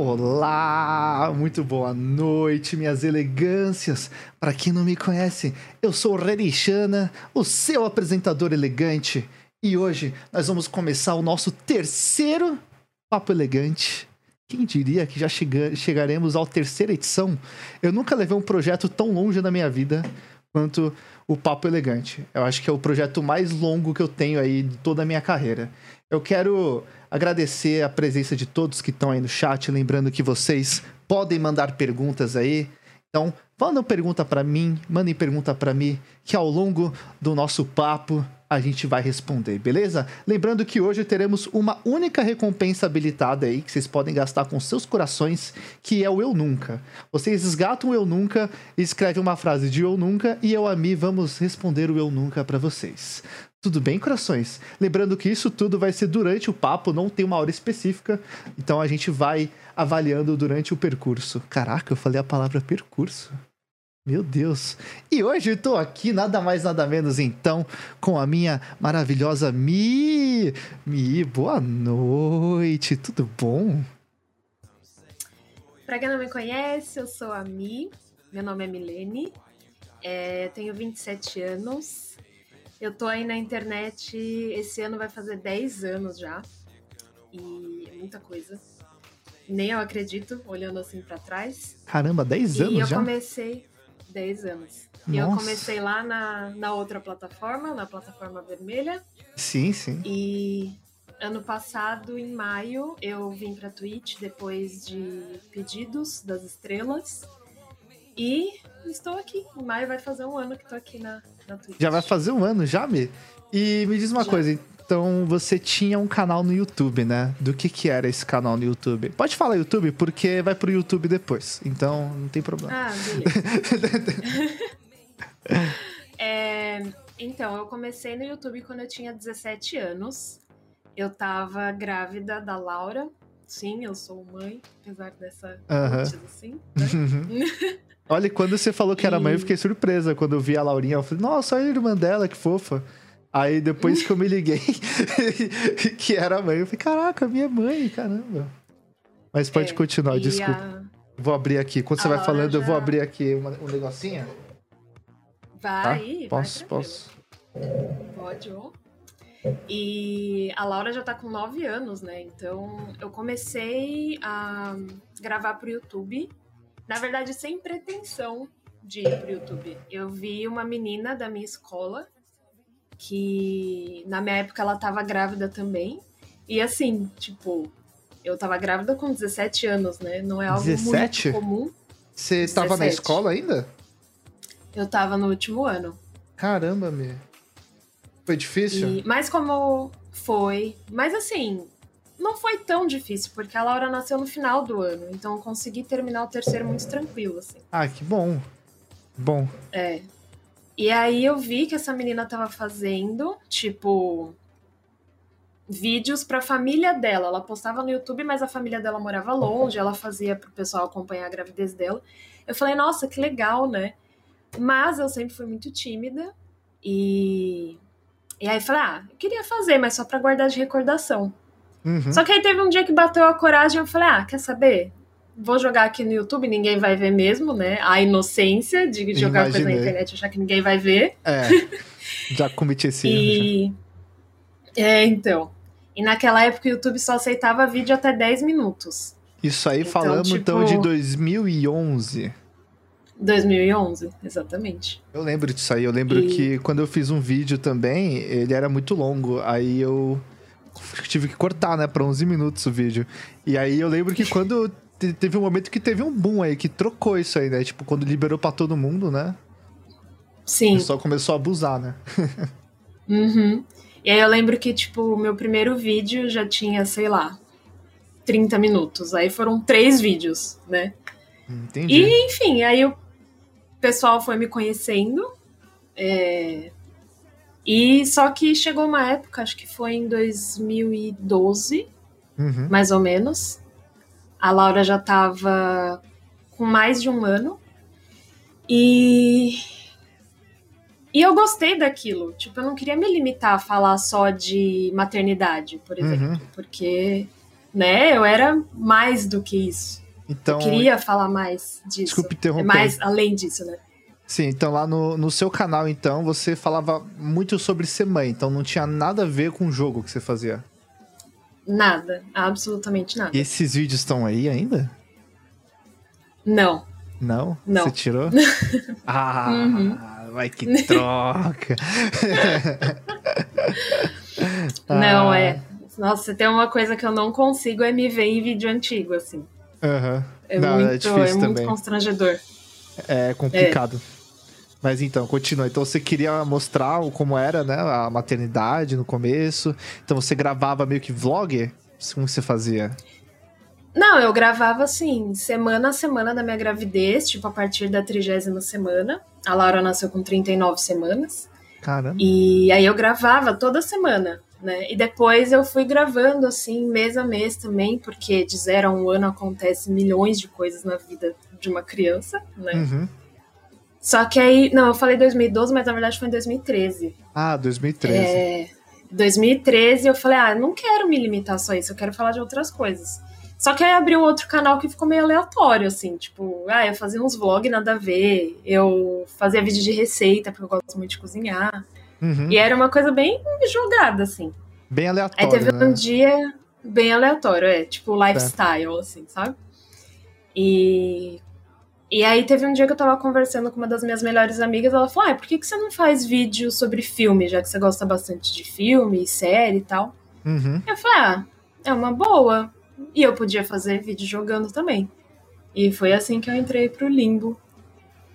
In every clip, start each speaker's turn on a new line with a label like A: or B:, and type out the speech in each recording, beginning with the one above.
A: Olá, muito boa noite, minhas elegâncias. Para quem não me conhece, eu sou o Renishana, o seu apresentador elegante. E hoje nós vamos começar o nosso terceiro Papo Elegante. Quem diria que já chega chegaremos à terceira edição? Eu nunca levei um projeto tão longe na minha vida quanto o Papo Elegante. Eu acho que é o projeto mais longo que eu tenho aí de toda a minha carreira. Eu quero agradecer a presença de todos que estão aí no chat, lembrando que vocês podem mandar perguntas aí. Então, mandem pergunta para mim, mandem pergunta para mim, que ao longo do nosso papo a gente vai responder, beleza? Lembrando que hoje teremos uma única recompensa habilitada aí que vocês podem gastar com seus corações, que é o Eu Nunca. Vocês esgatam o Eu Nunca, escrevem uma frase de Eu Nunca e eu, a mim, vamos responder o Eu Nunca para vocês. Tudo bem, corações? Lembrando que isso tudo vai ser durante o papo, não tem uma hora específica, então a gente vai avaliando durante o percurso. Caraca, eu falei a palavra percurso. Meu Deus. E hoje eu tô aqui, nada mais, nada menos, então, com a minha maravilhosa Mi. Mi, boa noite, tudo bom?
B: Pra quem não me conhece, eu sou a Mi, meu nome é Milene, é, tenho 27 anos, eu tô aí na internet, esse ano vai fazer 10 anos já. E é muita coisa. Nem eu acredito, olhando assim para trás.
A: Caramba, 10 anos já?
B: E eu
A: já?
B: comecei 10 anos. Nossa. E eu comecei lá na, na outra plataforma, na plataforma vermelha.
A: Sim, sim.
B: E ano passado, em maio, eu vim pra Twitch depois de pedidos das estrelas. E estou aqui. Em maio vai fazer um ano que estou aqui na, na Twitch.
A: Já vai fazer um ano, já, me? E me diz uma já. coisa, então você tinha um canal no YouTube, né? Do que que era esse canal no YouTube? Pode falar YouTube, porque vai pro YouTube depois. Então, não tem problema.
B: Ah, beleza. é, então, eu comecei no YouTube quando eu tinha 17 anos. Eu tava grávida da Laura. Sim, eu sou mãe, apesar dessa
A: uh
B: assim. Né?
A: Olha, quando você falou que era mãe, eu fiquei surpresa. Quando eu vi a Laurinha, eu falei, nossa, olha a irmã dela, que fofa. Aí depois que eu me liguei que era mãe, eu falei, caraca, minha mãe, caramba. Mas pode é, continuar, desculpa. A... Vou abrir aqui. Quando a você vai falando, já... eu vou abrir aqui uma, um negocinho.
B: Vai,
A: tá? Posso, vai posso.
B: Pode, ó. E a Laura já tá com 9 anos, né? Então eu comecei a gravar pro YouTube na verdade, sem pretensão de ir pro YouTube. Eu vi uma menina da minha escola que na minha época ela tava grávida também. E assim, tipo, eu tava grávida com 17 anos, né? Não é algo 17? muito comum.
A: Você tava na escola ainda?
B: Eu tava no último ano.
A: Caramba, meu. Foi difícil?
B: E, mas como foi. Mas assim, não foi tão difícil, porque a Laura nasceu no final do ano, então eu consegui terminar o terceiro muito tranquilo, assim.
A: Ah, que bom. Bom.
B: É. E aí eu vi que essa menina tava fazendo, tipo, vídeos pra família dela. Ela postava no YouTube, mas a família dela morava longe, ela fazia pro pessoal acompanhar a gravidez dela. Eu falei, nossa, que legal, né? Mas eu sempre fui muito tímida e. E aí falei, ah, eu queria fazer, mas só pra guardar de recordação.
A: Uhum.
B: Só que aí teve um dia que bateu a coragem e eu falei, ah, quer saber? Vou jogar aqui no YouTube, ninguém vai ver mesmo, né? A inocência de jogar Imaginei. coisa na internet achar que ninguém vai ver.
A: É, já cometi esse
B: e...
A: erro.
B: Já. É, então. E naquela época o YouTube só aceitava vídeo até 10 minutos.
A: Isso aí então, falamos tipo... então de 2011.
B: 2011, exatamente.
A: Eu lembro disso aí. Eu lembro e... que quando eu fiz um vídeo também, ele era muito longo. Aí eu tive que cortar, né, pra 11 minutos o vídeo. E aí eu lembro que quando teve um momento que teve um boom aí, que trocou isso aí, né? Tipo, quando liberou para todo mundo, né?
B: Sim. O
A: pessoal começou a abusar, né?
B: uhum. E aí eu lembro que, tipo, o meu primeiro vídeo já tinha, sei lá, 30 minutos. Aí foram três vídeos, né?
A: Entendi.
B: E, enfim, aí o pessoal foi me conhecendo. É, e só que chegou uma época, acho que foi em 2012,
A: uhum.
B: mais ou menos. A Laura já estava com mais de um ano. E e eu gostei daquilo. Tipo, eu não queria me limitar a falar só de maternidade, por exemplo,
A: uhum.
B: porque né? Eu era mais do que isso.
A: Então,
B: eu queria falar mais disso.
A: Desculpe interromper.
B: Mais além disso, né?
A: Sim, então lá no, no seu canal, então, você falava muito sobre ser mãe, então não tinha nada a ver com o jogo que você fazia.
B: Nada, absolutamente nada.
A: E esses vídeos estão aí ainda?
B: Não.
A: Não?
B: Não.
A: Você tirou? ah,
B: Uhum.
A: vai que troca.
B: Não,
A: Ah,
B: é. Nossa, tem uma coisa que eu não consigo é me ver em vídeo antigo, assim.
A: aham.
B: É
A: Não,
B: muito,
A: é
B: é, muito constrangedor.
A: É complicado. Mas então, continua. Então você queria mostrar como era, né? A maternidade no começo. Então você gravava meio que vlog? Como você fazia?
B: Não, eu gravava assim, semana a semana da minha gravidez, tipo a partir da trigésima semana. A Laura nasceu com 39 semanas.
A: Caramba.
B: E aí eu gravava toda semana, né? E depois eu fui gravando assim, mês a mês também, porque de zero a um ano acontece milhões de coisas na vida de uma criança, né?
A: Uhum.
B: Só que aí, não, eu falei 2012, mas na verdade foi em 2013.
A: Ah, 2013.
B: É, 2013 eu falei, ah, não quero me limitar só a isso, eu quero falar de outras coisas. Só que aí abri um outro canal que ficou meio aleatório, assim, tipo, ah, eu fazia uns vlogs nada a ver, eu fazia vídeo de receita, porque eu gosto muito de cozinhar.
A: Uhum.
B: E era uma coisa bem jogada, assim.
A: Bem
B: Aí
A: aleatório,
B: teve
A: né?
B: um dia bem aleatório, é, tipo lifestyle, assim, sabe? E, e aí teve um dia que eu tava conversando com uma das minhas melhores amigas, ela falou, ah, por que, que você não faz vídeo sobre filme, já que você gosta bastante de filme, série e tal?
A: Uhum.
B: Eu falei, ah, é uma boa. E eu podia fazer vídeo jogando também. E foi assim que eu entrei pro limbo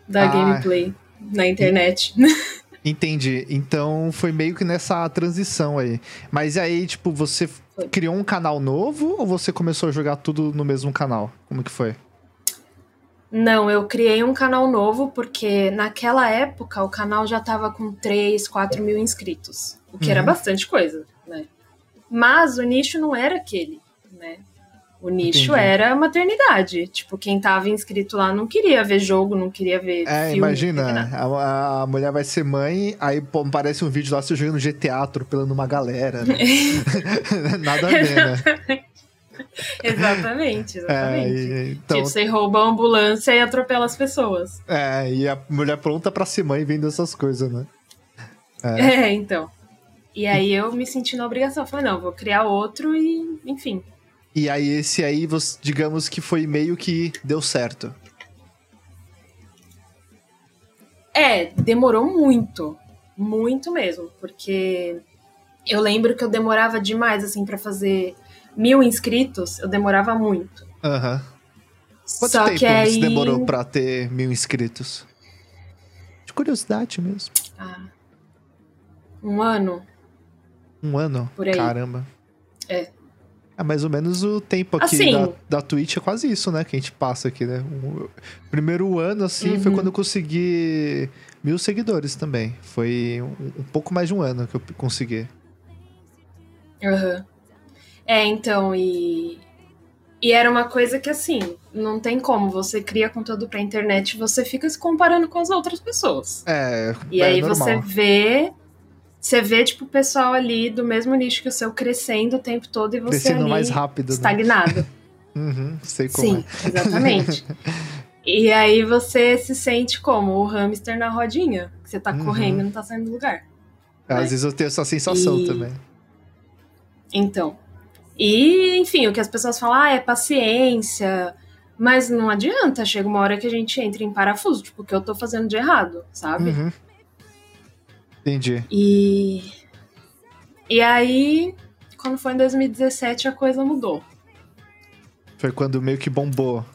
B: da
A: Ah.
B: gameplay na internet.
A: Entendi. Então foi meio que nessa transição aí. Mas aí, tipo, você
B: Foi.
A: criou um canal novo ou você começou a jogar tudo no mesmo canal? Como que foi?
B: Não, eu criei um canal novo porque naquela época o canal já tava com 3, 4 mil inscritos. O que era
A: Uhum.
B: bastante coisa, né? Mas o nicho não era aquele, né? O nicho
A: Entendi.
B: era maternidade. Tipo, quem tava inscrito lá não queria ver jogo, não queria ver
A: É,
B: filme.
A: imagina, a, a mulher vai ser mãe, aí pô, aparece um vídeo lá você jogando GTA, atropelando uma galera. né? Nada a ver, né?
B: Exatamente,
A: É,
B: exatamente.
A: e- então,
B: Tipo, você rouba a ambulância e atropela as pessoas.
A: é, e a mulher pronta pra ser mãe vendo essas coisas, né?
B: É. então. E aí eu me senti na obrigação. Falei, não, vou criar outro e, enfim.
A: E aí esse aí, digamos que foi meio que deu certo.
B: É, demorou muito. Muito mesmo. Porque eu lembro que eu demorava demais, assim, pra fazer mil inscritos. Eu demorava muito.
A: Aham. Quanto
B: Só
A: tempo
B: que aí...
A: você demorou pra ter mil inscritos? De curiosidade mesmo.
B: Ah, um ano.
A: Um ano?
B: Por aí.
A: Caramba.
B: É.
A: É mais ou menos o tempo aqui
B: Assim-
A: da, da Twitch, é quase isso, né? Que a gente passa aqui, né? O primeiro ano, assim, foi
B: Uhum.
A: quando eu consegui mil seguidores também. Foi um, um pouco mais de um ano que eu consegui.
B: Aham. É, então, e. E era uma coisa que, assim, não tem como. Você cria conteúdo pra internet e você fica se comparando com as outras pessoas.
A: É,
B: E
A: é
B: aí
A: normal.
B: você vê. Você vê, tipo, o pessoal ali do mesmo nicho que o seu crescendo o tempo todo e você
A: Crescendo
B: ali
A: mais rápido, né?
B: estagnado.
A: Uhum, sei como
B: Sim, exatamente. e aí você se sente como o hamster na rodinha. Que você tá
A: Uhum.
B: correndo e não tá saindo do lugar.
A: é. Às
B: né?
A: vezes eu tenho essa sensação
B: E-
A: também.
B: Então. E, enfim, o que as pessoas falam, ah, é paciência. Mas não adianta, chega uma hora que a gente entra em parafuso, tipo, o que eu tô fazendo de errado, sabe?
A: Uhum. Entendi.
B: E. E aí, quando foi em 2017, a coisa mudou.
A: Foi quando meio que bombou.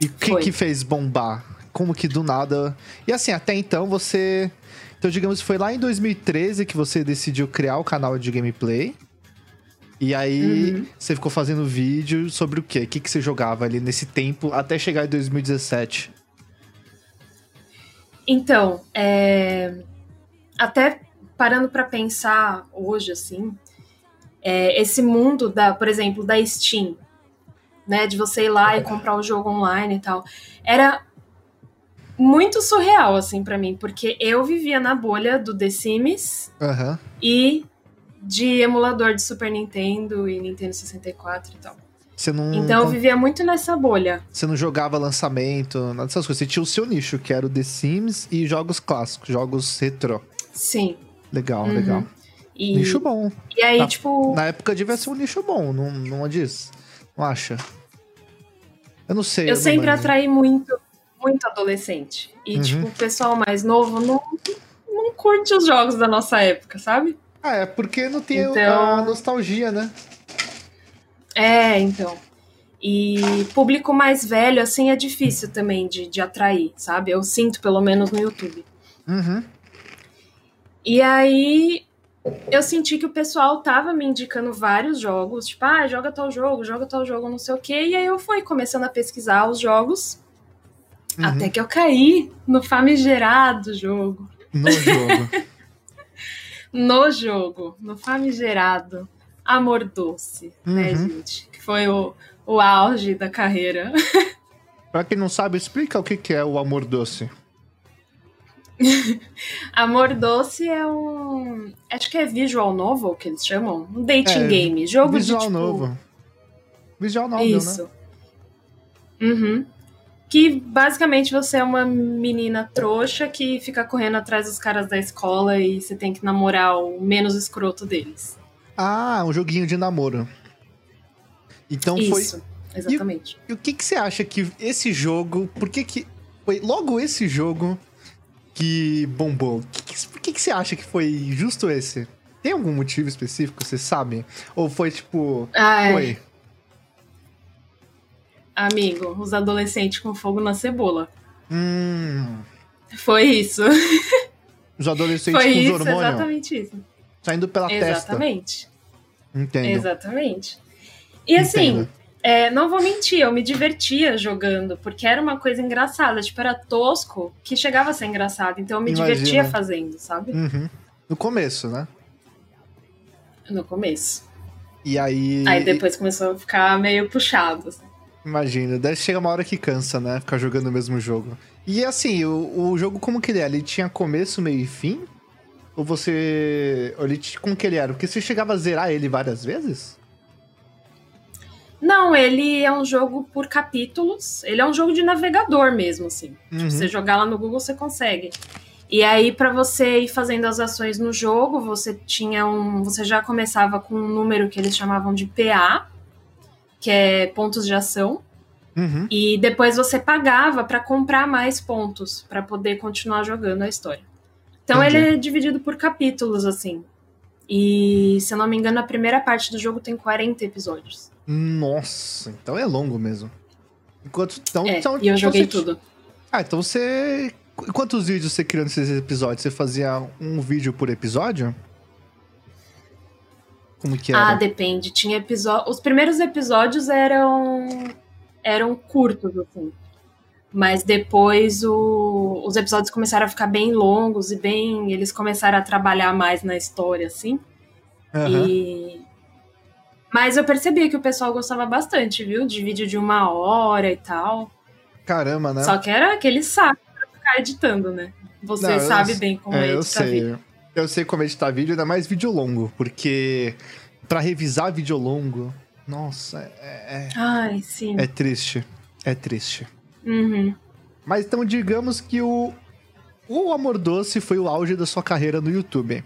A: E o que que fez bombar? Como que do nada. E assim, até então você. Então, digamos, foi lá em 2013 que você decidiu criar o canal de gameplay. E aí
B: Uhum.
A: você ficou fazendo vídeo sobre o quê? O que, que você jogava ali nesse tempo até chegar em 2017?
B: Então, é, até parando pra pensar hoje, assim, é, esse mundo da, por exemplo, da Steam, né, de você ir lá e comprar o jogo online e tal, era muito surreal, assim, pra mim, porque eu vivia na bolha do The Sims
A: Aham.
B: e de emulador de Super Nintendo e Nintendo 64 e tal.
A: Você não,
B: Então eu vivia muito nessa bolha.
A: você não jogava lançamento, nada dessas coisas. Você tinha o seu nicho, que era o The Sims e jogos clássicos, jogos retrô.
B: Sim.
A: Legal,
B: Uhum.
A: legal.
B: E,
A: Nicho bom.
B: e aí,
A: Tá.
B: tipo,
A: Na época devia ser um nicho bom, não, não diz? Não acha? Eu não sei.
B: eu
A: não
B: sempre atraí muito, muito adolescente. E,
A: Uhum.
B: tipo, o pessoal mais novo não, não curte os jogos da nossa época, sabe?
A: Ah, é porque não tem
B: Então-
A: a nostalgia, né?
B: É, então. E público mais velho, assim, é difícil também de, de atrair, sabe? Eu sinto, pelo menos, no YouTube.
A: Uhum.
B: E aí eu senti que o pessoal tava me indicando vários jogos, tipo, ah, joga tal jogo, joga tal jogo, não sei o quê. E aí eu fui começando a pesquisar os jogos,
A: Uhum.
B: até que eu caí no famigerado jogo.
A: No jogo.
B: No jogo, no famigerado Amor Doce, né,
A: Uhum.
B: gente? Que foi o, o auge da carreira.
A: pra quem não sabe, explica o que que é o amor doce.
B: Amor Doce é um. Acho que é visual novel que eles chamam. Um dating
A: É,
B: game. Jogo
A: Visual
B: de. Tipo,
A: novo. Visual novel,
B: Isso.
A: né?
B: Uhum. Que basicamente você é uma menina trouxa que fica correndo atrás dos caras da escola e você tem que namorar o menos escroto deles.
A: Ah, um joguinho de namoro. Então foi.
B: Isso, exatamente.
A: E o que, que você acha que esse jogo. Por que que. Foi logo esse jogo que bombou. Que que- por que, que você acha que foi justo esse? Tem algum motivo específico, você sabe? Ou foi tipo.
B: Ai,
A: Foi.
B: Amigo, os adolescentes com fogo na cebola.
A: Hum.
B: Foi isso.
A: Os adolescentes
B: Foi
A: com os
B: isso,
A: hormônios
B: exatamente isso.
A: saindo pela testa.
B: Exatamente.
A: Entendo.
B: Exatamente. E assim,
A: Entendo.
B: é, não vou mentir, eu me divertia jogando, porque era uma coisa engraçada, tipo, era tosco que chegava a ser engraçado. Então eu me
A: Imagina.
B: divertia fazendo, sabe?
A: Uhum. No começo, né?
B: No começo.
A: E aí.
B: Aí depois começou a ficar meio puxado. assim.
A: Imagina, daí chega uma hora que cansa, né? Ficar jogando o mesmo jogo. E assim, o, o jogo como que ele é? Ele tinha começo, meio e fim? Ou você. Ou ele, como que ele era? Porque você chegava a zerar ele várias vezes?
B: Não, ele é um jogo por capítulos. Ele é um jogo de navegador mesmo, assim.
A: Uhum.
B: Você jogar lá no Google, você consegue. E aí, pra você ir fazendo as ações no jogo, você tinha um. Você já começava com um número que eles chamavam de PA, que é pontos de ação.
A: Uhum.
B: E depois você pagava pra comprar mais pontos pra poder continuar jogando a história. Então
A: Entendi.
B: ele é dividido por capítulos, assim. E, se eu não me engano, a primeira parte do jogo tem 40 episódios.
A: Nossa, então é longo mesmo. Enquanto. Então,
B: É,
A: então,
B: e eu
A: então
B: joguei
A: você-
B: tudo.
A: Ah, então você. Qu- Quantos vídeos você criou nesses episódios? Você fazia um vídeo por episódio? Como que era?
B: Ah, depende. Tinha episódio. Os primeiros episódios eram eram curtos, assim. Mas depois o- os episódios começaram a ficar bem longos e bem. Eles começaram a trabalhar mais na história, assim.
A: Aham.
B: E. Mas eu percebia que o pessoal gostava bastante, viu? De vídeo de uma hora e tal.
A: Caramba, né?
B: Só que era aquele saco pra ficar editando, né? Você
A: Não, eu
B: sabe
A: s-
B: bem como
A: É,
B: é,
A: eu sei.
B: vídeo.
A: Eu sei como editar vídeo, ainda mais vídeo longo, porque pra revisar vídeo longo, nossa, é,
B: Ai, sim.
A: é, é triste. É triste.
B: Uhum.
A: Mas então digamos que o, o Amor Doce foi o auge da sua carreira no YouTube.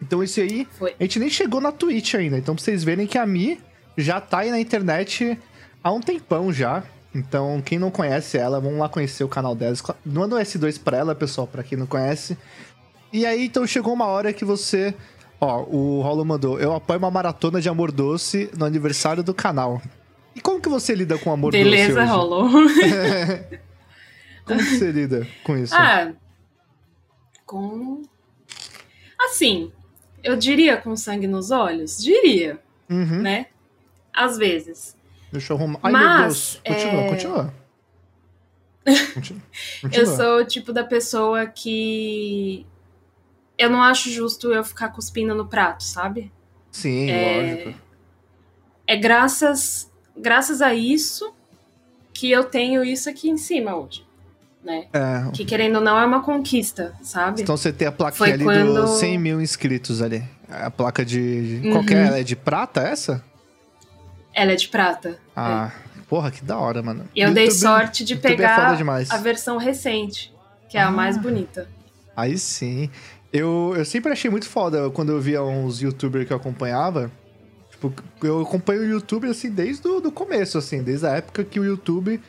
A: Então esse aí,
B: Foi.
A: a gente nem chegou na Twitch ainda. Então pra vocês verem que a Mi já tá aí na internet há um tempão já. Então quem não conhece ela, vamos lá conhecer o canal dela. Manda um S2 pra ela, pessoal, pra quem não conhece. E aí então chegou uma hora que você... Ó, o Rolo mandou, eu apoio uma maratona de Amor Doce no aniversário do canal. E como que você lida com Amor Doce
B: Beleza,
A: hoje?
B: rolou.
A: Como que você lida com isso?
B: Ah, com. Assim, eu diria com sangue nos olhos? Diria,
A: Uhum.
B: né? Às vezes.
A: Deixa eu arrumar. Ai, meu
B: Mas,
A: Deus. Continua,
B: é,
A: continua. Continua.
B: Eu
A: continua.
B: sou o tipo da pessoa que. Eu não acho justo eu ficar cuspindo no prato, sabe?
A: Sim,
B: é-
A: lógico.
B: É graças, graças a isso que eu tenho isso aqui em cima hoje, né?
A: É,
B: Que querendo ou não é uma conquista, sabe?
A: então você tem a
B: Foi
A: ali
B: quando-
A: dos 100 mil inscritos ali. A placa de.
B: Uhum.
A: Qual que é? Ela é de prata essa?
B: Ela é de prata.
A: Ah, porra, que da hora, mano.
B: E eu dei
A: YouTube-
B: sorte de
A: YouTube é
B: pegar
A: demais.
B: a versão recente, que é
A: Ah.
B: a mais bonita.
A: Aí sim. Eu, eu sempre achei muito foda quando eu via uns youtubers que eu acompanhava. Tipo, eu acompanho o YouTube assim desde o do começo, assim, desde a época que o YouTube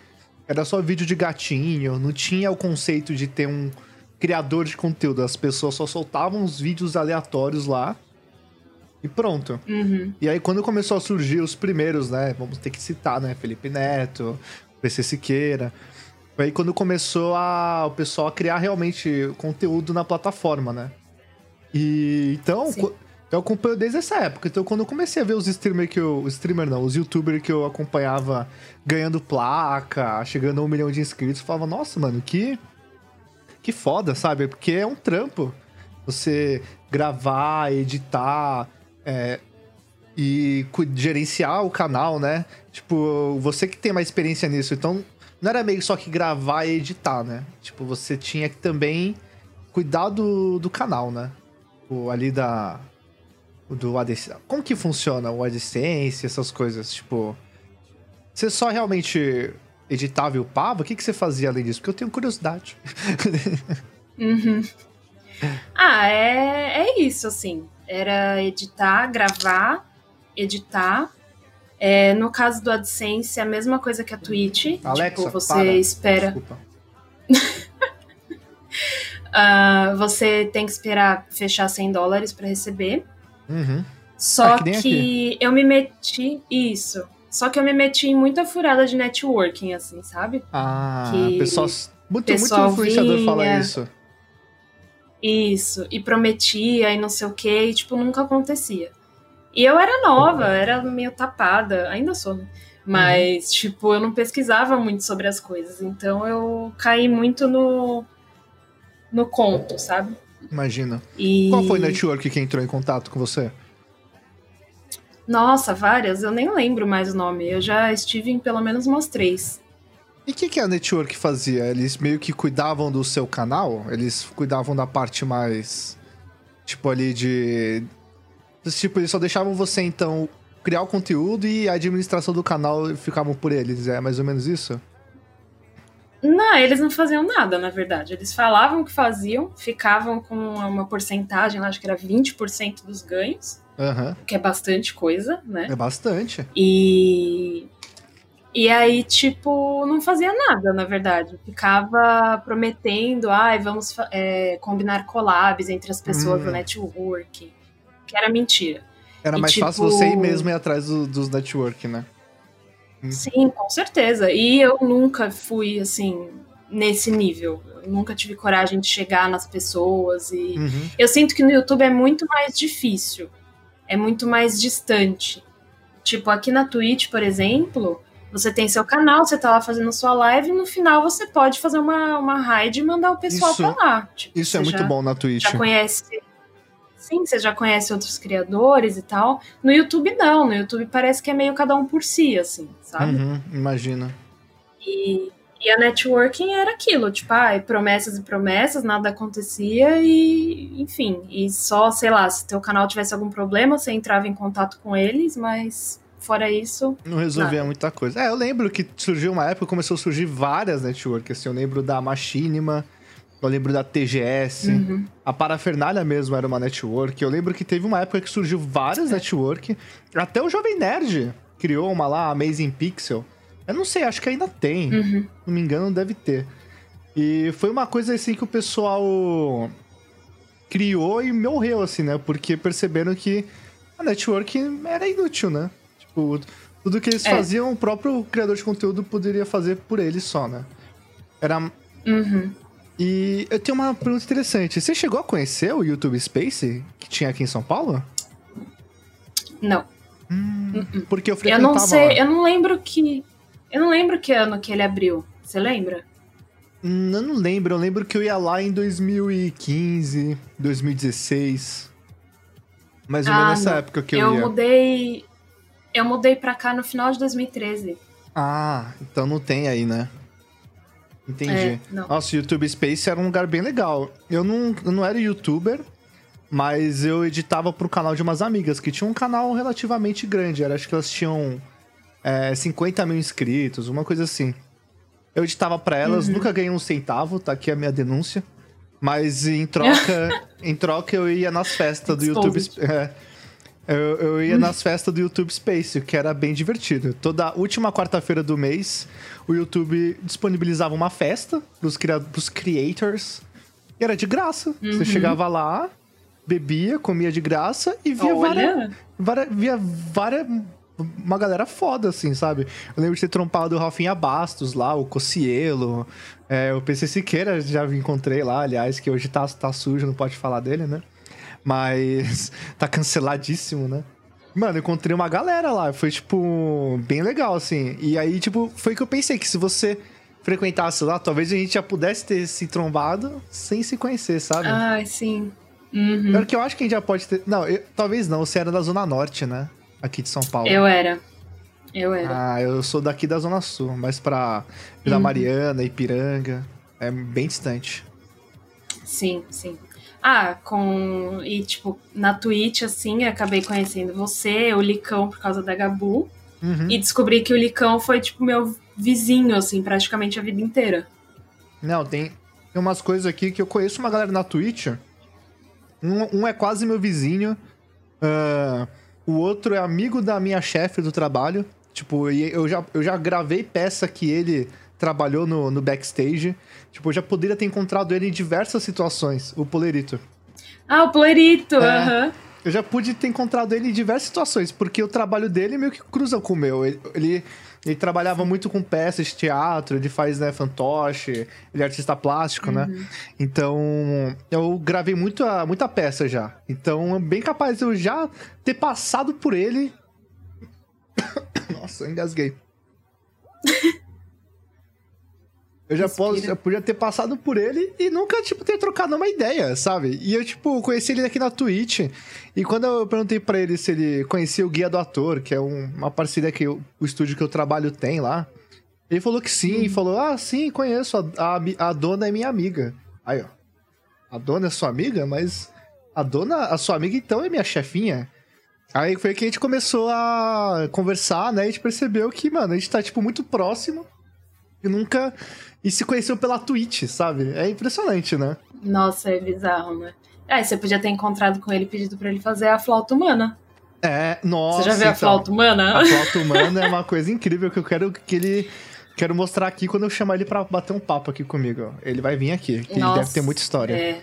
A: era só vídeo de gatinho, não tinha o conceito de ter um criador de conteúdo. As pessoas só soltavam uns vídeos aleatórios lá e pronto.
B: Uhum.
A: E aí, quando começou a surgir os primeiros, né? Vamos ter que citar, né? Felipe Neto, PC Siqueira. Foi aí quando começou a, o pessoal a criar realmente conteúdo na plataforma, né? E então,
B: Sim.
A: eu acompanho desde essa época. Então, quando eu comecei a ver os streamers que eu. Streamer não, os youtubers que eu acompanhava ganhando placa, chegando a um milhão de inscritos, eu falava, nossa, mano, que. Que foda, sabe? Porque é um trampo. Você gravar, editar, é, e gerenciar o canal, né? Tipo, você que tem mais experiência nisso, então não era meio só que gravar e editar, né? Tipo, você tinha que também cuidar do, do canal, né? O, ali da. Do ADSense. Como que funciona o AdSense, essas coisas? Tipo. Você só realmente editava e upava? O que, que você fazia além disso? Porque eu tenho curiosidade.
B: Uhum. Ah, é, é isso, assim. Era editar, gravar, editar. É, no caso do AdSense, é a mesma coisa que a Twitch.
A: Alexa,
B: tipo, você
A: para.
B: espera. Ah, você tem que esperar fechar 100 dólares para receber.
A: Uhum.
B: Só
A: Ah, que
B: eu me meti. Isso. Só que eu me meti em muita furada de networking, assim, sabe?
A: Ah,
B: Que
A: pessoal. Muito,
B: pessoal
A: muito influenciador fala
B: vinha-
A: isso.
B: Isso, e prometia e não sei o que, e tipo, nunca acontecia. E eu era nova, era meio tapada, ainda sou, né? Mas, tipo, eu não pesquisava muito sobre as coisas, então eu caí muito no, no conto, sabe?
A: Imagina.
B: E...
A: Qual foi o network que entrou em contato com você?
B: Nossa, várias, eu nem lembro mais o nome, eu já estive em pelo menos umas três.
A: E o que, que a network fazia? Eles meio que cuidavam do seu canal? Eles cuidavam da parte mais. Tipo, ali de. Tipo, eles só deixavam você, então, criar o conteúdo e a administração do canal ficavam por eles. É mais ou menos isso?
B: Não, eles não faziam nada, na verdade. Eles falavam que faziam, ficavam com uma porcentagem, acho que era 20% dos ganhos,
A: Aham.
B: que é bastante coisa, né?
A: É bastante.
B: E. E aí, tipo, não fazia nada, na verdade. Ficava prometendo, ai, vamos fa- é, combinar collabs entre as pessoas
A: Hum.
B: do network. Que era mentira.
A: Era
B: E,
A: mais
B: tipo-
A: fácil você ir mesmo ir atrás do- dos network, né? Hum.
B: Sim, com certeza. E eu nunca fui, assim, nesse nível. Eu nunca tive coragem de chegar nas pessoas e.
A: Uhum.
B: Eu sinto que no YouTube é muito mais difícil. É muito mais distante. Tipo, aqui na Twitch, por exemplo, você tem seu canal, você tá lá fazendo sua live e no final você pode fazer uma, uma raid e mandar o pessoal
A: Isso-
B: pra lá. Tipo,
A: Isso é muito
B: já,
A: bom na Twitch.
B: Já conhece. Sim, você já conhece outros criadores e tal. No YouTube, não. No YouTube parece que é meio cada um por si, assim, sabe?
A: Uhum, imagina.
B: E, e a networking era aquilo, tipo, ai, promessas e promessas, nada acontecia e, enfim, e só, sei lá, se teu canal tivesse algum problema, você entrava em contato com eles, mas fora isso,
A: Não resolvia
B: Nada.
A: muita coisa. É, eu lembro que surgiu uma época, começou a surgir várias networks. Assim, eu lembro da Machinima, eu lembro da TGS,
B: uhum,
A: a Parafernália mesmo era uma network. Eu lembro que teve uma época que surgiu várias network. Até o Jovem Nerd criou uma lá, Amazing Pixel. Eu não sei, acho que ainda tem.
B: uhum,
A: Se não me engano, deve ter. E foi uma coisa assim que o pessoal criou e morreu, assim, né? Porque perceberam que a network era inútil, né? Tipo, tudo que eles
B: É.
A: faziam, o próprio criador de conteúdo poderia fazer por eles só, né? Era.
B: uhum.
A: E eu tenho uma pergunta interessante. Você chegou a conhecer o YouTube Space que tinha aqui em São Paulo?
B: Não,
A: Hum, porque eu
B: eu
A: frequentava
B: não sei,
A: lá.
B: eu não lembro que, eu não lembro que ano que ele abriu, você lembra?
A: Hum, Eu não lembro, eu lembro que eu ia lá em 2015, 2016. Mais ou
B: Ah,
A: menos nessa
B: não.
A: época que eu,
B: Eu
A: ia.
B: mudei, eu mudei pra cá no final de 2013.
A: Ah, então não tem aí, né? Entendi.
B: É.
A: Nossa, o YouTube Space era um lugar bem legal. Eu não, eu não era youtuber, Mas eu editava pro canal de umas amigas, que tinha um canal relativamente grande. Era, acho que elas tinham é, 50 mil inscritos, uma coisa assim. Eu editava pra elas, uhum. nunca ganhei um centavo, tá aqui a minha denúncia. Mas em troca, em troca eu ia nas festas do YouTube. É, eu, eu, ia nas festas do YouTube Space, que era bem divertido. Toda última quarta-feira do mês, o YouTube disponibilizava uma festa pros, pros creators. E era de graça. Uhum. Você chegava lá, bebia, comia de graça e via várias, várias, via várias uma galera foda, assim, sabe? Eu lembro de ter trompado o Rafinha Bastos lá, o Cocielo, é, o PC Siqueira já encontrei lá, aliás, que hoje tá, tá sujo, não pode falar dele, né? Mas tá canceladíssimo, né? Mano, eu encontrei uma galera lá, foi, tipo, bem legal, assim. E aí, tipo, foi que eu pensei que se você frequentasse lá, talvez a gente já pudesse ter se trombado sem se conhecer, sabe?
B: Ah, sim. Uhum.
A: Porque eu acho que a gente já pode ter. Não, eu... talvez não, você era da Zona Norte, né? aqui de São Paulo?
B: Eu era. Eu era.
A: Ah, eu sou daqui da Zona Sul, mas pra Vila uhum. Mariana, Ipiranga. É bem distante.
B: Sim, sim. Ah, com. E, tipo, na Twitch, assim, acabei conhecendo você, o Licão, por causa da Gabu. Uhum. E descobri que o Licão foi, tipo, meu vizinho, assim, praticamente a vida inteira.
A: Não, tem, tem umas coisas aqui que eu conheço uma galera na Twitch. Um, um é quase meu vizinho. Uh, o outro é amigo da minha chefe do trabalho. Tipo, eu já, eu já gravei peça que ele trabalhou no, no backstage. Tipo, eu já poderia ter encontrado ele em diversas situações, o Polerito.
B: Ah, o Polerito, é, aham. É,
A: Eu já pude ter encontrado ele em diversas situações, porque o trabalho dele meio que cruza com o meu. Ele, ele, ele trabalhava muito com peças de teatro, ele faz, né, fantoche, ele é artista plástico, né? uhum. né? Então, eu gravei muita, muita peça já. Então, é bem capaz de eu já ter passado por ele. Nossa, eu engasguei. Eu já posso, eu podia ter passado por ele e nunca, tipo, ter trocado uma ideia, sabe? E eu, tipo, conheci ele aqui na Twitch. E quando eu perguntei para ele se ele conhecia o Guia do Ator, que é um, uma parceria que eu, o estúdio que eu trabalho tem lá, ele falou que sim, e uhum. falou: Ah, sim, conheço, a, a, a dona é minha amiga. Aí, ó. A dona é sua amiga? Mas a dona, a sua amiga, então, é minha chefinha. Aí foi que a gente começou a conversar, né? E a gente percebeu que, mano, a gente tá, tipo, muito próximo. E nunca e se conheceu pela Twitch, sabe? É impressionante, né?
B: Nossa, é bizarro, né? É, você podia ter encontrado com ele e pedido pra ele fazer a flauta humana.
A: É, nossa.
B: Você já viu então, a flauta humana?
A: A flauta humana é uma coisa incrível que eu quero que ele. Quero mostrar aqui quando eu chamar ele para bater um papo aqui comigo. Ele vai vir aqui, que nossa, ele deve ter muita história.
B: É.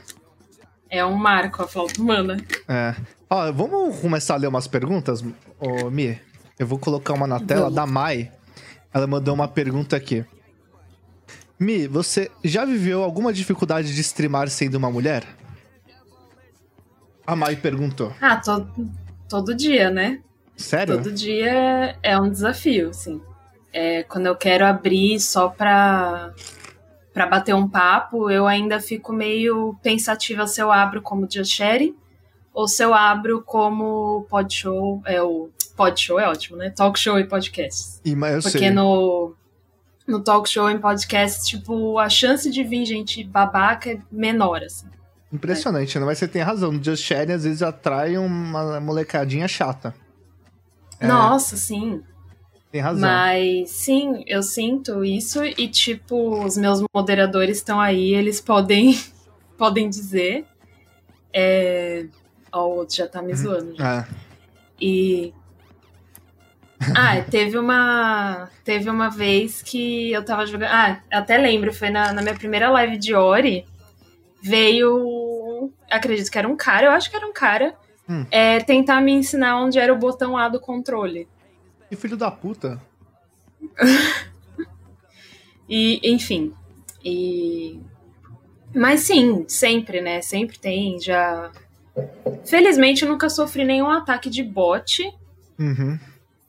B: É um marco a flauta humana.
A: É. Ó, vamos começar a ler umas perguntas, ô Mi? Eu vou colocar uma na tela vamos. da Mai. Ela mandou uma pergunta aqui. Mi, você já viveu alguma dificuldade de streamar sendo uma mulher? A Mai perguntou.
B: Ah, todo, todo dia, né?
A: Sério?
B: Todo dia é um desafio, sim. É, quando eu quero abrir só pra, pra bater um papo, eu ainda fico meio pensativa se eu abro como Just Sharing ou se eu abro como pod show. É, o pod show é ótimo, né? Talk show e podcast.
A: E, mas eu
B: Porque
A: sei.
B: no no talk show, em podcast, tipo, a chance de vir gente babaca é menor, assim.
A: Impressionante, é. né? Mas você tem razão. No Just Sharing, às vezes, atrai uma molecadinha chata.
B: É... Nossa, sim.
A: Tem razão.
B: Mas, sim, eu sinto isso e, tipo, os meus moderadores estão aí, eles podem, podem dizer. É... Ó, o outro já tá me uhum. zoando. É. E ah, teve uma. Teve uma vez que eu tava jogando. Ah, até lembro, foi na, na minha primeira live de Ori. Veio. Acredito que era um cara, eu acho que era um cara. Hum. É, tentar me ensinar onde era o botão A do controle.
A: Que filho da puta.
B: e, enfim. E. Mas sim, sempre, né? Sempre tem. Já. Felizmente eu nunca sofri nenhum ataque de bot.
A: Uhum.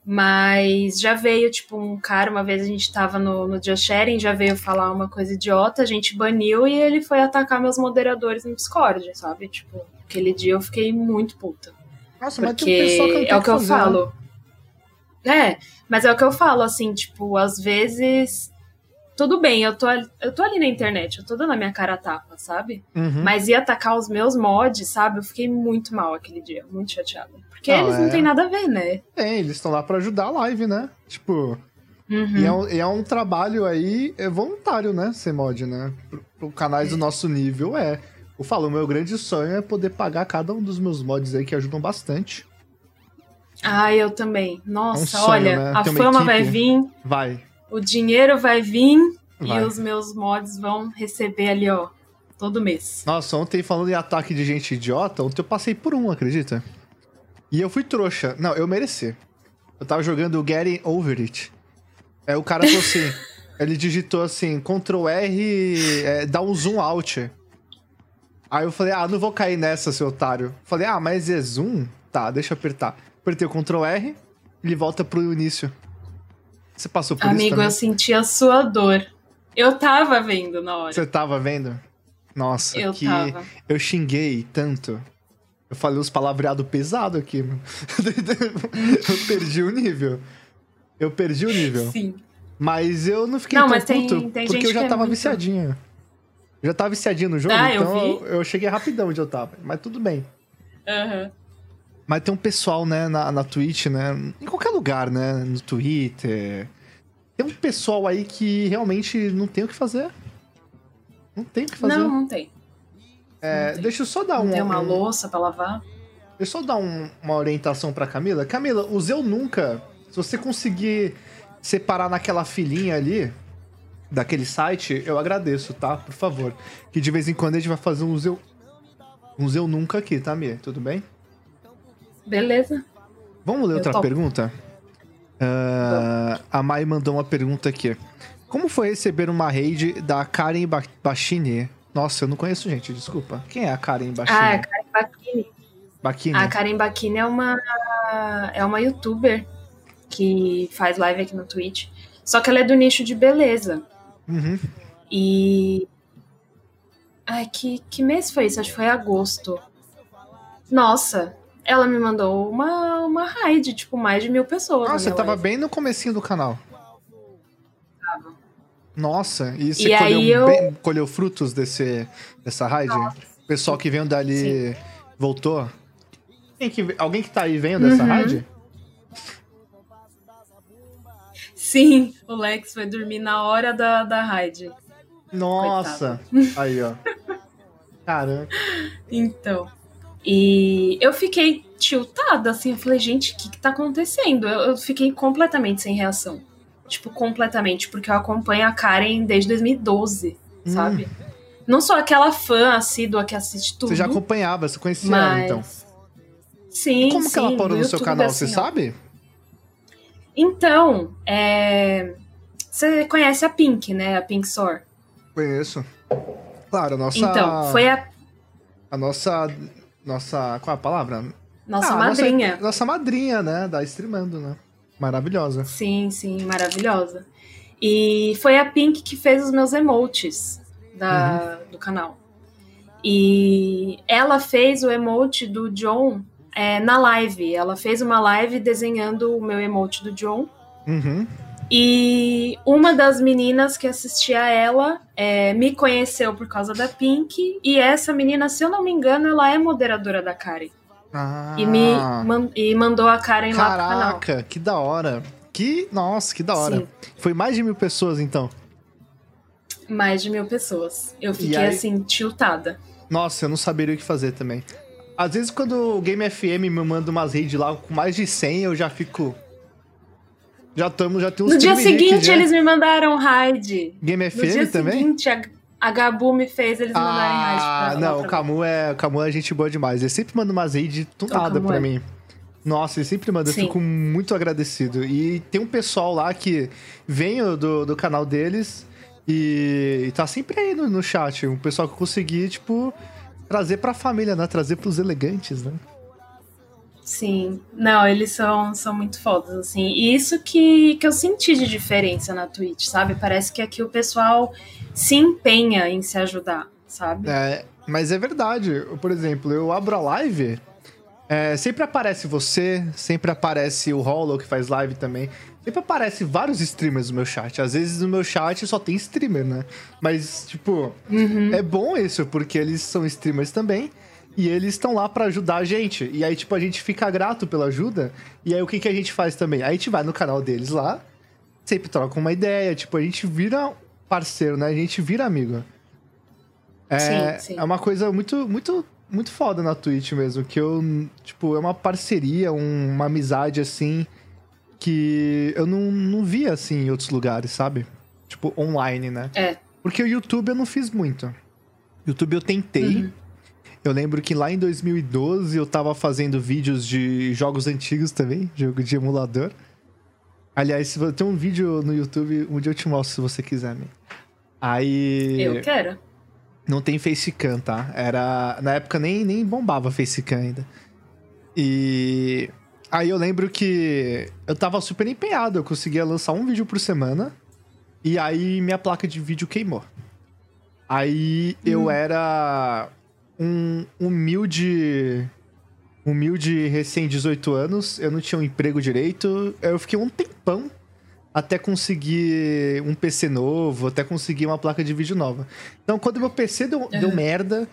B: Mas já veio, tipo, um cara, uma vez a gente tava no, no Just Sharing, já veio falar uma coisa idiota, a gente baniu e ele foi atacar meus moderadores no Discord, sabe? Tipo, aquele dia eu fiquei muito puta.
A: Nossa, mas um pessoal que não
B: É o que eu
A: né?
B: falo. É, mas é o que eu falo, assim, tipo, às vezes tudo bem, eu tô, eu tô ali na internet, eu tô dando a minha cara a tapa, sabe?
A: Uhum.
B: Mas ia atacar os meus mods, sabe? Eu fiquei muito mal aquele dia, muito chateada. Porque
A: Não,
B: eles não
A: é.
B: têm nada a ver, né?
A: É, eles estão lá pra ajudar a live, né? Tipo,
B: Uhum.
A: e é, um, e é um trabalho aí é voluntário, né? Ser mod, né? Pro, canais do nosso nível é. Eu falo, o meu grande sonho é poder pagar cada um dos meus mods aí que ajudam bastante.
B: Ah, eu também. Nossa,
A: É um sonho,
B: olha,
A: né?
B: a fama vai
A: equipe.
B: vir,
A: Vai.
B: O dinheiro vai vir
A: Vai.
B: e os meus mods vão receber ali, ó, todo mês.
A: Nossa, ontem falando em ataque de gente idiota, ontem eu passei por um, acredita? E eu fui trouxa. Não, eu mereci. Eu tava jogando o Getting Over It. Aí o cara falou assim, ele digitou assim, Ctrl R, é, dá um zoom out. Aí eu falei, ah, não vou cair nessa, seu otário. Falei, ah, mas é zoom? Tá, deixa eu apertar. Apertei o Ctrl R, ele volta pro início. Você passou por isso
B: Amigo, eu senti a sua dor. Eu tava vendo na hora.
A: Você tava vendo? Nossa,
B: Eu
A: que
B: tava.
A: eu xinguei tanto. Eu falei uns palavreados pesados aqui, mano. eu perdi o nível. Eu perdi o nível.
B: Sim.
A: Mas eu não fiquei
B: Não,
A: tão
B: mas tem-
A: puto,
B: tem
A: porque eu já
B: é
A: tava
B: muito-
A: viciadinho. Eu já tava viciadinho no jogo,
B: Ah,
A: então eu, eu cheguei rapidão onde eu tava. Mas tudo bem.
B: Aham.
A: Mas tem um pessoal, né, na, na Twitch, né? Em qualquer lugar, né? No Twitter. Tem um pessoal aí que realmente não tem o que fazer. Não tem o que fazer.
B: Não, não tem.
A: É,
B: não tem.
A: deixa eu só dar um.
B: Não tem uma
A: um-
B: louça pra lavar.
A: Deixa eu só dar um- uma orientação pra Camila. Camila, os eu nunca. Se você conseguir separar naquela filinha ali, daquele site, eu agradeço, tá? Por favor. Que de vez em quando a gente vai fazer uns eu. Uns eu nunca aqui, tá, Mia? Tudo bem?
B: Beleza?
A: Vamos ler
B: Eu
A: outra
B: topo.
A: pergunta? Ah, a Mai mandou uma pergunta aqui. Como foi receber uma raid da Karen ba Bachini? Nossa, eu não conheço, gente, desculpa. Quem é a Karen Bachini?
B: Ah, a Karen Bakini.
A: Bachini?
B: A Karen Bakini é uma, é uma youtuber que faz live aqui no Twitch. Só que ela é do nicho de beleza.
A: Uhum.
B: E. Ai, que, que mês foi isso? Acho que foi agosto. Nossa, ela me mandou uma, uma raid, tipo, mais de mil pessoas.
A: Ah, você
B: minha
A: tava
B: live.
A: bem no comecinho do canal.
B: Tava.
A: Nossa, e você
B: E
A: colheu,
B: aí eu-
A: bem- colheu frutos desse, dessa raid? O pessoal que veio dali voltou? Quem que, alguém que tá aí vendo
B: Uhum.
A: raid?
B: Sim, o Lex foi dormir na hora da, da raid.
A: Nossa! Aí, ó. Caramba.
B: Então. E eu fiquei tiltada, assim, eu falei, gente, o que, que tá acontecendo? Eu, eu fiquei completamente sem reação. Tipo, completamente, porque eu acompanho a Karen desde 2012,
A: Hum.
B: sabe? Não sou aquela fã assídua que assiste tudo.
A: Você já acompanhava, você conhecia ela,
B: mas...
A: então.
B: Sim,
A: Como que
B: sim,
A: ela parou no seu canal,
B: assim,
A: você sabe?
B: Então, é... Você conhece a Pink, né? A Pink Sor.
A: Conheço. Claro, a nossa...
B: Então, foi a
A: A nossa... Nossa... Qual é a palavra?
B: nossa
A: Ah,
B: madrinha.
A: Nossa, nossa madrinha, né? Da Streamando, né? Maravilhosa.
B: Sim, sim, maravilhosa. E foi a Pink que fez os meus emotes da, do canal. E ela fez o emote do John é, na live. Ela fez uma live desenhando o meu emote do John.
A: Uhum.
B: E uma das meninas que assistia a ela é, me conheceu por causa da Pink. E essa menina, se eu não me engano, ela é moderadora da Karen.
A: Ah,
B: E me man- e mandou a Karen lá pro canal.
A: Caraca, que da hora. Que, nossa, que da hora.
B: Sim.
A: Foi mais de mil pessoas, então.
B: Mais de mil pessoas. Eu fiquei
A: aí-
B: assim, tiltada.
A: Nossa, eu não saberia o que fazer também. Às vezes, quando o Game FM me manda umas raids lá com mais de 100, eu já fico... Já estamos, já tem uns
B: No dia seguinte,
A: já.
B: eles me mandaram raid.
A: Game
B: No
A: FM
B: dia
A: também?
B: seguinte, a, a Gabu me fez eles mandarem raid.
A: Ah,
B: pra-
A: não, o Camu é, o Camu é gente boa demais. Ele sempre manda umas raids do nada pra
B: é.
A: mim. Nossa, ele sempre manda, eu
B: Sim.
A: fico muito agradecido. E tem um pessoal lá que vem do, do canal deles e, e tá sempre aí no, no chat. Um pessoal que eu consegui, tipo, trazer pra família, né? Trazer pros elegantes, né?
B: Sim. Não, eles são, são muito fodas, assim. E isso que, que eu senti de diferença na Twitch, sabe? Parece que aqui o pessoal se empenha em se ajudar, sabe?
A: É, mas é verdade. Por exemplo, eu abro a live, É, sempre aparece você, sempre aparece o Hollow que faz live também. Sempre aparece vários streamers no meu chat. Às vezes no meu chat só tem streamer, né? Mas, tipo, uhum. é bom isso, porque eles são streamers também. E eles estão lá para ajudar a gente. E aí, tipo, a gente fica grato pela ajuda. E aí, o que, que a gente faz também? A gente vai no canal deles lá, sempre troca uma ideia. Tipo, a gente vira parceiro, né? A gente vira amigo. É, sim, sim. é uma coisa muito, muito, muito foda na Twitch mesmo. Que eu, tipo, é uma parceria, um, uma amizade assim que eu não, não via assim em outros lugares, sabe? Tipo, online, né?
B: É.
A: Porque o YouTube eu não fiz muito. YouTube eu tentei. Uhum. Eu lembro que lá em 2012 eu tava fazendo vídeos de jogos antigos também, jogo de emulador. Aliás, tem um vídeo no YouTube, um dia eu te mostro se você quiser, né? Aí.
B: Eu quero.
A: Não tem facecam, tá? Era. Na época nem, nem bombava facecam ainda. E. Aí eu lembro que eu tava super empenhado, eu conseguia lançar um vídeo por semana. E aí minha placa de vídeo queimou. Aí hum. eu era um humilde. Humilde recém 18 anos, eu não tinha um emprego direito. Eu fiquei um tempão até conseguir um PC novo, até conseguir uma placa de vídeo nova. Então, quando meu PC deu, uhum. deu merda,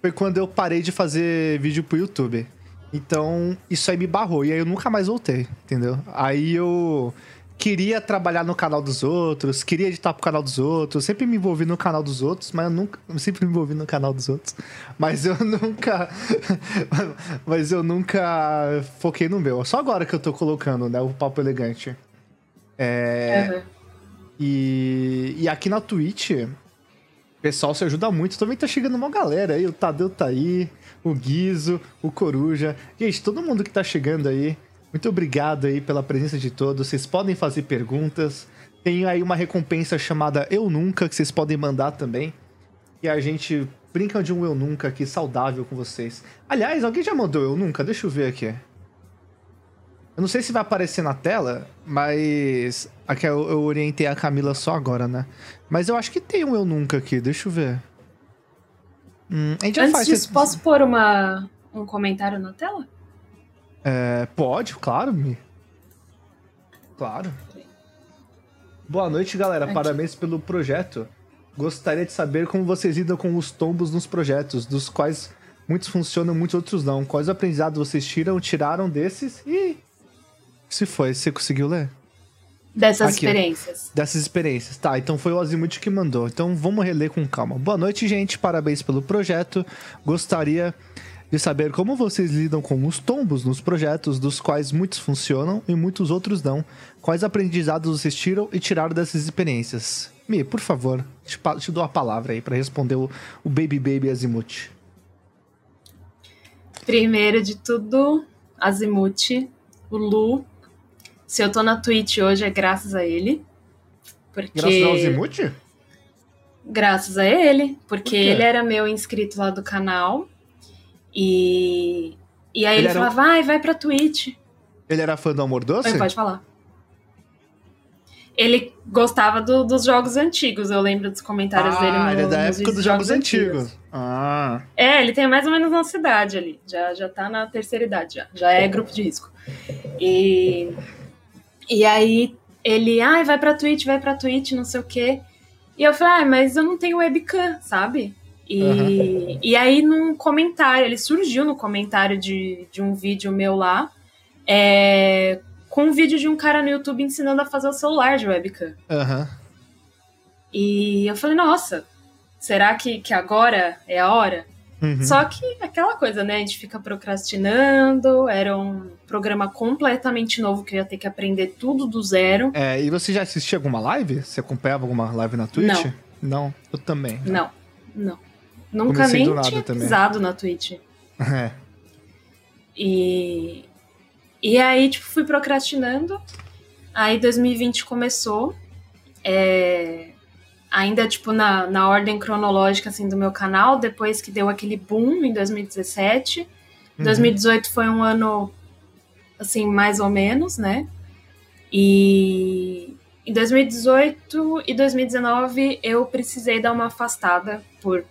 A: foi quando eu parei de fazer vídeo pro YouTube. Então, isso aí me barrou. E aí eu nunca mais voltei, entendeu? Aí eu queria trabalhar no canal dos outros, queria editar pro canal dos outros, sempre me envolvi no canal dos outros, mas eu nunca. Eu sempre me envolvi no canal dos outros. Mas eu nunca. mas eu nunca foquei no meu. Só agora que eu tô colocando, né? O papo elegante. É. Uhum. E, e aqui na Twitch, o pessoal se ajuda muito. Também tá chegando uma galera aí. O Tadeu tá aí o Guizo, o Coruja. Gente, todo mundo que tá chegando aí, muito obrigado aí pela presença de todos. Vocês podem fazer perguntas. Tem aí uma recompensa chamada Eu Nunca, que vocês podem mandar também. E a gente brinca de um Eu Nunca aqui saudável com vocês. Aliás, alguém já mandou Eu Nunca? Deixa eu ver aqui. Eu não sei se vai aparecer na tela, mas. Aqui eu, eu orientei a Camila só agora, né? Mas eu acho que tem um Eu Nunca aqui, deixa eu ver.
B: Hum, a gente Antes faz disso, posso pôr uma, um comentário na tela?
A: É, pode, claro, Mi. Claro. Boa noite, galera. Parabéns pelo projeto. Gostaria de saber como vocês lidam com os tombos nos projetos, dos quais muitos funcionam, muitos outros não. Quais aprendizados vocês tiram, tiraram desses e. Se foi, você conseguiu ler?
B: Dessas Aqui, experiências.
A: Dessas experiências. Tá, então foi o Azimuth que mandou. Então vamos reler com calma. Boa noite, gente. Parabéns pelo projeto. Gostaria de saber como vocês lidam com os tombos nos projetos, dos quais muitos funcionam e muitos outros não. Quais aprendizados vocês tiram e tiraram dessas experiências? Mi, por favor, te, te dou a palavra aí para responder o, o Baby Baby Azimuth.
B: Primeiro de tudo, Azimuth, o Lu se eu tô na Twitch hoje é graças a ele. Porque...
A: Graças ao Zimuth?
B: Graças a ele, porque ele era meu inscrito lá do canal. E, e aí ele, ele falava, vai, vai pra Twitch.
A: Ele era fã do Amor Doce?
B: pode falar. Ele gostava do, dos jogos antigos, eu lembro dos comentários
A: ah,
B: dele
A: no, ele é da época dos jogos, jogos antigos. antigos.
B: Ah. É, ele tem mais ou menos nossa idade ali. Já, já tá na terceira idade, já. Já é grupo de risco. E e aí ele, ai, ah, vai pra Twitch, vai pra Twitch, não sei o quê. E eu falei, ah, mas eu não tenho webcam, sabe? E, uhum. e aí, num comentário, ele surgiu no comentário de, de um vídeo meu lá, é, com um vídeo de um cara no YouTube ensinando a fazer o celular de webcam.
A: Uhum.
B: E eu falei, nossa, será que, que agora é a hora? Uhum. Só que aquela coisa, né? A gente fica procrastinando, era um programa completamente novo que eu ia ter que aprender tudo do zero.
A: É, e você já assistia alguma live? Você acompanhava alguma live na Twitch? Não. Não, eu também.
B: Não, não. Nunca Comecei nem tinha também. pisado na Twitch.
A: É.
B: E, e aí, tipo, fui procrastinando. Aí 2020 começou. É, ainda, tipo, na, na ordem cronológica, assim, do meu canal, depois que deu aquele boom em 2017. Uhum. 2018 foi um ano, assim, mais ou menos, né? E em 2018 e 2019 eu precisei dar uma afastada por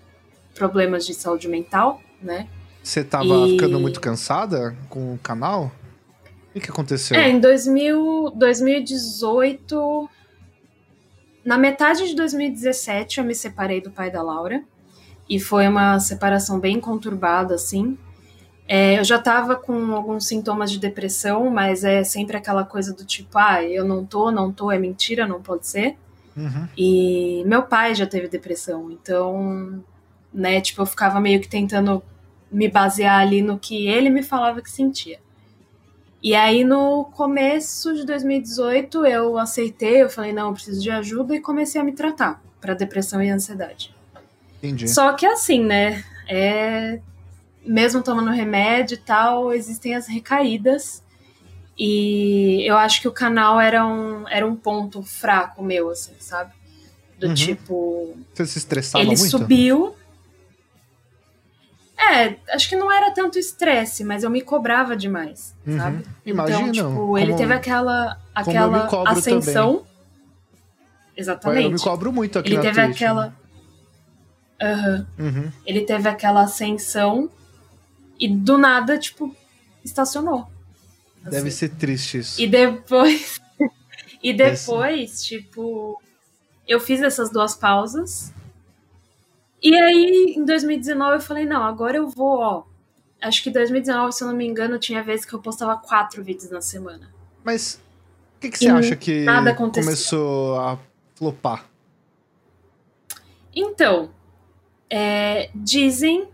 B: problemas de saúde mental, né?
A: Você tava
B: E-
A: ficando muito cansada com o canal? O que, aconteceu?
B: É, em 2000, 2018. Na metade de 2017, eu me separei do pai da Laura. E foi uma separação bem conturbada, assim. É, eu já tava com alguns sintomas de depressão, mas é sempre aquela coisa do tipo, ah, eu não tô, não tô, é mentira, não pode ser.
A: Uhum.
B: E meu pai já teve depressão, então, né, tipo, eu ficava meio que tentando me basear ali no que ele me falava que sentia. E aí, no começo de 2018, eu aceitei, eu falei, não, eu preciso de ajuda, e comecei a me tratar para depressão e ansiedade.
A: Entendi.
B: Só que assim, né, é... mesmo tomando remédio e tal, existem as recaídas. E eu acho que o canal era um, era um ponto fraco meu, assim, sabe? Do
A: Uhum.
B: tipo,
A: Você se estressava
B: ele
A: muito?
B: subiu. É, acho que não era tanto estresse, mas eu me cobrava demais,
A: Uhum.
B: sabe?
A: Imagino,
B: Então, tipo, ele
A: como-
B: teve aquela,
A: eu
B: aquela ascensão.
A: Eu
B: Exatamente.
A: me cobro muito aqui
B: ele teve
A: Twitch.
B: aquela. Aham.
A: Uhum.
B: Ele teve aquela ascensão e do nada, tipo, estacionou.
A: Deve
B: Assim.
A: ser triste isso.
B: E depois. e depois, tipo, eu fiz essas duas pausas. E aí, em 2019, eu falei, não, agora eu vou, ó. Acho que em 2019, se eu não me engano, tinha vezes que eu postava quatro vídeos na semana.
A: Mas o que, que você
B: E
A: acha que começou a flopar?
B: Então, é, dizem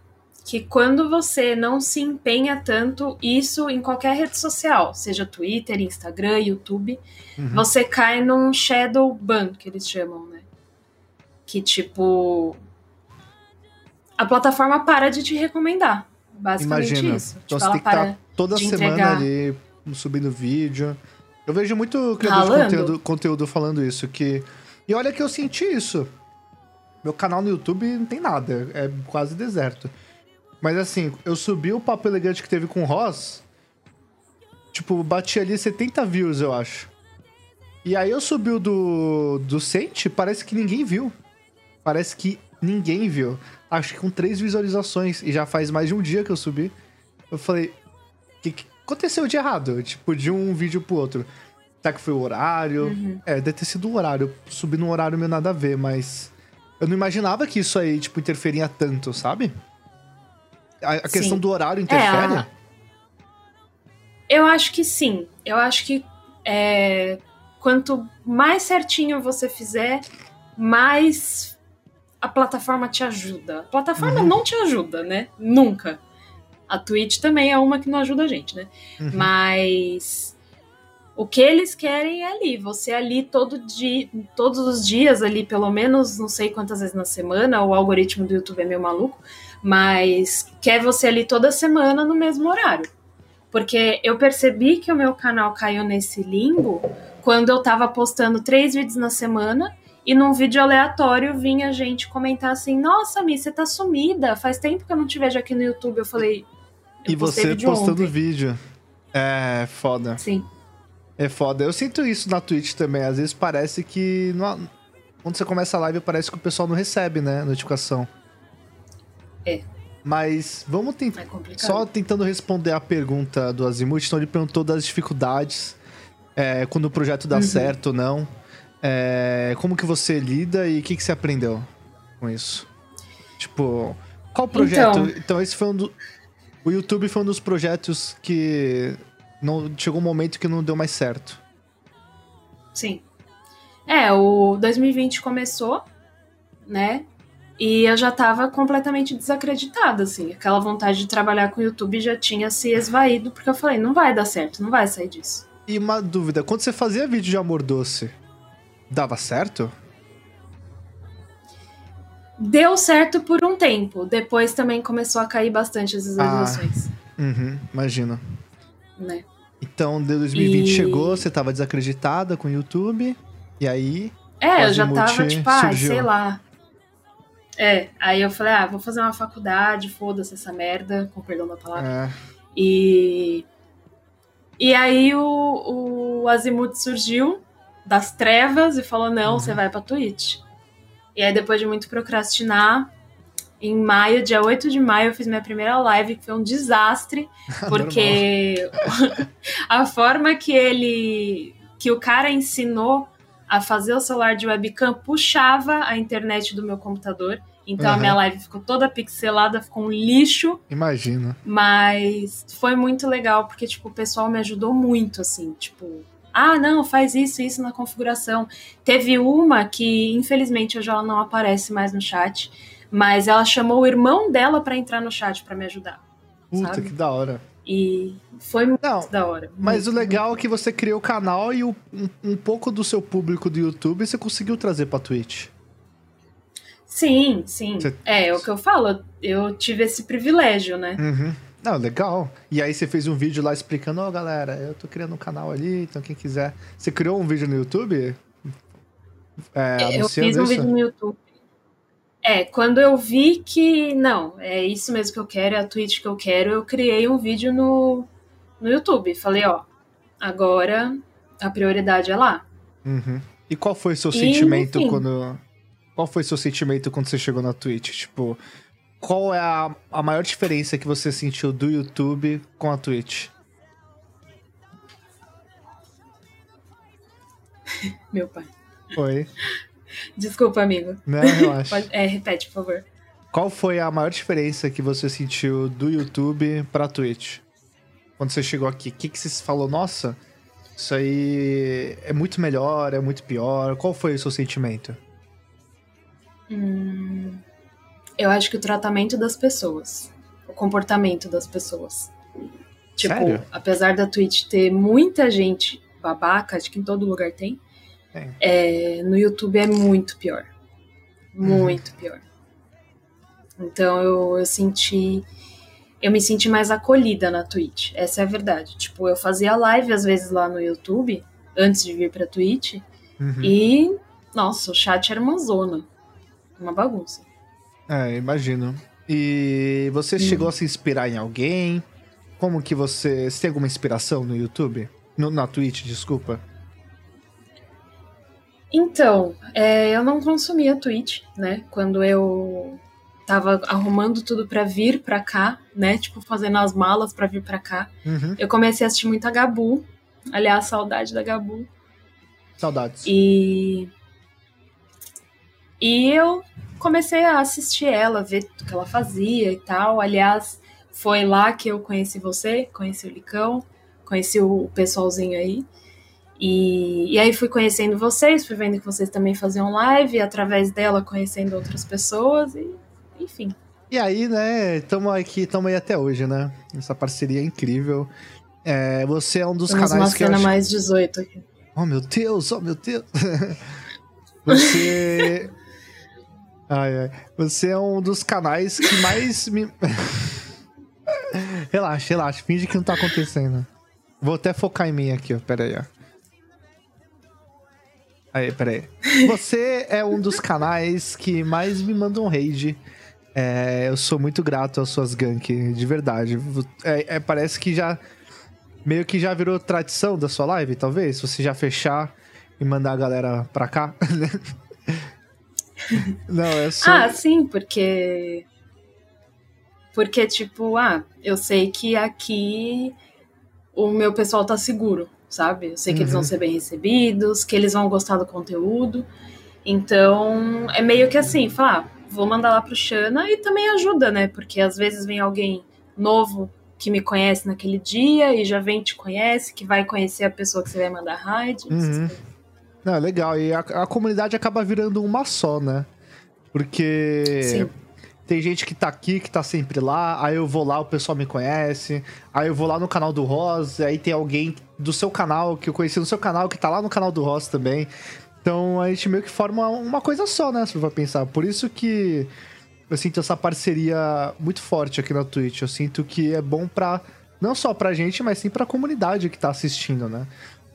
B: que quando você não se empenha tanto, isso em qualquer rede social, seja Twitter, Instagram, YouTube,
A: Uhum.
B: você cai num shadow ban, que eles chamam, né? Que tipo. A plataforma para de te recomendar. Basicamente
A: Imagina.
B: isso.
A: Então
B: tipo,
A: você tem que estar toda
B: de
A: semana
B: entregar.
A: ali subindo vídeo. Eu vejo muito criador de
B: Ralando.
A: conteúdo, conteúdo falando isso. que E olha que eu senti isso. Meu canal no YouTube não tem nada, é quase deserto. Mas assim, eu subi o papo elegante que teve com o Ross. Tipo, bati ali 70 views, eu acho. E aí eu subi o do, do Sente, parece que ninguém viu. Parece que ninguém viu. Acho que com três visualizações. E já faz mais de um dia que eu subi. Eu falei, o que, que aconteceu de errado? Tipo, de um vídeo pro outro. Será que foi o horário?
B: Uhum.
A: É, deve ter sido o horário. Eu subi num horário meio nada a ver, mas... Eu não imaginava que isso aí, tipo, interferia tanto, sabe? A, a questão do horário interfere?
B: É, a- Eu acho que sim. Eu acho que é, quanto mais certinho você fizer, mais a plataforma te ajuda. A plataforma
A: Uhum.
B: não te ajuda, né? Nunca. A Twitch também é uma que não ajuda a gente, né?
A: Uhum.
B: Mas o que eles querem é ali, você ali todo dia, todos os dias ali, pelo menos não sei quantas vezes na semana, o algoritmo do YouTube é meio maluco, mas quer você ali toda semana no mesmo horário. Porque eu percebi que o meu canal caiu nesse limbo quando eu tava postando três vídeos na semana e num vídeo aleatório vinha gente comentar assim: Nossa, Mi, você tá sumida, faz tempo que eu não te vejo aqui no YouTube. Eu falei. Eu
A: E você
B: vídeo
A: postando
B: ontem.
A: vídeo. É, foda.
B: Sim.
A: É foda. Eu sinto isso na Twitch também. Às vezes parece que. não- Quando você começa a live, parece que o pessoal não recebe, né? Notificação.
B: É.
A: Mas vamos tentar.
B: É.
A: Só tentando responder a pergunta do Azimuth, então ele perguntou das dificuldades, é, quando o projeto dá
B: Uhum.
A: certo ou não. É, como que você lida e o que, que você aprendeu com isso? Tipo, qual projeto?
B: Então-
A: Então, esse foi um do... O YouTube foi um dos projetos que não chegou um momento que não deu mais certo.
B: Sim. É, o 2020 começou, né? E eu já tava completamente desacreditada, assim. Aquela vontade de trabalhar com o YouTube já tinha se esvaído, porque eu falei, não vai dar certo, não vai sair disso.
A: E uma dúvida, quando você fazia vídeo de amor doce, dava certo?
B: Deu certo por um tempo, depois também começou a cair bastante as visualizações,
A: Uhum, imagino.
B: né?
A: Então, de 2020
B: E-
A: chegou, você tava desacreditada com o YouTube, e aí
B: É, eu já tava tipo, ah,
A: surgiu.
B: sei lá. É, aí eu falei, ah, vou fazer uma faculdade, foda-se essa merda, com perdão da palavra.
A: é,
B: E, e aí o, o Azimuth surgiu das trevas e falou: não,
A: Uhum.
B: você vai pra Twitch. E aí, depois de muito procrastinar, em maio, dia 8 de maio, eu fiz minha primeira live, que foi um desastre, porque a forma que ele. que o cara ensinou a fazer o celular de webcam puxava a internet do meu computador. Então uhum. a minha live ficou toda pixelada, ficou um lixo.
A: Imagina.
B: Mas foi muito legal, porque, tipo, o pessoal me ajudou muito, assim, tipo. Ah, não, faz isso, isso na configuração. Teve uma que, infelizmente, hoje ela não aparece mais no chat, mas ela chamou o irmão dela para entrar no chat para me ajudar.
A: Puta,
B: sabe?
A: que da hora.
B: E foi muito não, da hora.
A: Mas
B: muito,
A: o legal é que você criou o canal e o, um, um, pouco do seu público do YouTube você conseguiu trazer pra Twitch.
B: Sim, sim. Você... É, é o que eu falo. Eu tive esse privilégio, né?
A: Uhum. Não, legal. E aí você fez um vídeo lá explicando, ó, oh, galera, eu tô criando um canal ali, então quem quiser. Você criou um vídeo no YouTube?
B: É, eu fiz um isso? vídeo no YouTube. É, quando eu vi que, não, é isso mesmo que eu quero, é a Twitch que eu quero, eu criei um vídeo no, no YouTube. Falei, ó, agora a prioridade é lá.
A: Uhum. E qual foi o seu e, sentimento enfim, quando qual foi seu sentimento quando você chegou na Twitch? Tipo, qual é a, a maior diferença que você sentiu do YouTube com a Twitch?
B: Meu pai.
A: Oi.
B: Desculpa, amigo.
A: Não, relaxa.
B: Pode, é, repete, por favor.
A: Qual foi a maior diferença que você sentiu do YouTube pra Twitch? Quando você chegou aqui, o que, que você falou? Nossa, isso aí é muito melhor, é muito pior. Qual foi o seu sentimento?
B: Hum, eu acho que o tratamento das pessoas, o comportamento das pessoas. Tipo,
A: Sério?
B: apesar da Twitch ter muita gente babaca, acho que em todo lugar tem, é, no YouTube é muito pior. Muito uhum. pior. Então eu, eu senti. Eu me senti mais acolhida na Twitch. Essa é a verdade. Tipo, eu fazia live às vezes lá no YouTube, antes de vir pra Twitch. Uhum. E, nossa, o chat era uma zona uma bagunça.
A: É, imagino. E você hum. chegou a se inspirar em alguém? Como que você... Você tem alguma inspiração no YouTube? No, na Twitch, desculpa.
B: Então, é, eu não consumia Twitch, né? Quando eu tava arrumando tudo para vir para cá, né? Tipo, fazendo as malas para vir para cá. Uhum. Eu comecei a assistir muito a Gabu. Aliás, saudade da Gabu.
A: Saudades.
B: E e eu comecei a assistir ela, ver o que ela fazia e tal. Aliás, foi lá que eu conheci você, conheci o Licão, conheci o pessoalzinho aí. E, e aí fui conhecendo vocês, fui vendo que vocês também faziam live, e através dela conhecendo outras pessoas, e enfim.
A: E aí, né, estamos aqui, estamos aí até hoje, né? Essa parceria é incrível. É, você é um dos Temos canais
B: uma que. Cena mais 18 aqui.
A: Oh meu Deus, oh meu Deus! você Ai, ai. Você é um dos canais que mais me. relaxa, relaxa. Finge que não tá acontecendo. Vou até focar em mim aqui, ó. Pera aí, ó. Aí, pera aí. Você é um dos canais que mais me mandam raid. É, eu sou muito grato às suas gank, de verdade. É, é, parece que já. Meio que já virou tradição da sua live, talvez? Você já fechar e mandar a galera pra cá. Não, é só.
B: Ah, sim, porque. Porque, tipo, ah, eu sei que aqui o meu pessoal tá seguro, sabe? Eu sei que uhum. eles vão uhum. ser bem recebidos, que eles vão gostar do conteúdo. Então, é meio que assim, falar, ah, vou mandar lá pro Xana e também ajuda, né? Porque às vezes vem alguém novo que me conhece naquele dia e já vem te conhece, que vai conhecer a pessoa que você vai mandar raid. Uhum.
A: Não, é legal. E a, a, comunidade acaba virando uma só, né? Porque. Sim. Tem gente que tá aqui, que tá sempre lá, aí eu vou lá, o pessoal me conhece, aí eu vou lá no canal do Ross, aí tem alguém do seu canal, que eu conheci no seu canal, que tá lá no canal do Ross também. Então a gente meio que forma uma coisa só, né? Se for pensar. Por isso que eu sinto essa parceria muito forte aqui na Twitch. Eu sinto que é bom pra. Não só pra gente, mas sim pra comunidade que tá assistindo, né?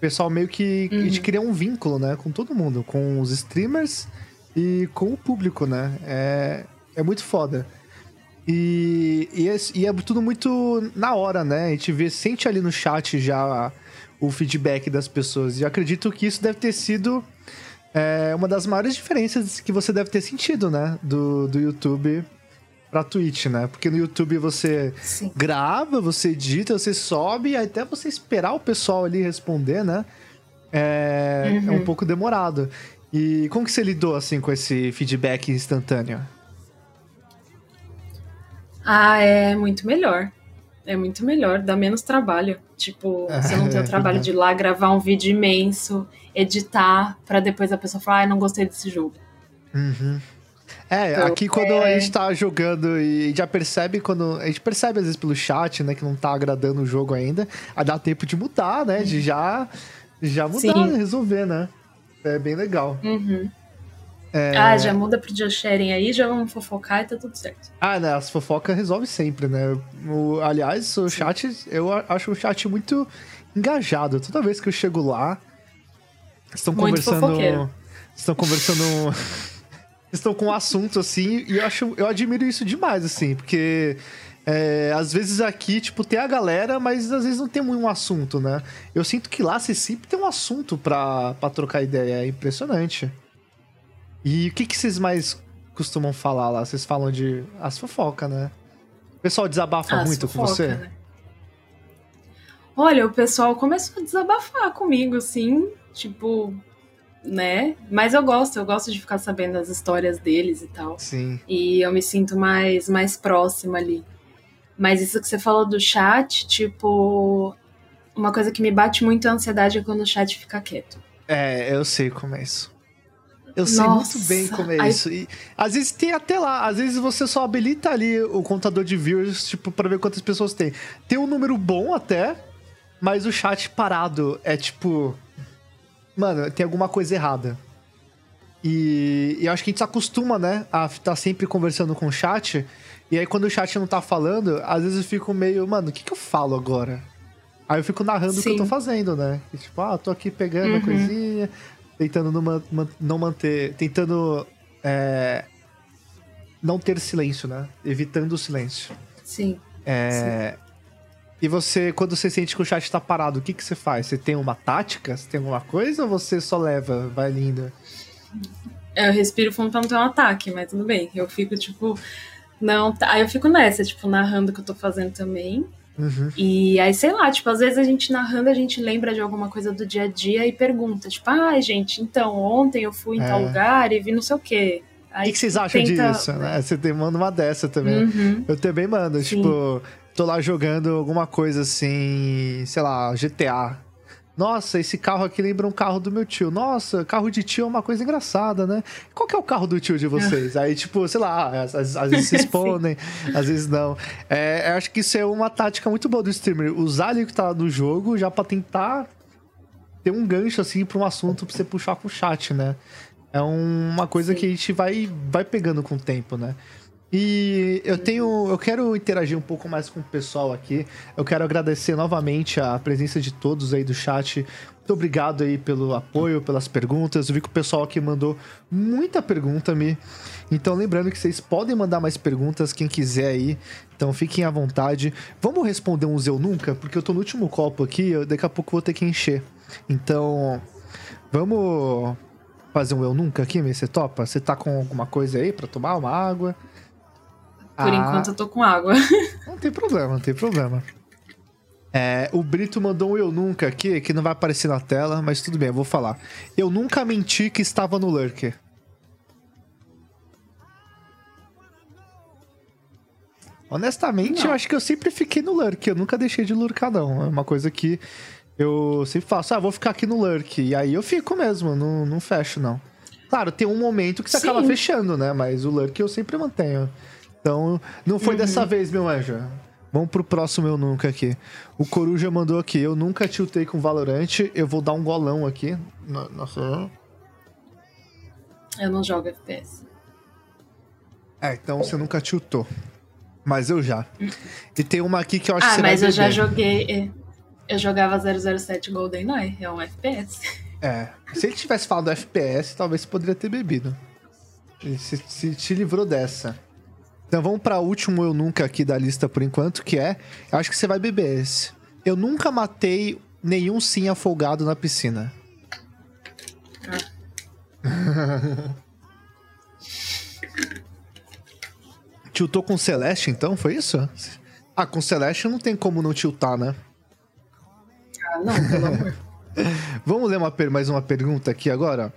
A: Pessoal meio que uhum. a gente cria um vínculo, né, com todo mundo, com os streamers e com o público, né? É, é muito foda. E, e, é, e é tudo muito na hora, né? A gente vê, sente ali no chat já o feedback das pessoas. E acredito que isso deve ter sido é, uma das maiores diferenças que você deve ter sentido, né? Do, do YouTube pra Twitch, né? Porque no YouTube você
B: Sim.
A: grava, você edita, você sobe, e até você esperar o pessoal ali responder, né? É, é um
B: Uhum.
A: pouco demorado. E como que você lidou, assim, com esse feedback instantâneo?
B: Ah, é muito melhor. É muito melhor, dá menos trabalho. Tipo, você não tem o trabalho de ir lá gravar um vídeo imenso, editar, pra depois a pessoa falar, ah, não gostei desse jogo.
A: Uhum. É,
B: Então,
A: aqui quando
B: é-
A: a gente tá jogando e já percebe quando. A gente percebe às vezes pelo chat, né, que não tá agradando o jogo ainda. Aí dá tempo de mudar, né? De já, já mudar,
B: Sim.
A: resolver, né? É bem legal.
B: Uhum.
A: É.
B: Ah, já muda pro Just Sharing aí, já vamos fofocar e tá tudo certo.
A: Ah, né? As fofocas resolve sempre, né? O, aliás, o chat, eu acho o chat muito engajado. Toda vez que eu chego lá, estão
B: Muito
A: conversando.
B: fofoqueiro.
A: Estão conversando. estão com um assunto assim, e eu acho, eu admiro isso demais, assim, porque. é, às vezes aqui, tipo, tem a galera, mas às vezes não tem um assunto, né? Eu sinto que lá você sempre tem um assunto pra, pra trocar ideia. É impressionante. E o que, que vocês mais costumam falar lá? Vocês falam de as fofocas, né? O pessoal desabafa
B: Ah,
A: muito com
B: fofoca,
A: você?
B: né? Olha, o pessoal começou a desabafar comigo, assim, tipo, né? Mas eu gosto, eu gosto de ficar sabendo as histórias deles e tal.
A: Sim.
B: E eu me sinto mais, mais próxima ali. Mas isso que você falou do chat, tipo, uma coisa que me bate muito a ansiedade é quando o chat fica quieto.
A: É, eu sei como é isso. Eu sei
B: Nossa,
A: muito bem como é isso. E às vezes tem até lá, às vezes você só habilita ali o contador de viewers, tipo, pra ver quantas pessoas tem. Tem um número bom até, mas o chat parado é tipo. Mano, tem alguma coisa errada. E, e eu acho que a gente se acostuma, né, a estar sempre conversando com o chat. E aí, quando o chat não tá falando, às vezes eu fico meio, mano, o que, que eu falo agora? Aí eu fico narrando o que eu tô
B: Sim.
A: fazendo, né? E, tipo, ah, tô aqui pegando a
B: Uhum.
A: coisinha, tentando não, man- não manter. Tentando. é, não ter silêncio, né? Evitando o silêncio.
B: Sim.
A: É, E você, quando você sente que o chat tá parado, o que, que você faz? Você tem uma tática? Você tem alguma coisa ou você só leva, vai linda?
B: Eu respiro fundo pra não ter um ataque, mas tudo bem. Eu fico, tipo, não. tá- Aí eu fico nessa, tipo, narrando o que eu tô fazendo também.
A: Uhum.
B: E aí, sei lá, tipo, às vezes a gente narrando, a gente lembra de alguma coisa do dia a dia e pergunta, tipo, ai, gente, então, ontem eu fui em
A: É.
B: tal lugar e vi não sei o quê.
A: O que, que vocês acham
B: tenta-
A: disso, né? Você manda uma dessa também.
B: Uhum.
A: Eu também mando,
B: Sim.
A: tipo, tô lá jogando alguma coisa assim, sei lá, GTA. Nossa, esse carro aqui lembra um carro do meu tio. Nossa, carro de tio é uma coisa engraçada, né? Qual que é o carro do tio de vocês? Aí, tipo, sei lá, às, às- às vezes se respondem, às vezes não. É, eu acho que isso é uma tática muito boa do streamer. Usar ali o que tá no jogo já pra tentar ter um gancho, assim, pra um assunto pra você puxar com o chat, né? É um- uma coisa
B: Sim.
A: que a gente vai, vai pegando com o tempo, né? E eu tenho. Eu quero interagir um pouco mais com o pessoal aqui. Eu quero agradecer novamente a presença de todos aí do chat. Muito obrigado aí pelo apoio, pelas perguntas. Eu vi que o pessoal aqui mandou muita pergunta, me. Então, lembrando que vocês podem mandar mais perguntas, quem quiser aí. Então, fiquem à vontade. Vamos responder uns eu nunca, porque eu tô no último copo aqui, eu, daqui a pouco vou ter que encher. Então, vamos fazer um eu nunca aqui, Mi? Você topa? Você tá com alguma coisa aí pra tomar? Uma água?
B: Por
A: Ah,
B: enquanto eu tô com água.
A: Não tem problema, não tem problema. É, o Brito mandou um eu nunca aqui, que não vai aparecer na tela, mas tudo bem, eu vou falar. Eu nunca menti que estava no Lurker. Honestamente,
B: Não.
A: eu acho que eu sempre fiquei no Lurk. Eu nunca deixei de lurcar, não. É uma coisa que eu sempre faço. Ah, vou ficar aqui no Lurk. E aí eu fico mesmo, não, não fecho, não. Claro, tem um momento que você
B: Sim.
A: acaba fechando, né? Mas o Lurk eu sempre mantenho. Então, não foi
B: Uhum.
A: dessa vez, meu anjo. Vamos pro próximo eu nunca aqui. O Coruja mandou aqui. Eu nunca tiltei com Valorant. Eu vou dar um golão aqui. No- Nossa.
B: Eu não jogo FPS.
A: É, então você nunca tiltou. Mas eu já. E tem uma aqui que eu acho que
B: Ah,
A: você
B: mas
A: vai
B: eu já joguei. é, Eu jogava 007 GoldenEye, é um FPS.
A: É. Se ele tivesse falado FPS, talvez você poderia ter bebido. Ele se, se te livrou dessa. Então vamos para o último eu nunca aqui da lista por enquanto, que é. Eu acho que você vai beber esse. Eu nunca matei nenhum sim afogado na piscina. Tiltou com Celeste, então? Foi isso? Ah, com Celeste não tem como não tiltar, né?
B: Ah, não, pelo amor.
A: Vamos ler uma, mais uma pergunta aqui agora?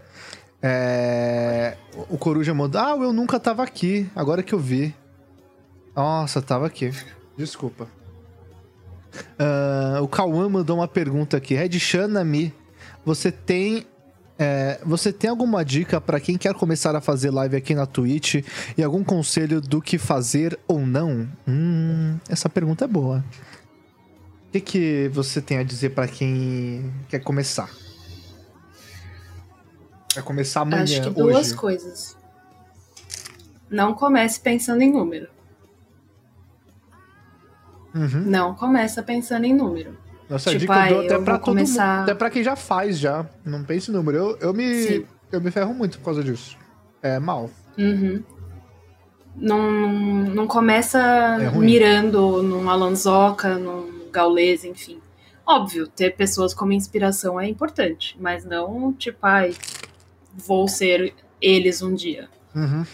A: É... O Coruja mandou. Ah, eu nunca tava aqui. Agora que eu vi. Nossa, tava aqui. Desculpa. Uh, o Cauã mandou uma pergunta aqui. Red Shanami, você tem. É, você tem alguma dica para quem quer começar a fazer live aqui na Twitch e algum conselho do que fazer ou não? Hum, essa pergunta é boa. O que, que você tem a dizer para quem quer começar? Vai começar amanhã.
B: Acho que duas
A: hoje.
B: coisas. Não comece pensando em número.
A: Uhum.
B: Não começa pensando em número.
A: Nossa,
B: Tipo,
A: dica eu dou até
B: eu
A: pra
B: começar-
A: mundo. Até pra quem já faz já. Não pense em número. Eu, eu, me,
B: Sim.
A: eu me ferro muito por causa disso. É mal.
B: Uhum. Não, não começa
A: É
B: mirando num Alanzoca, num Gaules, enfim. Óbvio, ter pessoas como inspiração é importante, mas não tipo, ai, vou ser eles um dia.
A: Uhum.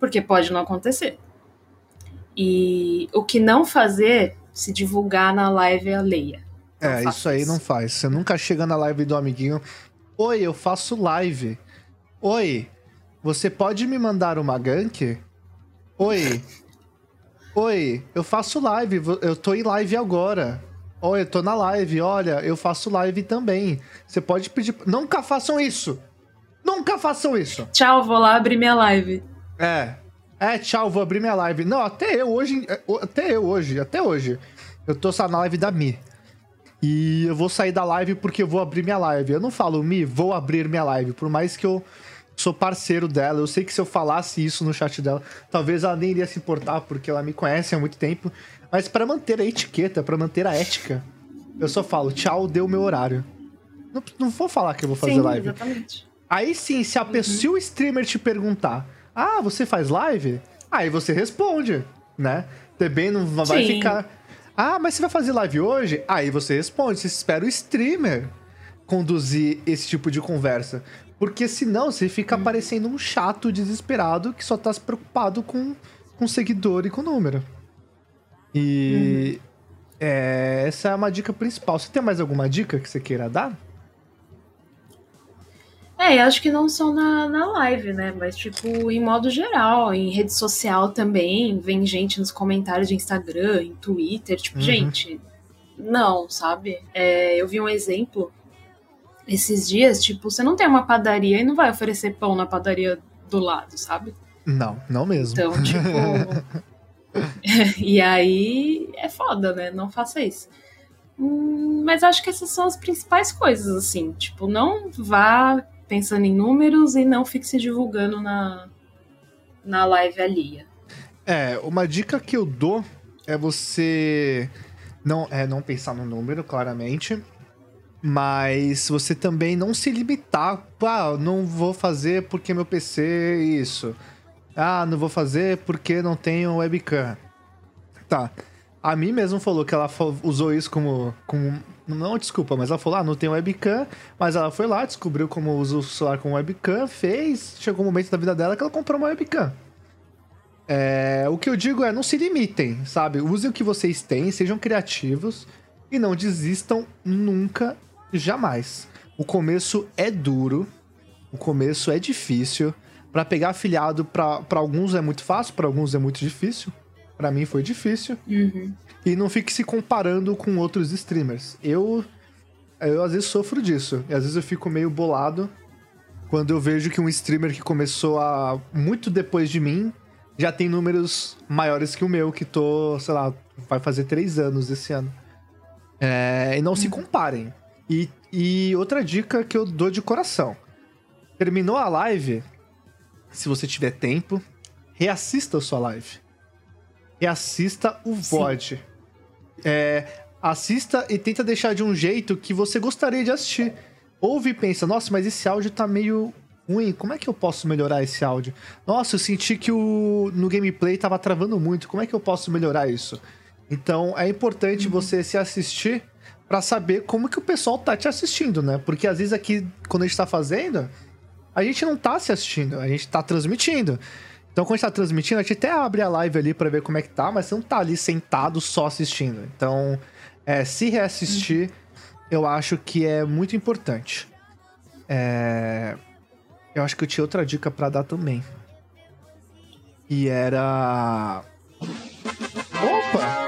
B: Porque pode não acontecer. E o que não fazer, se divulgar na live alheia. Não
A: É, isso aí não faz. Você nunca chega na live do amiguinho. Oi, eu faço live. Oi, você pode me mandar uma gank? Oi. Oi, eu faço live. Eu tô em live agora. Oi, eu tô na live. Olha, eu faço live também. Você pode pedir. Nunca façam isso! Nunca façam isso!
B: Tchau, vou lá abrir minha live.
A: É. É, tchau, vou abrir minha live. Não, até eu hoje. é, Até eu hoje, até hoje. Eu tô só na live da Mi. E eu vou sair da live porque eu vou abrir minha live. Eu não falo, Mi, vou abrir minha live. Por mais que eu sou parceiro dela. Eu sei que se eu falasse isso no chat dela, talvez ela nem iria se importar, porque ela me conhece há muito tempo. Mas pra manter a etiqueta, pra manter a ética, eu só falo, tchau, deu meu horário. Não, não vou falar que eu vou fazer
B: Sim,
A: live.
B: exatamente.
A: Aí sim, se, a pessoa, se o streamer te perguntar, ah, você faz live? Aí você responde, né? Também não va- vai
B: Sim.
A: ficar. Ah, mas você vai fazer live hoje? Aí você responde, você espera o streamer conduzir esse tipo de conversa. Porque senão você fica parecendo um chato desesperado que só tá se preocupado com, com seguidor e com número. E é, essa é uma dica principal. Você tem mais alguma dica que você queira dar?
B: É, eu acho que não só na, na live, né? Mas, tipo, em modo geral, em rede social também, vem gente nos comentários de Instagram, em Twitter, tipo,
A: Uhum.
B: gente, não, sabe? É, eu vi um exemplo esses dias, tipo, você não tem uma padaria e não vai oferecer pão na padaria do lado, sabe?
A: Não, não mesmo.
B: Então, tipo. e aí é foda, né? Não faça isso. Hum, mas acho que essas são as principais coisas, assim. Tipo, não vá pensando em números e não fique se divulgando na, na live alheia.
A: É, uma dica que eu dou é você não, é, não pensar no número, claramente. Mas você também não se limitar. Ah, não vou fazer porque meu PC é isso. Ah, não vou fazer porque não tenho webcam. Tá. A mim mesmo falou que ela usou isso como, como. Não desculpa, mas ela falou: ah, não tem webcam. Mas ela foi lá, descobriu como usa o celular com webcam, fez. Chegou um momento da vida dela que ela comprou uma webcam. É, o que eu digo é, não se limitem, sabe? Usem o que vocês têm, sejam criativos e não desistam nunca, jamais. O começo é duro, o começo é difícil. Pra pegar afiliado, pra alguns é muito fácil, pra alguns é muito difícil. Pra mim foi difícil.
B: Uhum.
A: E não fique se comparando com outros streamers. Eu, eu às vezes sofro disso. E às vezes eu fico meio bolado quando eu vejo que um streamer que começou a muito depois de mim já tem números maiores que o meu, que tô, sei lá, vai fazer três anos esse ano. É, e não se comparem. E, e outra dica que eu dou de coração. Terminou a live, se você tiver tempo, reassista a sua live. Reassista o
B: Sim.
A: VOD. É, assista e tenta deixar de um jeito que você gostaria de assistir. Ouve e pensa, nossa, mas esse áudio tá meio ruim, como é que eu posso melhorar esse áudio? Nossa, eu senti que o no gameplay tava travando muito, como é que eu posso melhorar isso? Então, é importante você se assistir pra saber como que o pessoal tá te assistindo, né? Porque às vezes aqui, quando a gente tá fazendo, a gente não tá se assistindo, a gente tá transmitindo. Então, quando a gente tá transmitindo, a gente até abre a live ali pra ver como é que tá, mas você não tá ali sentado só assistindo. Então, é, se reassistir, eu acho que é muito importante. É... Eu acho que eu tinha outra dica para dar também. E era. Opa!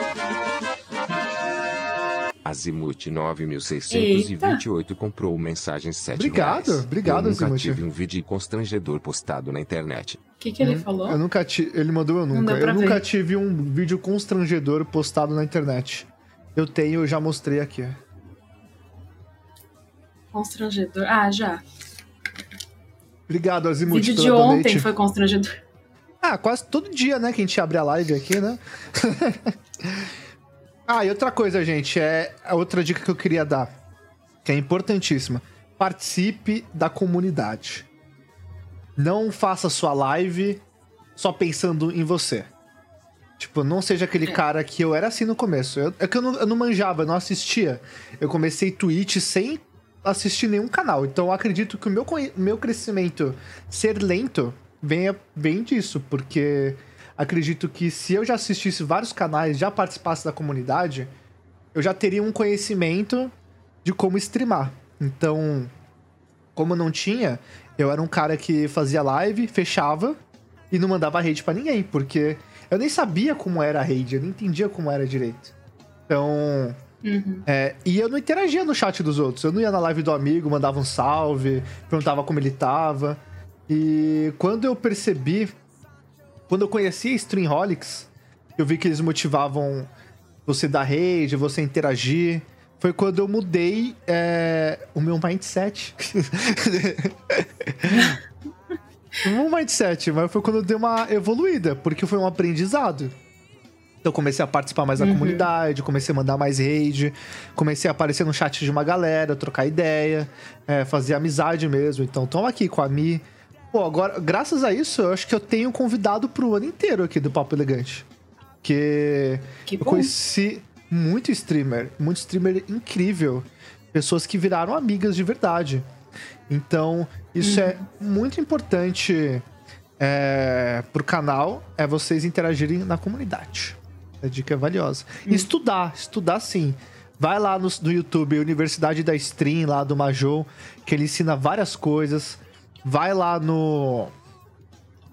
C: Azimuth 9628 Eita. comprou mensagens 7
A: Obrigado,
C: reais.
A: obrigado,
C: Azimuth. Eu nunca
A: Azimuth.
C: tive um vídeo constrangedor postado na internet.
B: O que, que ele hum, falou?
A: Eu nunca tive. Ele mandou eu nunca. Eu ver. nunca tive um vídeo constrangedor postado na internet. Eu tenho, eu já mostrei aqui.
B: Constrangedor. Ah, já.
A: Obrigado, Azimuth. O
B: vídeo de ontem donate. foi constrangedor.
A: Ah, quase todo dia, né, que a gente abre a live aqui, né? ah, e outra coisa, gente, é outra dica que eu queria dar, que é importantíssima. Participe da comunidade. Não faça sua live só pensando em você. Tipo, não seja aquele é. cara que eu era assim no começo. Eu, é que eu não, eu não manjava, eu não assistia. Eu comecei Twitch sem assistir nenhum canal. Então eu acredito que o meu, meu crescimento ser lento venha, vem disso, porque acredito que se eu já assistisse vários canais, já participasse da comunidade, eu já teria um conhecimento de como streamar. Então, como não tinha, eu era um cara que fazia live, fechava e não mandava rede para ninguém, porque eu nem sabia como era a rede, eu nem entendia como era direito. Então,
B: Uhum.
A: É, e eu não interagia no chat dos outros. Eu não ia na live do amigo, mandava um salve, perguntava como ele tava. E quando eu percebi, quando eu conheci Streamholics, eu vi que eles motivavam você dar rage, você interagir. Foi quando eu mudei é, o meu mindset. um mindset, mas foi quando eu dei uma evoluída, porque foi um aprendizado. Então comecei a participar mais da uhum. comunidade, comecei a mandar mais raid, comecei a aparecer no chat de uma galera, trocar ideia, é, fazer amizade mesmo. Então, toma aqui com a Mi. Pô, agora, graças a isso, eu acho que eu tenho convidado pro ano inteiro aqui do Papo Elegante. Que,
B: que
A: eu conheci muito streamer, muito streamer incrível. Pessoas que viraram amigas de verdade. Então, isso uhum. é muito importante é, pro canal, é vocês interagirem na comunidade. A dica é valiosa. Hum. Estudar, estudar sim. Vai lá no, no YouTube, Universidade da Stream, lá do Major, que ele ensina várias coisas. Vai lá no.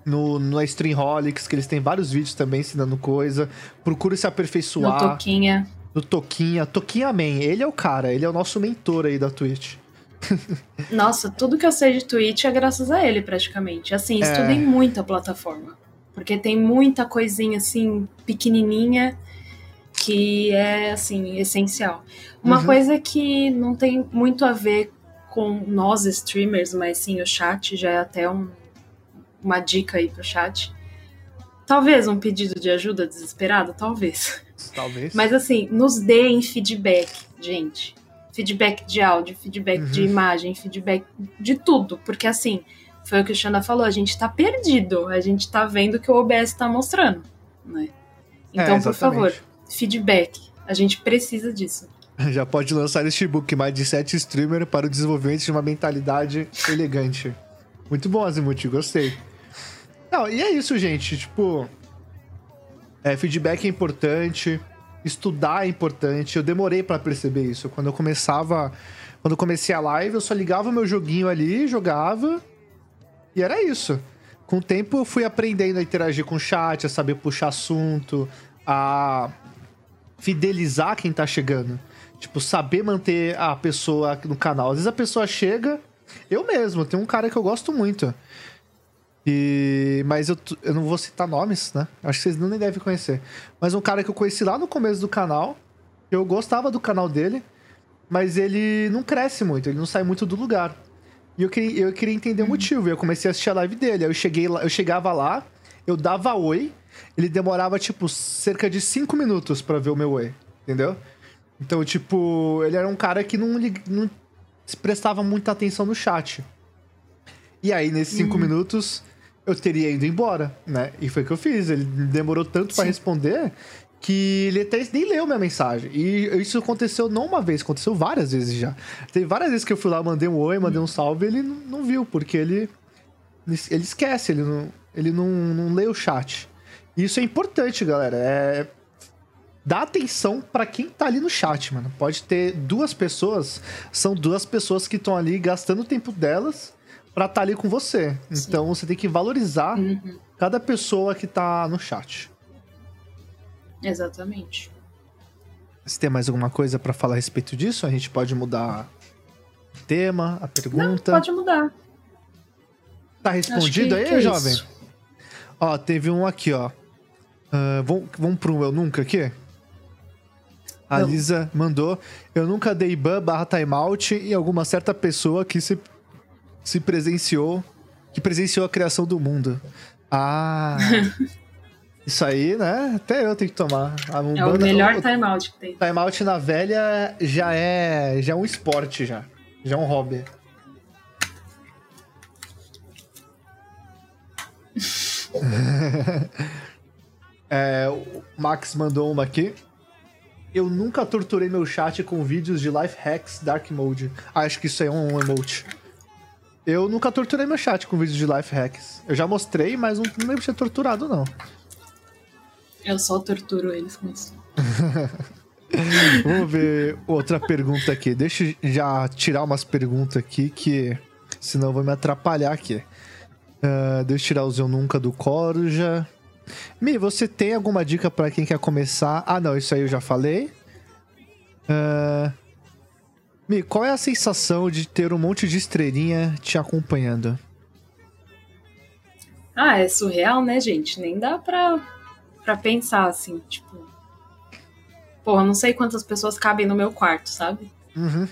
A: No, no Streamholics, que eles têm vários vídeos também ensinando coisa. Procure se aperfeiçoar.
B: No Toquinha.
A: No Toquinha. Toquinha Man, ele é o cara, ele é o nosso mentor aí da Twitch.
B: Nossa, tudo que eu sei de Twitch é graças a ele, praticamente. Assim, é... estudei muito a plataforma. Porque tem muita coisinha assim, pequenininha, que é assim, essencial. Uma uhum. coisa que não tem muito a ver com nós streamers, mas sim o chat, já é até um, uma dica aí pro chat. Talvez um pedido de ajuda desesperado, talvez.
A: Talvez.
B: Mas assim, nos deem feedback, gente. Feedback de áudio, feedback uhum. de imagem, feedback de tudo. Porque assim, foi o que o Xana falou, a gente tá perdido, a gente tá vendo o que o OBS tá mostrando, né? Então, é, por favor, feedback. A gente precisa disso.
A: Já pode lançar este book mais de sete streamers para o desenvolvimento de uma mentalidade elegante. Muito bom, Azimuth, gostei. Não, e é isso, gente. Tipo, é, feedback é importante, estudar é importante. Eu demorei para perceber isso. Quando eu começava, quando eu comecei a live, eu só ligava meu joguinho ali, jogava e era isso. Com o tempo eu fui aprendendo a interagir com o chat, a saber puxar assunto, a fidelizar quem tá chegando. Tipo, saber manter a pessoa no canal. Às vezes a pessoa chega. Eu mesmo, tem um cara que eu gosto muito. E... Mas eu, eu não vou citar nomes, né? Acho que vocês nem devem conhecer. Mas um cara que eu conheci lá no começo do canal. Eu gostava do canal dele. Mas ele não cresce muito, ele não sai muito do lugar. E eu queria, eu queria entender o uhum. motivo. E eu comecei a assistir a live dele. Aí eu, cheguei lá, eu chegava lá, eu dava oi, ele demorava, tipo, cerca de 5 minutos para ver o meu oi. Entendeu? Então, tipo, ele era um cara que não, não prestava muita atenção no chat. E aí, nesses 5 uhum. minutos, eu teria ido embora, né? E foi o que eu fiz. Ele demorou tanto para responder que ele até nem leu minha mensagem. E isso aconteceu não uma vez, aconteceu várias vezes já. Tem várias vezes que eu fui lá, mandei um oi, mandei um salve, ele não, viu, porque ele ele esquece, ele não, Ele não, não lê o chat. Isso é importante, galera. É dá atenção para quem tá ali no chat, mano. Pode ter duas pessoas, são duas pessoas que estão ali gastando o tempo delas para estar tá ali com você. Sim. Então você tem que valorizar uhum. cada pessoa que tá no chat.
B: Exatamente.
A: Se tem mais alguma coisa para falar a respeito disso, a gente pode mudar o tema, a pergunta.
B: Não, pode mudar.
A: Tá respondido que, aí, que é jovem? Ó, teve um aqui, ó. Uh, vamos, vamos pro Eu Nunca aqui? A Não. Lisa mandou. Eu nunca dei ban barra timeout em alguma certa pessoa que se, se presenciou. Que presenciou a criação do mundo. Ah. Isso aí, né? Até eu tenho que tomar.
B: Um é o melhor timeout que tem.
A: Timeout na velha já é, já é um esporte, já. Já é um hobby. é, o Max mandou uma aqui. Eu nunca torturei meu chat com vídeos de life hacks dark mode. Ah, acho que isso aí é um emote. Eu nunca torturei meu chat com vídeos de life hacks. Eu já mostrei, mas não, não lembro de ter torturado, não.
B: Eu só torturo eles com isso.
A: Vamos ver outra pergunta aqui. Deixa eu já tirar umas perguntas aqui que senão eu vou me atrapalhar aqui. Uh, deixa eu tirar o Eu Nunca do Corja. Mi, você tem alguma dica para quem quer começar? Ah, não, isso aí eu já falei. Uh... Mi, qual é a sensação de ter um monte de estrelinha te acompanhando?
B: Ah, é surreal, né, gente? Nem dá pra, pra pensar assim, tipo. Porra, não sei quantas pessoas cabem no meu quarto, sabe?
A: Uhum.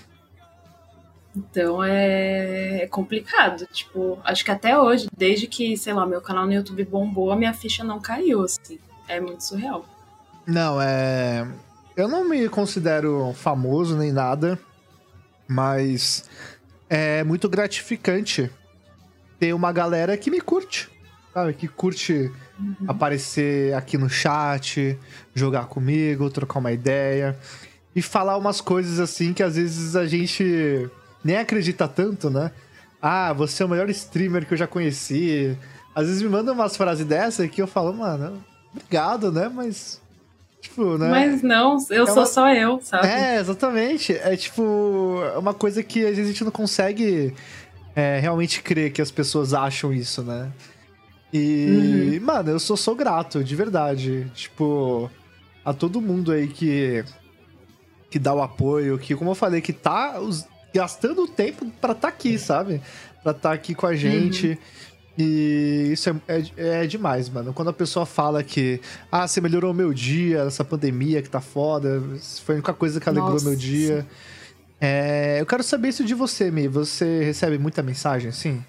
B: Então é, é, complicado. Tipo, acho que até hoje, desde que, sei lá, meu canal no YouTube bombou, a minha ficha não caiu, assim. É muito surreal.
A: Não, é. Eu não me considero famoso nem nada, mas é muito gratificante ter uma galera que me curte, sabe? Que curte uhum. aparecer aqui no chat, jogar comigo, trocar uma ideia e falar umas coisas assim que às vezes a gente nem acredita tanto, né? Ah, você é o melhor streamer que eu já conheci. Às vezes me mandam umas frases dessa que eu falo, mano, obrigado, né? Mas. Tipo, né?
B: Mas não, eu é sou uma... só eu, sabe?
A: É, exatamente. É tipo, é uma coisa que às vezes a gente não consegue é, realmente crer que as pessoas acham isso, né? E, uhum. mano, eu sou, sou grato, de verdade. Tipo, a todo mundo aí que, que dá o apoio, que, como eu falei, que tá gastando tempo para estar tá aqui, sabe? Pra estar tá aqui com a gente. Uhum. E isso é, é, é, demais, mano. Quando a pessoa fala que, ah, você melhorou o meu dia, essa pandemia que tá foda, foi a única coisa que alegrou o meu dia. É, eu quero saber isso de você, Mi. Você recebe muita mensagem, assim?